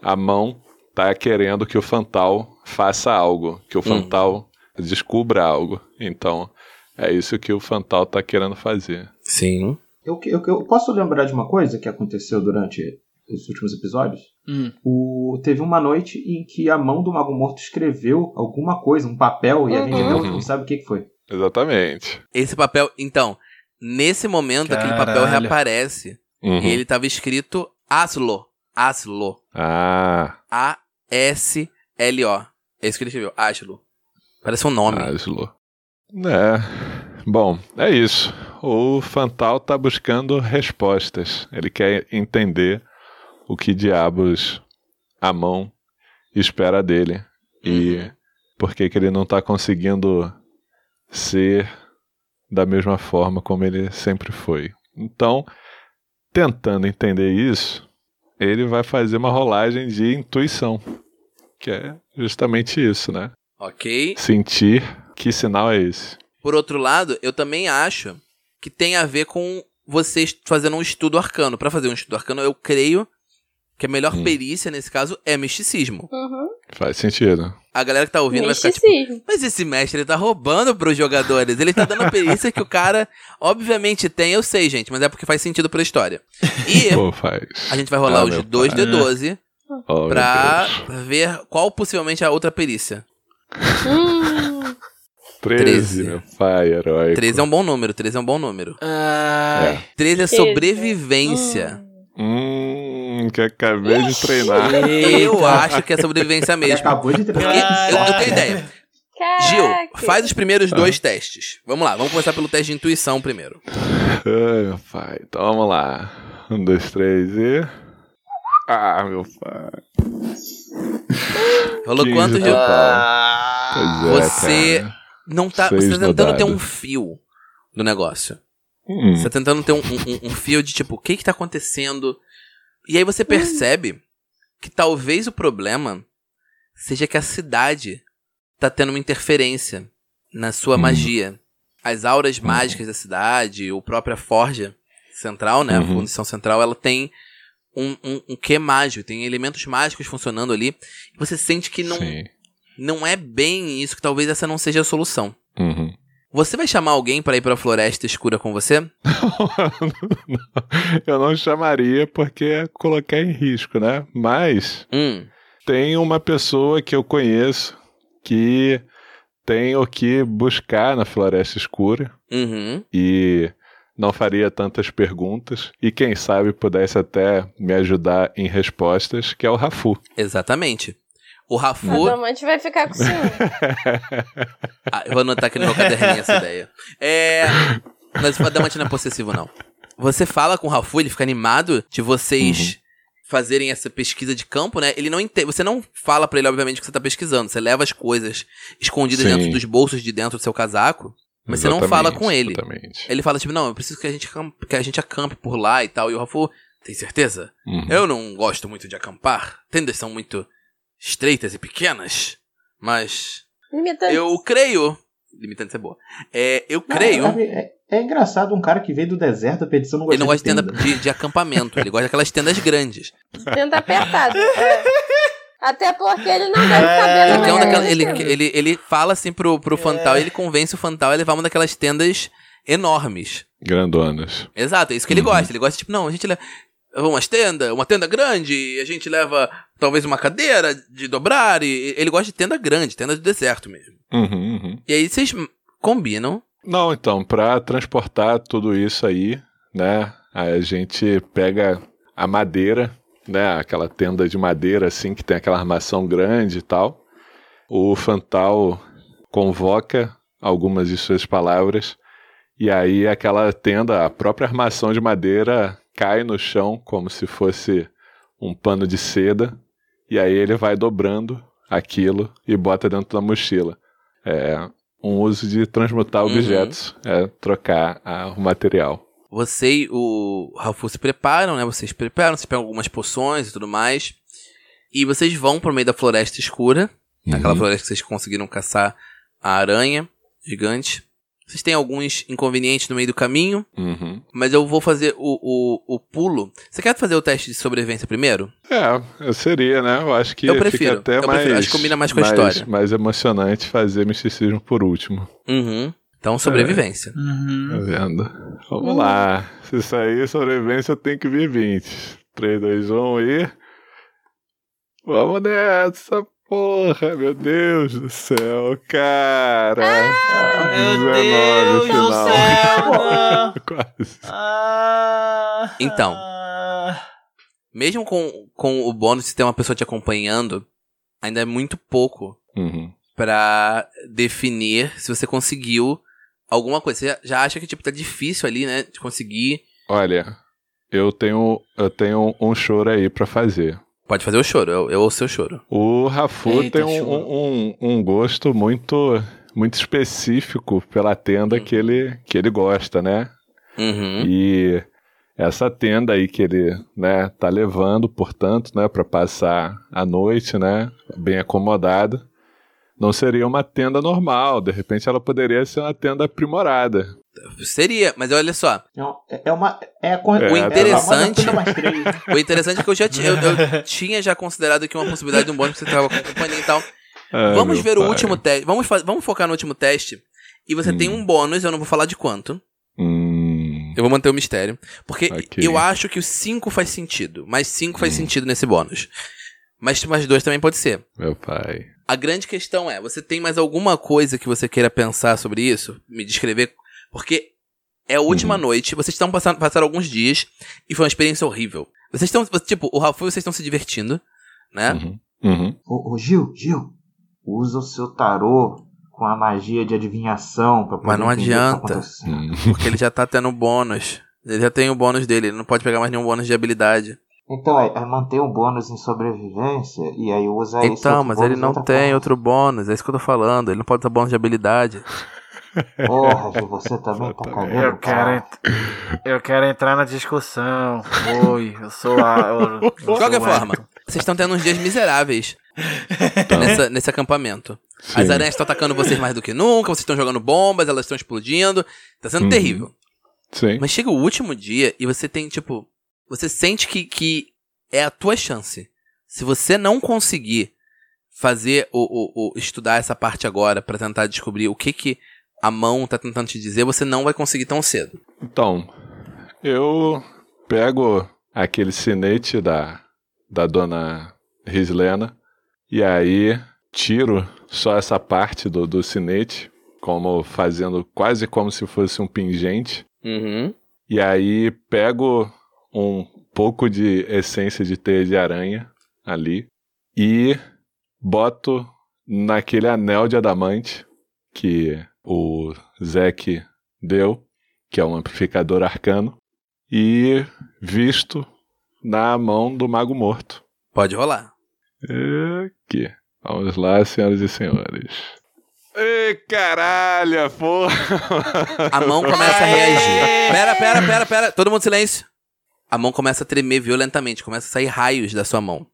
Speaker 1: A mão tá querendo que o Fantal faça algo, que o Fantal descubra algo. Então, é isso que o Fantal tá querendo fazer.
Speaker 2: Sim.
Speaker 5: Eu, eu, eu posso lembrar de uma coisa que aconteceu durante os últimos episódios?
Speaker 4: Hum.
Speaker 5: O, teve uma noite em que a mão do Mago Morto escreveu alguma coisa, um papel, e a gente
Speaker 1: Uhum.
Speaker 5: não sabe o que, que foi.
Speaker 1: Exatamente.
Speaker 2: Esse papel, então, nesse momento aquele papel
Speaker 4: Caralho.
Speaker 2: reaparece.
Speaker 1: Uhum.
Speaker 2: E ele tava escrito Aslo. Aslo.
Speaker 1: Ah,
Speaker 2: A-S-L-O. É isso que ele escreveu, Aslo. Parece um nome.
Speaker 1: Aslo. É. Bom, é isso. O Fantal tá buscando respostas. Ele quer entender o que diabos a mão espera dele. E por que, que ele não tá conseguindo ser da mesma forma como ele sempre foi. Então, tentando entender isso, ele vai fazer uma rolagem de intuição, que é justamente isso, né?
Speaker 2: Ok.
Speaker 1: Sentir que sinal é esse.
Speaker 2: Por outro lado, eu também acho que tem a ver com vocês fazendo um estudo arcano. Pra fazer um estudo arcano, eu creio que a melhor
Speaker 1: Hum.
Speaker 2: perícia nesse caso é misticismo.
Speaker 3: Uhum.
Speaker 1: Faz sentido.
Speaker 2: A galera que tá ouvindo vai ficar tipo,
Speaker 3: Misticismo.
Speaker 2: mas esse mestre ele tá roubando pros jogadores. Ele tá dando a perícia que o cara obviamente tem, eu sei, gente, mas é porque faz sentido pra história. E
Speaker 1: Pô, faz.
Speaker 2: a gente vai rolar
Speaker 1: Ah,
Speaker 2: os dois
Speaker 1: pai.
Speaker 2: D12
Speaker 1: Oh, meu
Speaker 2: pra ver qual possivelmente é a outra perícia.
Speaker 3: Hum,
Speaker 1: 13,
Speaker 2: 13.
Speaker 1: meu pai, herói.
Speaker 2: 13 é um bom número, 13 é um bom número.
Speaker 4: Ai.
Speaker 2: 13 é sobrevivência.
Speaker 1: Hum, que acabei de treinar.
Speaker 2: Eu acho que é sobrevivência mesmo.
Speaker 6: acabou de
Speaker 2: Porque
Speaker 6: treinar.
Speaker 2: eu, eu tenho ideia. Gil,
Speaker 3: Caraca.
Speaker 2: faz os primeiros dois testes. Vamos lá, vamos começar pelo teste de intuição primeiro.
Speaker 1: Ai, meu pai. Então vamos lá. Um, dois, três e. Ah, meu pai.
Speaker 2: Rolou
Speaker 1: 15
Speaker 2: quanto, Gil?
Speaker 1: Pois é,
Speaker 2: Você
Speaker 1: cara.
Speaker 2: Não tá.
Speaker 1: Seis
Speaker 2: Você tá tentando ter um fio do negócio.
Speaker 1: Hum,
Speaker 2: Você tá tentando ter um, um- um fio de tipo, o que que tá acontecendo? E aí você percebe que talvez o problema seja que a cidade tá tendo uma interferência na sua
Speaker 1: Hum.
Speaker 2: magia. As auras mágicas da cidade, ou própria forja central, né? A
Speaker 1: Uhum.
Speaker 2: fundição central, ela tem um, um, um quê mágico, tem elementos mágicos funcionando ali. Você sente que não,
Speaker 1: Sim.
Speaker 2: Não é bem isso, que talvez essa não seja a solução.
Speaker 1: Uhum.
Speaker 2: Você vai chamar alguém pra ir pra floresta escura com você?
Speaker 1: Eu não chamaria porque é colocar em risco, né? Mas
Speaker 2: Hum.
Speaker 1: tem uma pessoa que eu conheço que tem o que buscar na Floresta Escura
Speaker 2: Uhum.
Speaker 1: e não faria tantas perguntas e quem sabe pudesse até me ajudar em respostas, que é o Rafu.
Speaker 2: Exatamente. O
Speaker 3: O
Speaker 2: Rafu.
Speaker 3: Adamante vai ficar com ciúme.
Speaker 2: Ah, eu vou anotar aqui no meu caderninho essa ideia. É. Mas o Adamante não é possessivo, não. Você fala com o Rafu, ele fica animado de vocês fazerem essa pesquisa de campo, né? Ele não entende. Você não fala pra ele, obviamente, que você tá pesquisando. Você leva as coisas escondidas
Speaker 1: Sim.
Speaker 2: dentro dos bolsos de dentro do seu casaco. Mas você não fala
Speaker 1: Exatamente,
Speaker 2: com ele.
Speaker 1: Exatamente.
Speaker 2: Ele fala, tipo, não, eu preciso que a gente, acampe, que a gente acampe por lá e tal. E o Rafu, tem certeza?
Speaker 1: Uhum.
Speaker 2: Eu não gosto muito de acampar. Tendas são muito estreitas e pequenas. Mas
Speaker 3: Limitante.
Speaker 2: eu creio. Limitante é boa. É, eu
Speaker 6: Não,
Speaker 2: creio.
Speaker 6: É, é- é engraçado um cara que veio do deserto, a petição não gosta
Speaker 2: Ele não gosta de tenda
Speaker 6: tenda.
Speaker 2: de, de acampamento. Ele gosta daquelas tendas grandes.
Speaker 3: Tenta apertado. é. Até porque ele não deve saber
Speaker 4: É,
Speaker 3: na
Speaker 2: Ele,
Speaker 3: maioria
Speaker 2: daquela- ele, ele, ele fala assim pro, pro Fantal, ele convence o Fantal a levar uma daquelas tendas enormes.
Speaker 1: Grandonas.
Speaker 2: Exato, é isso que ele
Speaker 1: Uhum.
Speaker 2: gosta. Ele gosta, tipo, não, a gente leva umas tendas, uma tenda grande, e a gente leva talvez uma cadeira de dobrar. E ele gosta de tenda grande, tenda de deserto mesmo.
Speaker 1: Uhum, uhum.
Speaker 2: E aí vocês combinam.
Speaker 1: Não, então, para transportar tudo isso aí, né, a gente pega a madeira, né, aquela tenda de madeira assim que tem aquela armação grande e tal. O Fantal convoca algumas de suas palavras e aí aquela tenda, a própria armação de madeira cai no chão como se fosse um pano de seda e aí ele vai dobrando aquilo e bota dentro da mochila. É, um uso de transmutar
Speaker 2: Uhum.
Speaker 1: objetos, é trocar ah, o material.
Speaker 2: Você e o Rafu se preparam, né? Vocês preparam, vocês pegam algumas poções e tudo mais. E vocês vão pro meio da floresta escura. Aquela
Speaker 1: Uhum.
Speaker 2: floresta que vocês conseguiram caçar a aranha gigante. Vocês têm alguns inconvenientes no meio do caminho,
Speaker 1: Uhum.
Speaker 2: mas eu vou fazer o, o, o pulo. Você quer fazer o teste de sobrevivência primeiro?
Speaker 1: É, seria, né? Eu acho que
Speaker 2: Eu prefiro,
Speaker 1: fica até
Speaker 2: eu
Speaker 1: mais,
Speaker 2: prefiro, acho que combina mais com a
Speaker 1: mais-
Speaker 2: história.
Speaker 1: mais emocionante fazer misticismo por último.
Speaker 2: Uhum. Então, sobrevivência.
Speaker 1: Tá
Speaker 4: Uhum.
Speaker 1: vendo? Vamos lá. Se sair sobrevivência, eu tenho que vir 20. 3, 2, 1 e. Vamos nessa, porra! Meu Deus do céu, cara!
Speaker 4: Meu
Speaker 1: 19
Speaker 4: Deus do
Speaker 1: final.
Speaker 4: céu! não.
Speaker 1: Quase.
Speaker 4: Ah,
Speaker 2: Então.
Speaker 4: ah.
Speaker 2: Mesmo com, com o bônus de ter uma pessoa te acompanhando, ainda é muito pouco
Speaker 1: Uhum.
Speaker 2: pra definir se você conseguiu alguma coisa. Você já- já acha que, tipo, tá difícil ali, né? De conseguir.
Speaker 1: Olha, eu tenho, eu tenho um choro aí pra fazer.
Speaker 2: Pode fazer o choro, eu, eu ouço o seu choro.
Speaker 1: O Rafu
Speaker 4: Eita,
Speaker 1: tem um, um, um gosto muito, muito específico pela tenda que ele, que ele gosta, né?
Speaker 2: Uhum.
Speaker 1: E essa tenda aí que ele, né, tá levando, portanto, né, para passar a noite, né, bem acomodada, não seria uma tenda normal. De repente, ela poderia ser uma tenda aprimorada.
Speaker 2: Seria, mas olha só.
Speaker 6: Não, é- É uma. É a, con-
Speaker 1: O
Speaker 6: é
Speaker 2: interessante-
Speaker 6: três.
Speaker 2: O interessante é que eu já tinha, eu, eu tinha já considerado que uma possibilidade de um bônus que você tava com a companhia e tal.
Speaker 1: Ah,
Speaker 2: vamos ver o
Speaker 1: pai.
Speaker 2: último teste. Vamos, fa- vamos focar no último teste. E você
Speaker 1: Hum.
Speaker 2: tem um bônus, eu não vou falar de quanto.
Speaker 1: Hum,
Speaker 2: Eu vou manter o mistério. Porque
Speaker 1: Ok.
Speaker 2: eu acho que o 5 faz sentido. Mais 5 faz
Speaker 1: Hum.
Speaker 2: sentido nesse bônus. Mas mais 2 também pode ser.
Speaker 1: meu pai.
Speaker 2: A grande questão é, você tem mais alguma coisa que você queira pensar sobre isso? Me descrever? Porque é a última
Speaker 1: Uhum.
Speaker 2: noite, vocês estão passando passaram alguns dias e foi uma experiência horrível. Vocês estão, tipo, o Rafa e vocês estão se divertindo, né?
Speaker 1: Uhum. Uhum.
Speaker 6: Ô, ô, Gil, Gil, usa o seu tarô com a magia de adivinhação pra poder
Speaker 2: Mas não
Speaker 6: tá
Speaker 2: adianta.
Speaker 6: acontecendo.
Speaker 1: Hum.
Speaker 2: Porque ele já tá tendo bônus. Ele já tem o bônus dele, ele não pode pegar mais nenhum bônus de habilidade.
Speaker 6: Então, é, é manter um bônus em sobrevivência e aí usa esse
Speaker 2: então, mas ele não tem
Speaker 6: coisa.
Speaker 2: outro bônus, é isso que eu tô falando. Ele não pode ter bônus de habilidade.
Speaker 6: Porra, Gil, você também tá cagando.
Speaker 4: Eu quero, eu quero entrar na discussão. Oi, eu sou a. Eu, eu
Speaker 2: De qualquer
Speaker 4: o
Speaker 2: forma, vocês estão tendo uns dias miseráveis nessa- nesse acampamento. As
Speaker 1: Sim.
Speaker 2: aranhas estão atacando vocês mais do que nunca, vocês estão jogando bombas, elas estão explodindo. Tá sendo
Speaker 1: Uhum.
Speaker 2: terrível.
Speaker 1: Sim.
Speaker 2: Mas chega o último dia e você tem, tipo. Você sente que, que é a tua chance. Se você não conseguir fazer o, o, o- estudar essa parte agora pra tentar descobrir o que que a mão tá tentando te dizer, você não vai conseguir tão cedo.
Speaker 1: Então, eu pego aquele sinete da, da dona Rislena e aí tiro só essa parte do, do sinete, como fazendo quase como se fosse um pingente.
Speaker 2: Uhum.
Speaker 1: E aí pego um pouco de essência de teia de aranha ali e boto naquele anel de adamante que o Zek deu, que é um amplificador arcano, e visto na mão do Mago Morto.
Speaker 2: Pode rolar.
Speaker 1: Aqui. Vamos lá, senhoras e senhores. Ei, caralho, porra!
Speaker 2: A mão começa a reagir. Pera, pera, pera, pera. Todo mundo silêncio. A mão começa a tremer violentamente. Começa a sair raios da sua mão.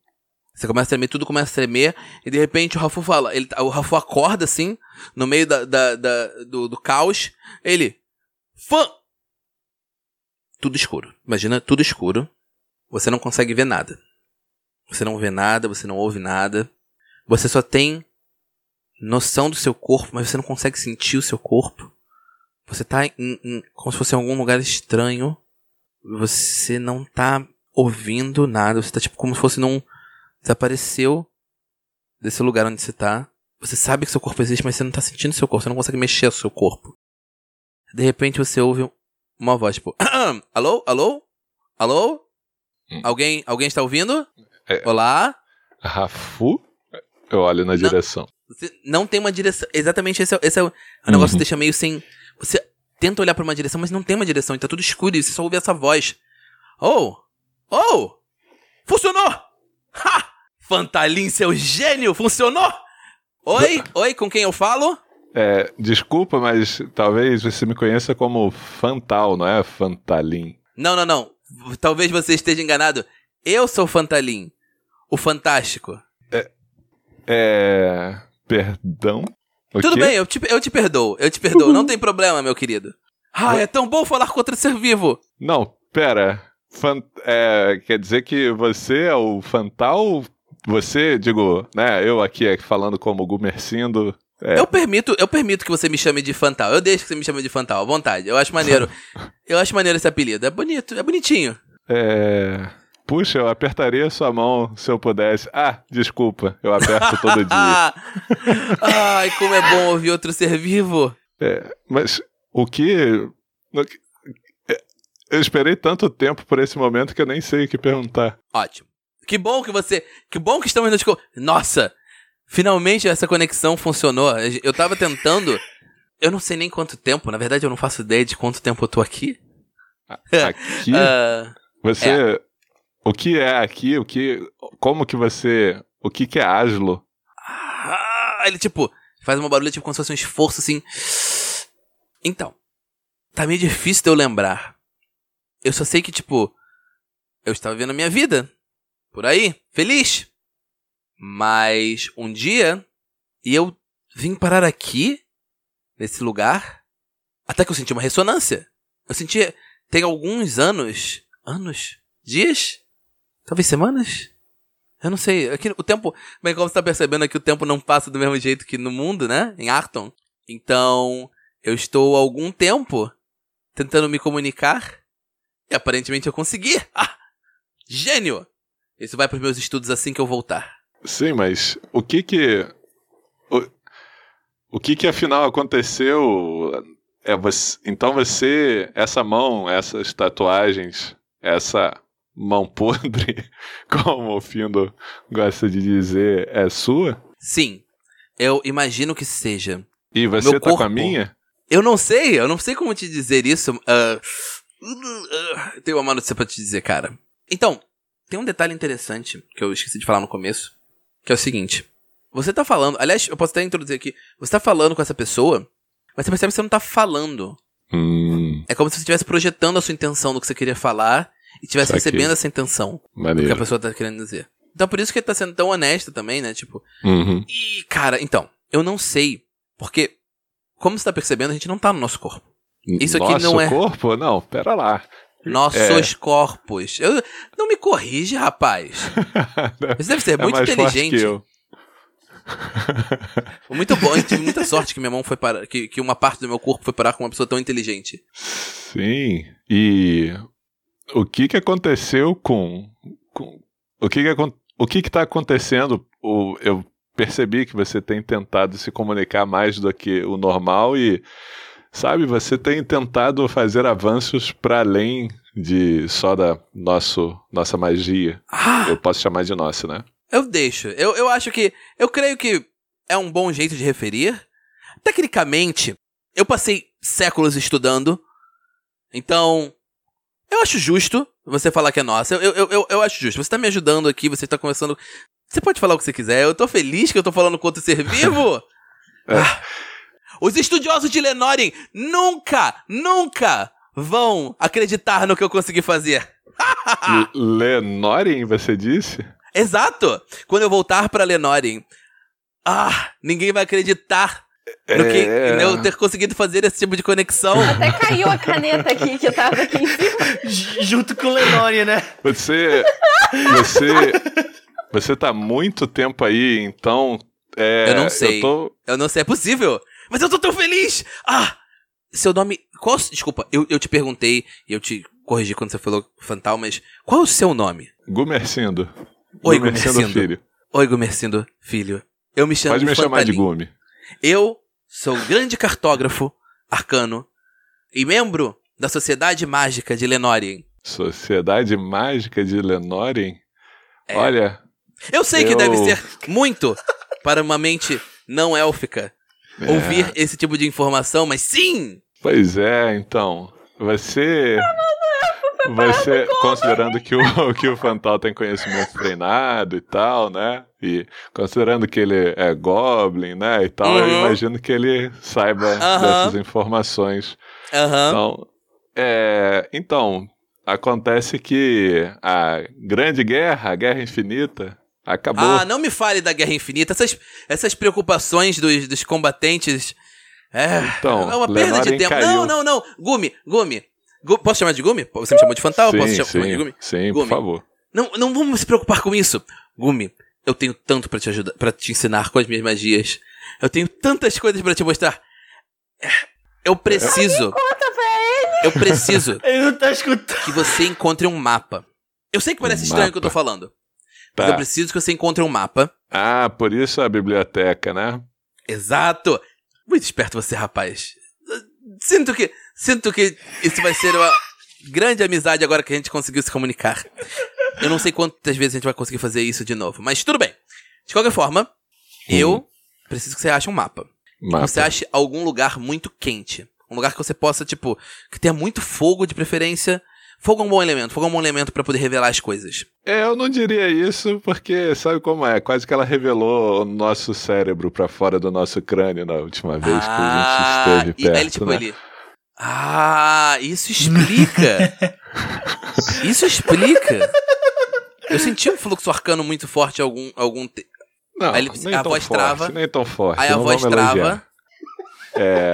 Speaker 2: Você começa a tremer, tudo começa a tremer. E de repente o Rafu fala. Ele, o Rafu acorda assim, no meio da, da- da- do, do caos. Ele. Fã! Tudo escuro. Imagina, tudo escuro. Você não consegue ver nada. Você não vê nada, você não ouve nada. Você só tem noção do seu corpo, mas você não consegue sentir o seu corpo. Você tá em, em- como se fosse em algum lugar estranho. Você não tá ouvindo nada. Você tá tipo como se fosse num. Desapareceu desse lugar onde você tá. Você sabe que seu corpo existe, mas você não tá sentindo seu corpo. Você não consegue mexer o seu corpo. De repente você ouve uma voz tipo: Alô? Alô? Alô?
Speaker 1: Hum.
Speaker 2: Alguém, alguém está ouvindo?
Speaker 1: É.
Speaker 2: Olá?
Speaker 1: Rafu? Eu olho na direção.
Speaker 2: Você não tem uma direção. Exatamente, esse é, esse é o, o negócio
Speaker 1: Uhum.
Speaker 2: que deixa meio sem. Você tenta olhar pra uma direção, mas não tem uma direção, e tá tudo escuro e você só ouve essa voz. Oh! Oh! Funcionou! Ha! Fantalin, seu gênio! Funcionou! Oi? Oi, com quem eu falo?
Speaker 1: É, desculpa, mas talvez você me conheça como Fantal, não é Fantalim.
Speaker 2: Não, não, não. Talvez você esteja enganado. Eu sou o Fantalin. O Fantástico.
Speaker 1: É. Perdão? O
Speaker 2: Tudo
Speaker 1: quê?
Speaker 2: bem, eu te, eu te perdoo. Eu te perdoo. Não tem problema, meu querido. Ah, é tão bom falar com outro ser vivo.
Speaker 1: Não, pera. Fan- é, quer dizer que você é o Fantal? Você, digo, né? Eu aqui é falando como Gumercindo. É.
Speaker 2: Eu permito, eu permito que você me chame de Fantal. Eu deixo que você me chame de Fantal, à vontade. Eu acho maneiro. eu acho maneiro esse apelido. É bonito, é bonitinho.
Speaker 1: É. Puxa, eu apertaria sua mão se eu pudesse. Ah, desculpa, eu aperto todo dia.
Speaker 2: Ah, ai, como é bom ouvir outro ser vivo.
Speaker 1: É, mas o que. o que- é, Eu esperei tanto tempo por esse momento que eu nem sei o que perguntar.
Speaker 2: Ótimo. Que bom que você, que bom que estamos nos co- Nossa, finalmente essa conexão funcionou. Eu tava tentando Eu não sei nem quanto tempo, na verdade eu não faço ideia de quanto tempo eu tô aqui.
Speaker 1: Aqui,
Speaker 2: Ah,
Speaker 1: você. O que é aqui? O que. Como que você. O que que é Aslo?
Speaker 2: ah, ele, tipo, faz uma barulho, tipo, como se fosse um esforço, assim. Então, tá meio difícil de eu lembrar. Eu só sei que, tipo, eu estava vivendo a minha vida. Por aí, feliz. Mas um dia, e eu vim parar aqui, nesse lugar, até que eu senti uma ressonância. Eu senti, tem alguns anos, anos, dias, talvez semanas. Eu não sei, aqui, o tempo, bem como você tá percebendo aqui, o tempo não passa do mesmo jeito que no mundo, né? Em Arton. Então, eu estou há algum tempo tentando me comunicar e aparentemente eu consegui. Ah! Gênio! Isso vai pros meus estudos assim que eu voltar.
Speaker 1: Sim, mas o que que. O, o que que afinal aconteceu? É você, então você. Essa mão, essas tatuagens, essa mão podre, como o Findo gosta de dizer, é sua?
Speaker 2: Sim, eu imagino que seja.
Speaker 1: E você
Speaker 2: Meu
Speaker 1: tá com a
Speaker 2: corpo.
Speaker 1: minha?
Speaker 2: Eu não sei, eu não sei como te dizer isso. ah, ah, tenho uma notícia pra te dizer, cara. Então, tem um detalhe interessante que eu esqueci de falar no começo, que é o seguinte. Você tá falando, aliás, eu posso até introduzir aqui. Você tá falando com essa pessoa, mas você percebe que você não tá falando.
Speaker 1: Hum,
Speaker 2: É como se você estivesse projetando a sua intenção do que você queria falar e estivesse recebendo essa intenção do que a
Speaker 1: maneiro.
Speaker 2: pessoa tá querendo dizer. Então por isso que ele tá sendo tão honesto também, né? Tipo,
Speaker 1: Uhum.
Speaker 2: e cara, então, eu não sei, porque como você tá percebendo, a gente não tá no nosso corpo. Isso aqui
Speaker 1: Nosso
Speaker 2: não é-
Speaker 1: corpo? Não, pera lá.
Speaker 2: Nossos corpos. Eu, não me corrige, rapaz. Você deve ser
Speaker 1: é
Speaker 2: muito inteligente. Foi muito bom. Eu tive muita sorte que minha mão foi parar. Que, que uma parte do meu corpo foi parar com uma pessoa tão inteligente.
Speaker 1: Sim. E o que que aconteceu com, com- o que que o que que tá acontecendo? O, eu percebi que você tem tentado se comunicar mais do que o normal e sabe, você tem tentado fazer avanços para além de só da nosso nossa magia.
Speaker 2: Ah,
Speaker 1: Eu posso chamar de nossa, né?
Speaker 2: eu deixo. Eu, eu acho que. Eu creio que é um bom jeito de referir. Tecnicamente, eu passei séculos estudando. Então. Eu acho justo você falar que é nossa. Eu, eu, eu, eu acho justo. Você tá me ajudando aqui, você tá conversando. Você pode falar o que você quiser. Eu tô feliz que eu tô falando contra o ser vivo.
Speaker 1: É.
Speaker 2: Ah. Os estudiosos de Lenorien nunca, nunca vão acreditar no que eu consegui fazer.
Speaker 1: Lenorien, você disse?
Speaker 2: Exato! Quando eu voltar pra Lenorien. Ah, ninguém vai acreditar no que
Speaker 1: É.
Speaker 2: eu ter conseguido fazer esse tipo de conexão.
Speaker 3: Até caiu a caneta aqui que tava aqui em cima.
Speaker 4: Junto com o Lenore, né?
Speaker 1: Você. Você. Você tá muito tempo aí, então. é,
Speaker 2: Eu não sei.
Speaker 1: Eu tô.
Speaker 2: Eu não sei, é possível. Mas eu tô tão feliz! Ah! Seu nome. Qual, desculpa, eu, eu te perguntei e eu te corrigi quando você falou Fantal, mas qual é o seu nome?
Speaker 1: Gumercindo.
Speaker 2: Oi,
Speaker 1: Gumercindo
Speaker 2: Gumercindo.
Speaker 1: Filho.
Speaker 2: Oi, Gumercindo, filho. Eu me chamo
Speaker 1: Pode me chamar de
Speaker 2: Fantalim.
Speaker 1: Gume.
Speaker 2: Eu sou grande cartógrafo arcano e membro da Sociedade Mágica de Lenorien.
Speaker 1: Sociedade Mágica de Lenorien.
Speaker 2: É.
Speaker 1: Olha.
Speaker 2: Eu sei que
Speaker 1: Eu-
Speaker 2: deve ser muito para uma mente não élfica
Speaker 1: é,
Speaker 2: ouvir esse tipo de informação, mas sim!
Speaker 1: Pois é, então. Você. Você, considerando que o, que o Fantal tem conhecimento treinado e tal, né? E considerando que ele é Goblin, né? E tal, eu
Speaker 2: Uhum.
Speaker 1: imagino que ele saiba
Speaker 2: Aham.
Speaker 1: dessas informações.
Speaker 2: Aham.
Speaker 1: Então, é, então, acontece que a Grande Guerra, a Guerra Infinita, acabou.
Speaker 2: Ah, não me fale da Guerra Infinita. Essas, essas preocupações dos, dos combatentes. É,
Speaker 1: Então,
Speaker 2: é uma perda de tempo.
Speaker 1: caiu.
Speaker 2: Não, não, não. Gumi, Gumi. Gu- posso chamar de Gumi? Você me chamou de Fantal?
Speaker 1: sim,
Speaker 2: posso chamar
Speaker 1: sim,
Speaker 2: de Gumi?
Speaker 1: sim,
Speaker 2: Gumi.
Speaker 1: por favor.
Speaker 2: Não, não vamos se preocupar com isso. Gumi, eu tenho tanto pra te ajudar, para te ensinar com as minhas magias. Eu tenho tantas coisas pra te mostrar. É, Eu preciso.
Speaker 3: Conta pra ele.
Speaker 2: Eu preciso
Speaker 4: Ele não tá escutando.
Speaker 2: que você encontre um mapa. Eu sei que parece
Speaker 1: Um
Speaker 2: estranho o que eu tô
Speaker 1: mapa.
Speaker 2: Falando. Mas
Speaker 1: Tá.
Speaker 2: eu preciso que você encontre um mapa.
Speaker 1: Ah, por isso a biblioteca, né?
Speaker 2: Exato. Muito esperto você, rapaz. Sinto que. Sinto que isso vai ser uma grande amizade agora que a gente conseguiu se comunicar. Eu não sei quantas vezes a gente vai conseguir fazer isso de novo, mas tudo bem. De qualquer forma, eu preciso que você ache um mapa.
Speaker 1: Mapa.
Speaker 2: você ache algum lugar muito quente. Um lugar que você possa, tipo, que tenha muito fogo de preferência. Fogo é um bom elemento, fogo é um bom elemento pra poder revelar as coisas.
Speaker 1: É, eu não diria isso, porque sabe como é? Quase que ela revelou o nosso cérebro pra fora do nosso crânio na última vez que a gente esteve
Speaker 2: e
Speaker 1: perto.
Speaker 2: aí ele, tipo,
Speaker 1: né?
Speaker 2: ele. Ah, isso explica. isso explica. Eu senti um fluxo arcano muito forte algum, algum te-
Speaker 1: Não,
Speaker 2: aí ele-
Speaker 1: nem
Speaker 2: a
Speaker 1: tão
Speaker 2: voz
Speaker 1: forte,
Speaker 2: trava.
Speaker 1: Nem tão forte.
Speaker 2: Aí a voz trava.
Speaker 1: elogiar. É,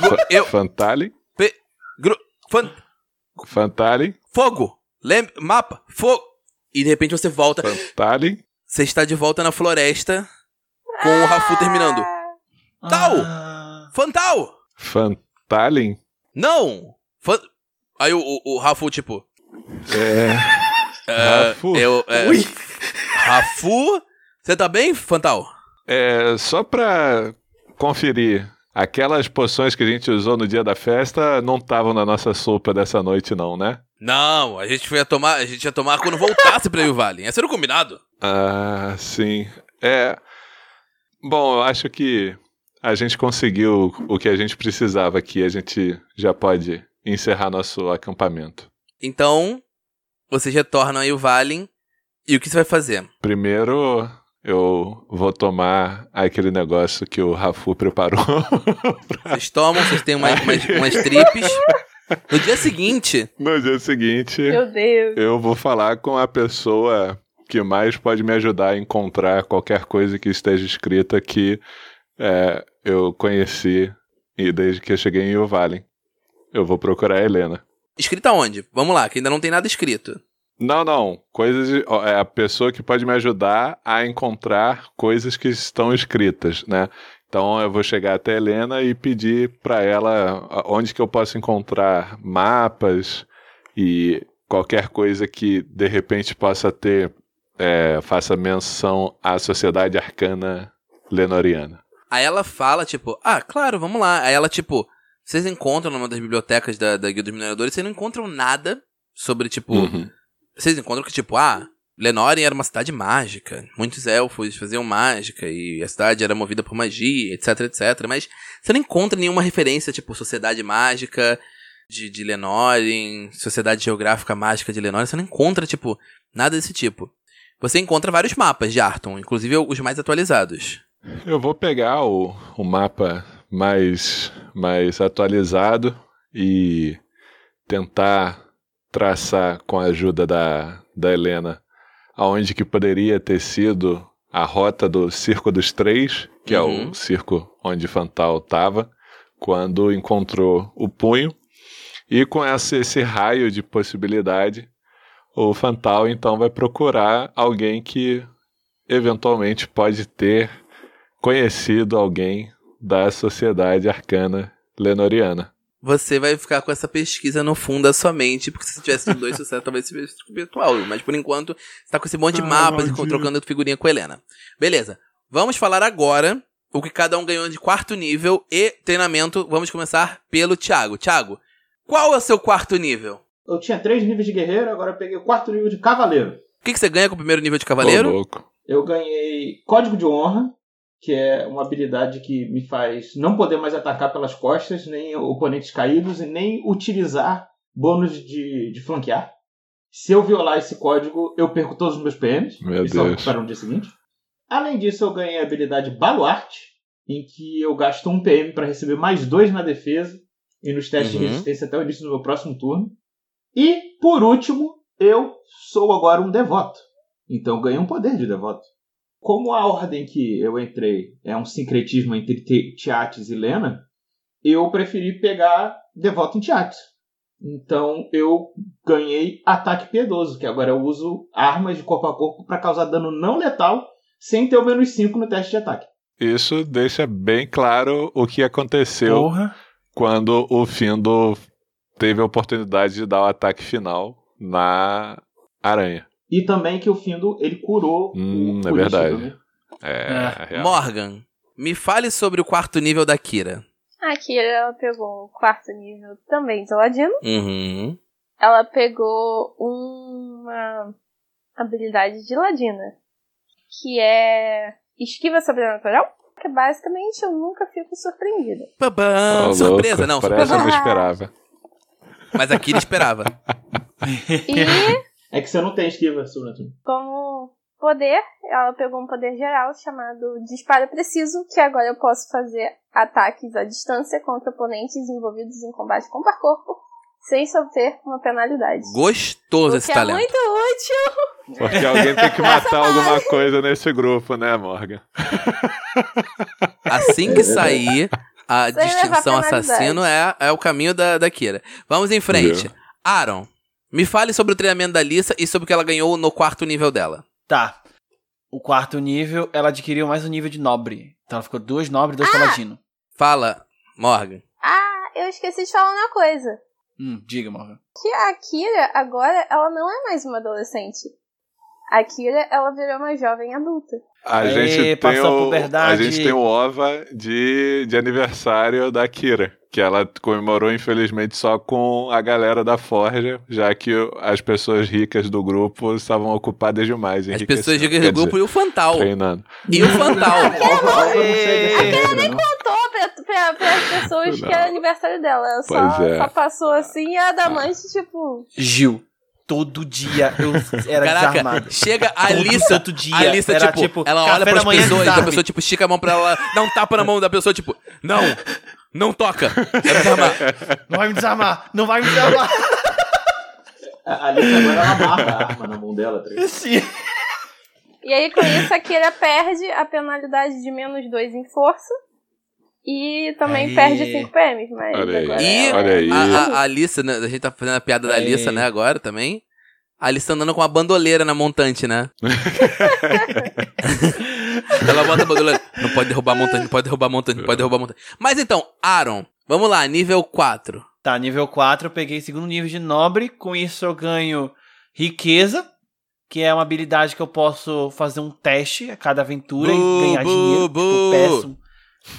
Speaker 2: Go- eu.
Speaker 1: Fantali,
Speaker 2: Pe, gru, fan,
Speaker 1: Fantali,
Speaker 2: fogo! Lem, mapa! Fogo! E de repente você volta.
Speaker 1: Fantali.
Speaker 2: Você está de volta na floresta com o Rafu terminando. Tal!
Speaker 4: Ah,
Speaker 2: Fantal!
Speaker 1: Fantalin?
Speaker 2: Não! Fan... Aí o, o, o Rafu, tipo.
Speaker 1: É.
Speaker 2: é,
Speaker 1: Rafu?
Speaker 2: Eu, é,
Speaker 4: Ui.
Speaker 2: Rafu? Você tá bem, Fantal?
Speaker 1: É, só pra conferir, aquelas poções que a gente usou no dia da festa não estavam na nossa sopa dessa noite, não, né?
Speaker 2: Não, a gente ia tomar, a gente ia tomar quando voltasse pra Rio Valley. Esse era o combinado.
Speaker 1: Ah, sim. É. Bom, eu acho que a gente conseguiu o que a gente precisava aqui. A gente já pode encerrar nosso acampamento.
Speaker 2: Então, vocês retornam a Rio Valley. E o que você vai fazer?
Speaker 1: Primeiro, eu vou tomar aquele negócio que o Rafu preparou.
Speaker 2: Vocês tomam, vocês têm umas, umas, umas tripes. No dia seguinte,
Speaker 1: no dia seguinte,
Speaker 3: Meu Deus.
Speaker 1: eu vou falar com a pessoa que mais pode me ajudar a encontrar qualquer coisa que esteja escrita que é, eu conheci e desde que eu cheguei em Valley. Eu vou procurar a Helena.
Speaker 2: escrita onde? Vamos lá, que ainda não tem nada escrito.
Speaker 1: Não, não. Coisas. de- É a pessoa que pode me ajudar a encontrar coisas que estão escritas, né? Então eu vou chegar até a Helena e pedir para ela onde que eu posso encontrar mapas e qualquer coisa que de repente possa ter é, faça menção à sociedade arcana lenoriana.
Speaker 2: Aí ela fala, tipo, ah, claro, vamos lá. Aí ela, tipo, vocês encontram numa das bibliotecas da, da Guilda dos Mineradores, vocês não encontram nada sobre, tipo.
Speaker 1: Uhum.
Speaker 2: Vocês encontram que, tipo, ah, Lenórien era uma cidade mágica. Muitos elfos faziam mágica e a cidade era movida por magia, etc, etc. Mas você não encontra nenhuma referência, tipo, sociedade mágica de, de Lenórien, sociedade geográfica mágica de Lenórien. Você não encontra, tipo, nada desse tipo. Você encontra vários mapas de Arton, inclusive os mais atualizados.
Speaker 1: Eu vou pegar o, o mapa mais, mais atualizado e tentar traçar com a ajuda da, da Helena aonde que poderia ter sido a rota do Circo dos Três, que é
Speaker 2: Uhum.
Speaker 1: o circo onde Fantal estava, quando encontrou o punho. E com esse, esse raio de possibilidade, o Fantal então vai procurar alguém que eventualmente pode ter conhecido alguém da sociedade arcana lenoriana.
Speaker 2: Você vai ficar com essa pesquisa no fundo da sua mente, porque se tivesse tido dois sucessos, talvez seja virtual. Mas por enquanto, você tá com esse monte de
Speaker 4: Ah,
Speaker 2: mapas e trocando figurinha com a Helena. Beleza. Vamos falar agora o que cada um ganhou de quarto nível e treinamento. Vamos começar pelo Thiago. Thiago, qual é o seu quarto nível?
Speaker 5: Eu tinha três níveis de guerreiro, agora eu peguei o quarto nível de cavaleiro.
Speaker 2: O que, que você ganha com o primeiro nível de cavaleiro?
Speaker 1: louco.
Speaker 5: Eu ganhei Código de Honra, que é uma habilidade que me faz não poder mais atacar pelas costas, nem oponentes caídos, e nem utilizar bônus de, de flanquear. Se eu violar esse código, eu perco todos os meus PMs.
Speaker 1: Meu
Speaker 5: e só recupero no dia seguinte. Além disso, eu ganhei a habilidade Baluarte, em que eu gasto um PM para receber mais dois na defesa e nos testes
Speaker 2: Uhum.
Speaker 5: de resistência até o início do meu próximo turno. E, por último, eu sou agora um devoto. Então eu ganhei um poder de devoto. Como a ordem que eu entrei é um sincretismo entre Ti- Tiates e Lena, eu preferi pegar devoto em Tiates. Então eu ganhei ataque piedoso, que agora eu uso armas de corpo a corpo para causar dano não letal sem ter o menos 5 no teste de ataque.
Speaker 1: Isso deixa bem claro o que aconteceu
Speaker 4: Porra.
Speaker 1: quando o Findo teve a oportunidade de dar o ataque final na aranha.
Speaker 5: E também que o Findo ele curou
Speaker 1: Hum,
Speaker 5: o
Speaker 1: é verdade.
Speaker 5: Né?
Speaker 1: É,
Speaker 4: É.
Speaker 1: real.
Speaker 2: Morgan, me fale sobre o quarto nível da Kira.
Speaker 3: A Kira ela pegou o quarto nível também de Ladino.
Speaker 2: Uhum.
Speaker 3: Ela pegou uma habilidade de Ladina. Que é esquiva sobrenatural. Porque basicamente eu nunca fico surpreendida.
Speaker 2: Babam.
Speaker 1: Ô, louco,
Speaker 2: surpresa, não,
Speaker 1: Por
Speaker 2: surpresa.
Speaker 1: eu não esperava.
Speaker 2: Mas a Kira esperava.
Speaker 3: E
Speaker 5: É que você não tem esquiva, Sobrenatural.
Speaker 3: como poder, ela pegou um poder geral chamado Disparo Preciso, que agora eu posso fazer ataques à distância contra oponentes envolvidos em combate corpo a corpo, sem sofrer uma penalidade.
Speaker 2: Gostoso
Speaker 3: o
Speaker 2: esse
Speaker 3: que é
Speaker 2: talento.
Speaker 3: muito útil.
Speaker 1: Porque alguém tem que matar alguma coisa nesse grupo, né, Morgan?
Speaker 2: Assim que sair a
Speaker 3: Sem
Speaker 2: distinção assassino é, é o caminho da, da Kira. Vamos em frente. Aaron, me fale sobre o treinamento da Lissa e sobre o que ela ganhou no quarto nível dela.
Speaker 4: Tá. O quarto nível, ela adquiriu mais um nível de nobre. Então ela ficou dois nobre e dois paladino.
Speaker 2: Fala, Morgan.
Speaker 3: Ah, eu esqueci de falar uma coisa.
Speaker 4: Hum, diga, Morgan.
Speaker 3: Que a Kira, agora, ela não é mais uma adolescente. A Kira, ela virou uma jovem adulta.
Speaker 1: A
Speaker 4: Aê,
Speaker 1: gente, tem
Speaker 4: a
Speaker 1: o, a
Speaker 4: puberdade.
Speaker 1: gente tem o OVA de, de aniversário da Kira, que ela comemorou, infelizmente, só com a galera da Forja, já que as pessoas ricas do grupo estavam ocupadas demais.
Speaker 2: As pessoas ricas do grupo e o Fantal.
Speaker 1: dizer, treinando.
Speaker 2: E o Fantal.
Speaker 4: Aê!
Speaker 3: Contou pra, pra, pras pessoas
Speaker 1: Não.
Speaker 3: que era aniversário dela. Ela só,
Speaker 1: é.
Speaker 3: só passou assim e a Adamante, tipo.
Speaker 4: Gil, todo dia eu era
Speaker 2: Caraca,
Speaker 4: desarmado.
Speaker 2: chega a
Speaker 4: Todo
Speaker 2: Lissa.
Speaker 4: santo dia.
Speaker 2: A Lissa,
Speaker 4: era,
Speaker 2: tipo, ela olha pras pessoas, a
Speaker 4: desarme.
Speaker 2: pessoa, tipo, estica a mão pra ela, dá um tapa na mão da pessoa, tipo, não, não toca. Desarmar.
Speaker 4: Não vai me desarmar, não vai me desarmar.
Speaker 5: A Alice agora ela amarra a arma na mão dela, tá?
Speaker 4: Sim.
Speaker 3: E aí, com isso, a Kira perde a penalidade de menos 2 em força. E também
Speaker 4: Aí.
Speaker 3: perde 5 PMs, mas
Speaker 1: Olha aí.
Speaker 3: agora
Speaker 2: E
Speaker 3: ela-
Speaker 1: Olha aí.
Speaker 2: a, a, a Alissa, né, a gente tá fazendo a piada da
Speaker 4: Aí.
Speaker 2: Alissa, né, agora também. A Alissa andando com uma bandoleira na montante, né? Ela bota a bandoleira. Não pode derrubar a montante, não pode derrubar a montante, não pode derrubar a montante. Mas então, Aaron, vamos lá, nível 4.
Speaker 4: Tá, nível 4 eu peguei segundo nível de nobre. Com isso eu ganho riqueza, que é uma habilidade que eu posso fazer um teste a cada aventura
Speaker 2: Bu,
Speaker 4: e ganhar
Speaker 2: bu,
Speaker 4: dinheiro.
Speaker 2: bu.
Speaker 4: Tipo, peço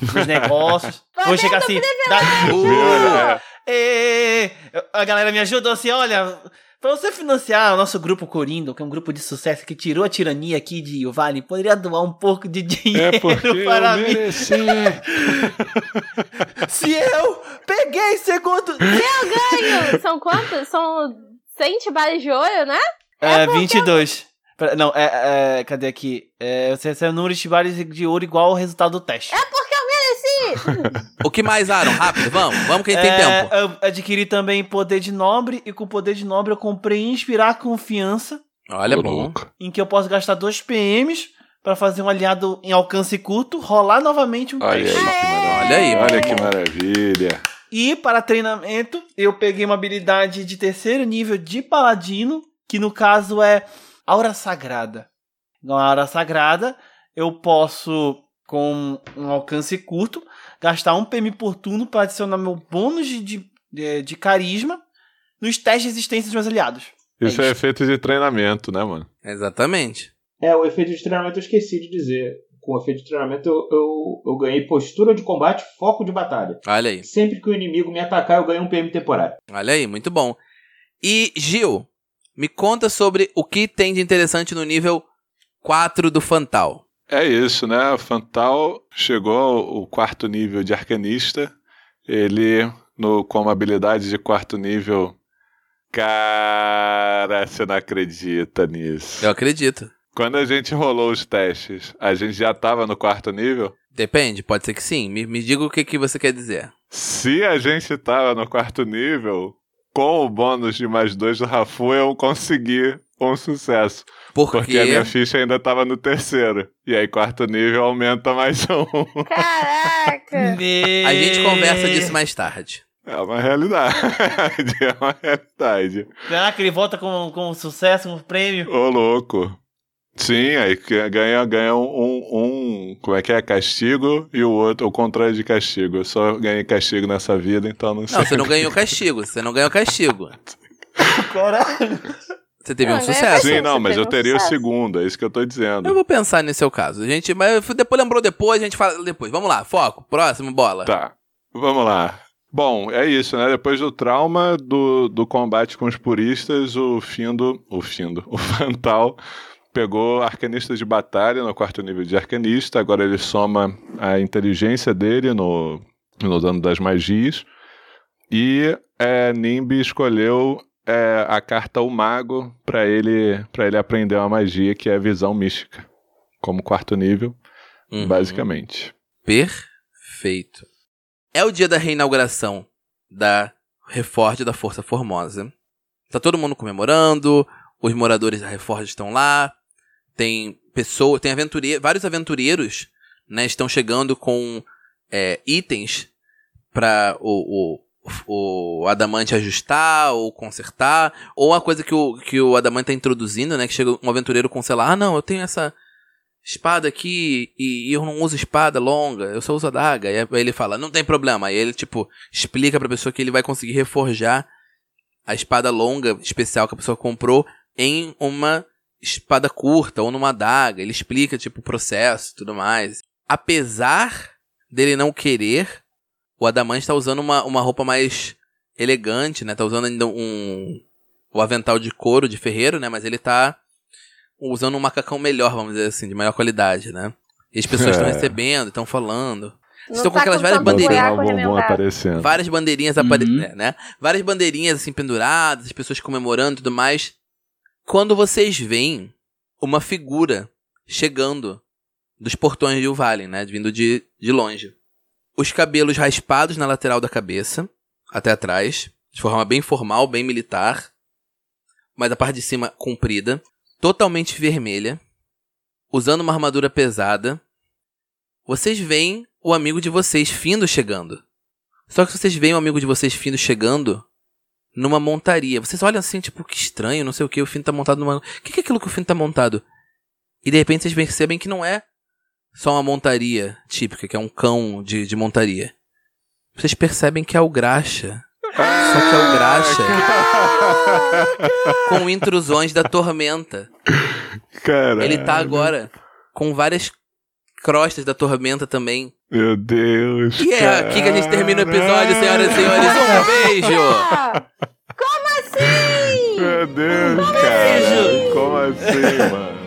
Speaker 4: os negócios. Vou chegar assim. dá-
Speaker 1: Viu?
Speaker 4: Ê, a galera me ajudou assim, olha, pra você financiar o nosso grupo Corindo, que é um grupo de sucesso que tirou a tirania aqui de Vale, poderia doar um pouco de dinheiro
Speaker 1: É porque
Speaker 4: para
Speaker 1: eu
Speaker 4: mim.
Speaker 1: mereci.
Speaker 4: Se eu peguei segundo.
Speaker 3: Ganho! São quantos? São 100 tibares de ouro, né?
Speaker 4: É, 22. Pera, Não, é, é, Cadê aqui? É, você recebe um número de bares de ouro igual ao resultado do teste.
Speaker 3: Porque eu mereci!
Speaker 2: O que mais, Aaron? Rápido, vamos, vamos que a gente tem
Speaker 4: É,
Speaker 2: tempo.
Speaker 4: Eu adquiri também poder de nobre, e com poder de nobre eu comprei inspirar confiança,
Speaker 2: Olha, bom.
Speaker 1: louco.
Speaker 4: em que eu posso gastar 2 PMs pra fazer um aliado em alcance curto, rolar novamente um
Speaker 1: Olha aí,
Speaker 4: teste.
Speaker 1: maravilha.
Speaker 2: Olha aí,
Speaker 1: Olha
Speaker 2: mano.
Speaker 1: que maravilha.
Speaker 4: E para treinamento, eu peguei uma habilidade de terceiro nível de paladino, que no caso é Aura Sagrada. Com a Aura Sagrada, eu posso, com um alcance curto, gastar um PM por turno para adicionar meu bônus de, de, de- de carisma nos testes de resistência dos meus aliados.
Speaker 1: Isso
Speaker 4: É
Speaker 1: é, efeito de treinamento, né, mano?
Speaker 2: Exatamente.
Speaker 5: É, o efeito de treinamento eu esqueci de dizer. Com o efeito de treinamento eu, eu, eu ganhei postura de combate, foco de batalha.
Speaker 2: Olha aí.
Speaker 5: Sempre que o inimigo me atacar, eu ganho um PM temporário.
Speaker 2: Olha aí, muito bom. E, Gil, me conta sobre o que tem de interessante no nível 4 do Fantal.
Speaker 1: É isso, né? O Fantal chegou ao quarto nível de arcanista. Ele, no, com uma habilidade de quarto nível. Cara, você não acredita nisso.
Speaker 2: Eu acredito.
Speaker 1: Quando a gente rolou os testes, a gente já tava no quarto nível?
Speaker 2: Depende, pode ser que sim. Me, me diga o que, que você quer dizer.
Speaker 1: Se a gente tava no quarto nível, com o bônus de mais dois do Rafu, eu consegui um sucesso.
Speaker 2: Por
Speaker 1: Porque a minha ficha ainda tava no terceiro. E aí, quarto nível aumenta mais um.
Speaker 3: Caraca!
Speaker 2: A gente conversa disso mais tarde.
Speaker 1: É uma realidade. É uma realidade.
Speaker 4: Caraca, ele volta com, com sucesso, com prêmio.
Speaker 1: Ô, louco. Sim, aí que- ganha, ganha um, um. Como é que é? Castigo e o outro, o contrário de castigo. Eu só ganhei castigo nessa vida, então não sei.
Speaker 2: Não, você não ganhou castigo. Você não ganhou castigo.
Speaker 4: Caralho.
Speaker 2: Você teve
Speaker 3: Não,
Speaker 2: um
Speaker 3: ganhou
Speaker 2: sucesso.
Speaker 1: Sim, não, mas eu
Speaker 3: um
Speaker 1: teria o
Speaker 3: sucesso.
Speaker 1: segundo, é isso que eu tô dizendo.
Speaker 2: Eu vou pensar nesse seu caso. A gente, mas depois lembrou depois, a gente fala depois. Vamos lá, foco. Próximo, bola.
Speaker 1: Tá, vamos lá. Bom, é isso, né? Depois do trauma do, do combate com os puristas, o Findo. O Findo. O Fantal pegou arcanista de batalha no quarto nível de arcanista, agora ele soma a inteligência dele no, no dano das magias. E é, Nimbi escolheu é, a carta O Mago para ele, pra ele aprender uma magia que é a visão mística, como quarto nível,
Speaker 2: Uhum.
Speaker 1: basicamente.
Speaker 2: Perfeito. É o dia da reinauguração da Reforge da Força Formosa. Tá todo mundo comemorando, os moradores da Reforge estão lá, tem pessoas, tem aventureiros, vários aventureiros, né, estão chegando com é, itens para o, o, o Adamante ajustar ou consertar, ou uma coisa que o, que o Adamante tá introduzindo, né, que chega um aventureiro com, sei lá, ah não, eu tenho essa espada aqui e, e eu não uso espada longa, eu só uso adaga. E aí ele fala, não tem problema. Aí ele, tipo, explica pra pessoa que ele vai conseguir reforjar a espada longa especial que a pessoa comprou em uma espada curta ou numa adaga. Ele explica, tipo, o processo e tudo mais. Apesar dele não querer, o Adamante tá usando uma, uma roupa mais elegante, né? Tá usando ainda um... o avental de couro de ferreiro, né? Mas ele tá usando um macacão melhor, vamos dizer assim, de maior qualidade, né? E as pessoas estão
Speaker 1: É.
Speaker 2: recebendo, estão falando.
Speaker 3: Não
Speaker 2: Estão com
Speaker 3: tá
Speaker 2: aquelas várias bandeirinhas.
Speaker 1: bombom aparecendo.
Speaker 2: Várias bandeirinhas apare...
Speaker 7: Uhum.
Speaker 2: é, né? Várias bandeirinhas assim penduradas, as pessoas comemorando e tudo mais. Quando vocês veem uma figura chegando dos portões de Uvalin, né? Vindo de, de longe. Os cabelos raspados na lateral da cabeça, até atrás, de forma bem formal, bem militar. Mas a parte de cima comprida, totalmente vermelha, usando uma armadura pesada. Vocês veem o amigo de vocês, Findo, chegando. Só que vocês veem o amigo de vocês, Findo, chegando numa montaria. Vocês olham assim, tipo, que estranho, não sei o que, o Findo tá montado numa... O que é aquilo que o Findo tá montado? E de repente vocês percebem que não é só uma montaria típica, que é um cão de, de montaria. Vocês percebem que é o Graxa. Só que é o Graxa com intrusões da tormenta.
Speaker 1: Cara.
Speaker 2: Ele tá agora com várias crostas da tormenta também.
Speaker 1: Meu Deus.
Speaker 2: E é aqui que a gente termina o episódio, senhoras e senhores. Um beijo!
Speaker 3: Como assim?
Speaker 1: Meu Deus, cara. Como assim, mano?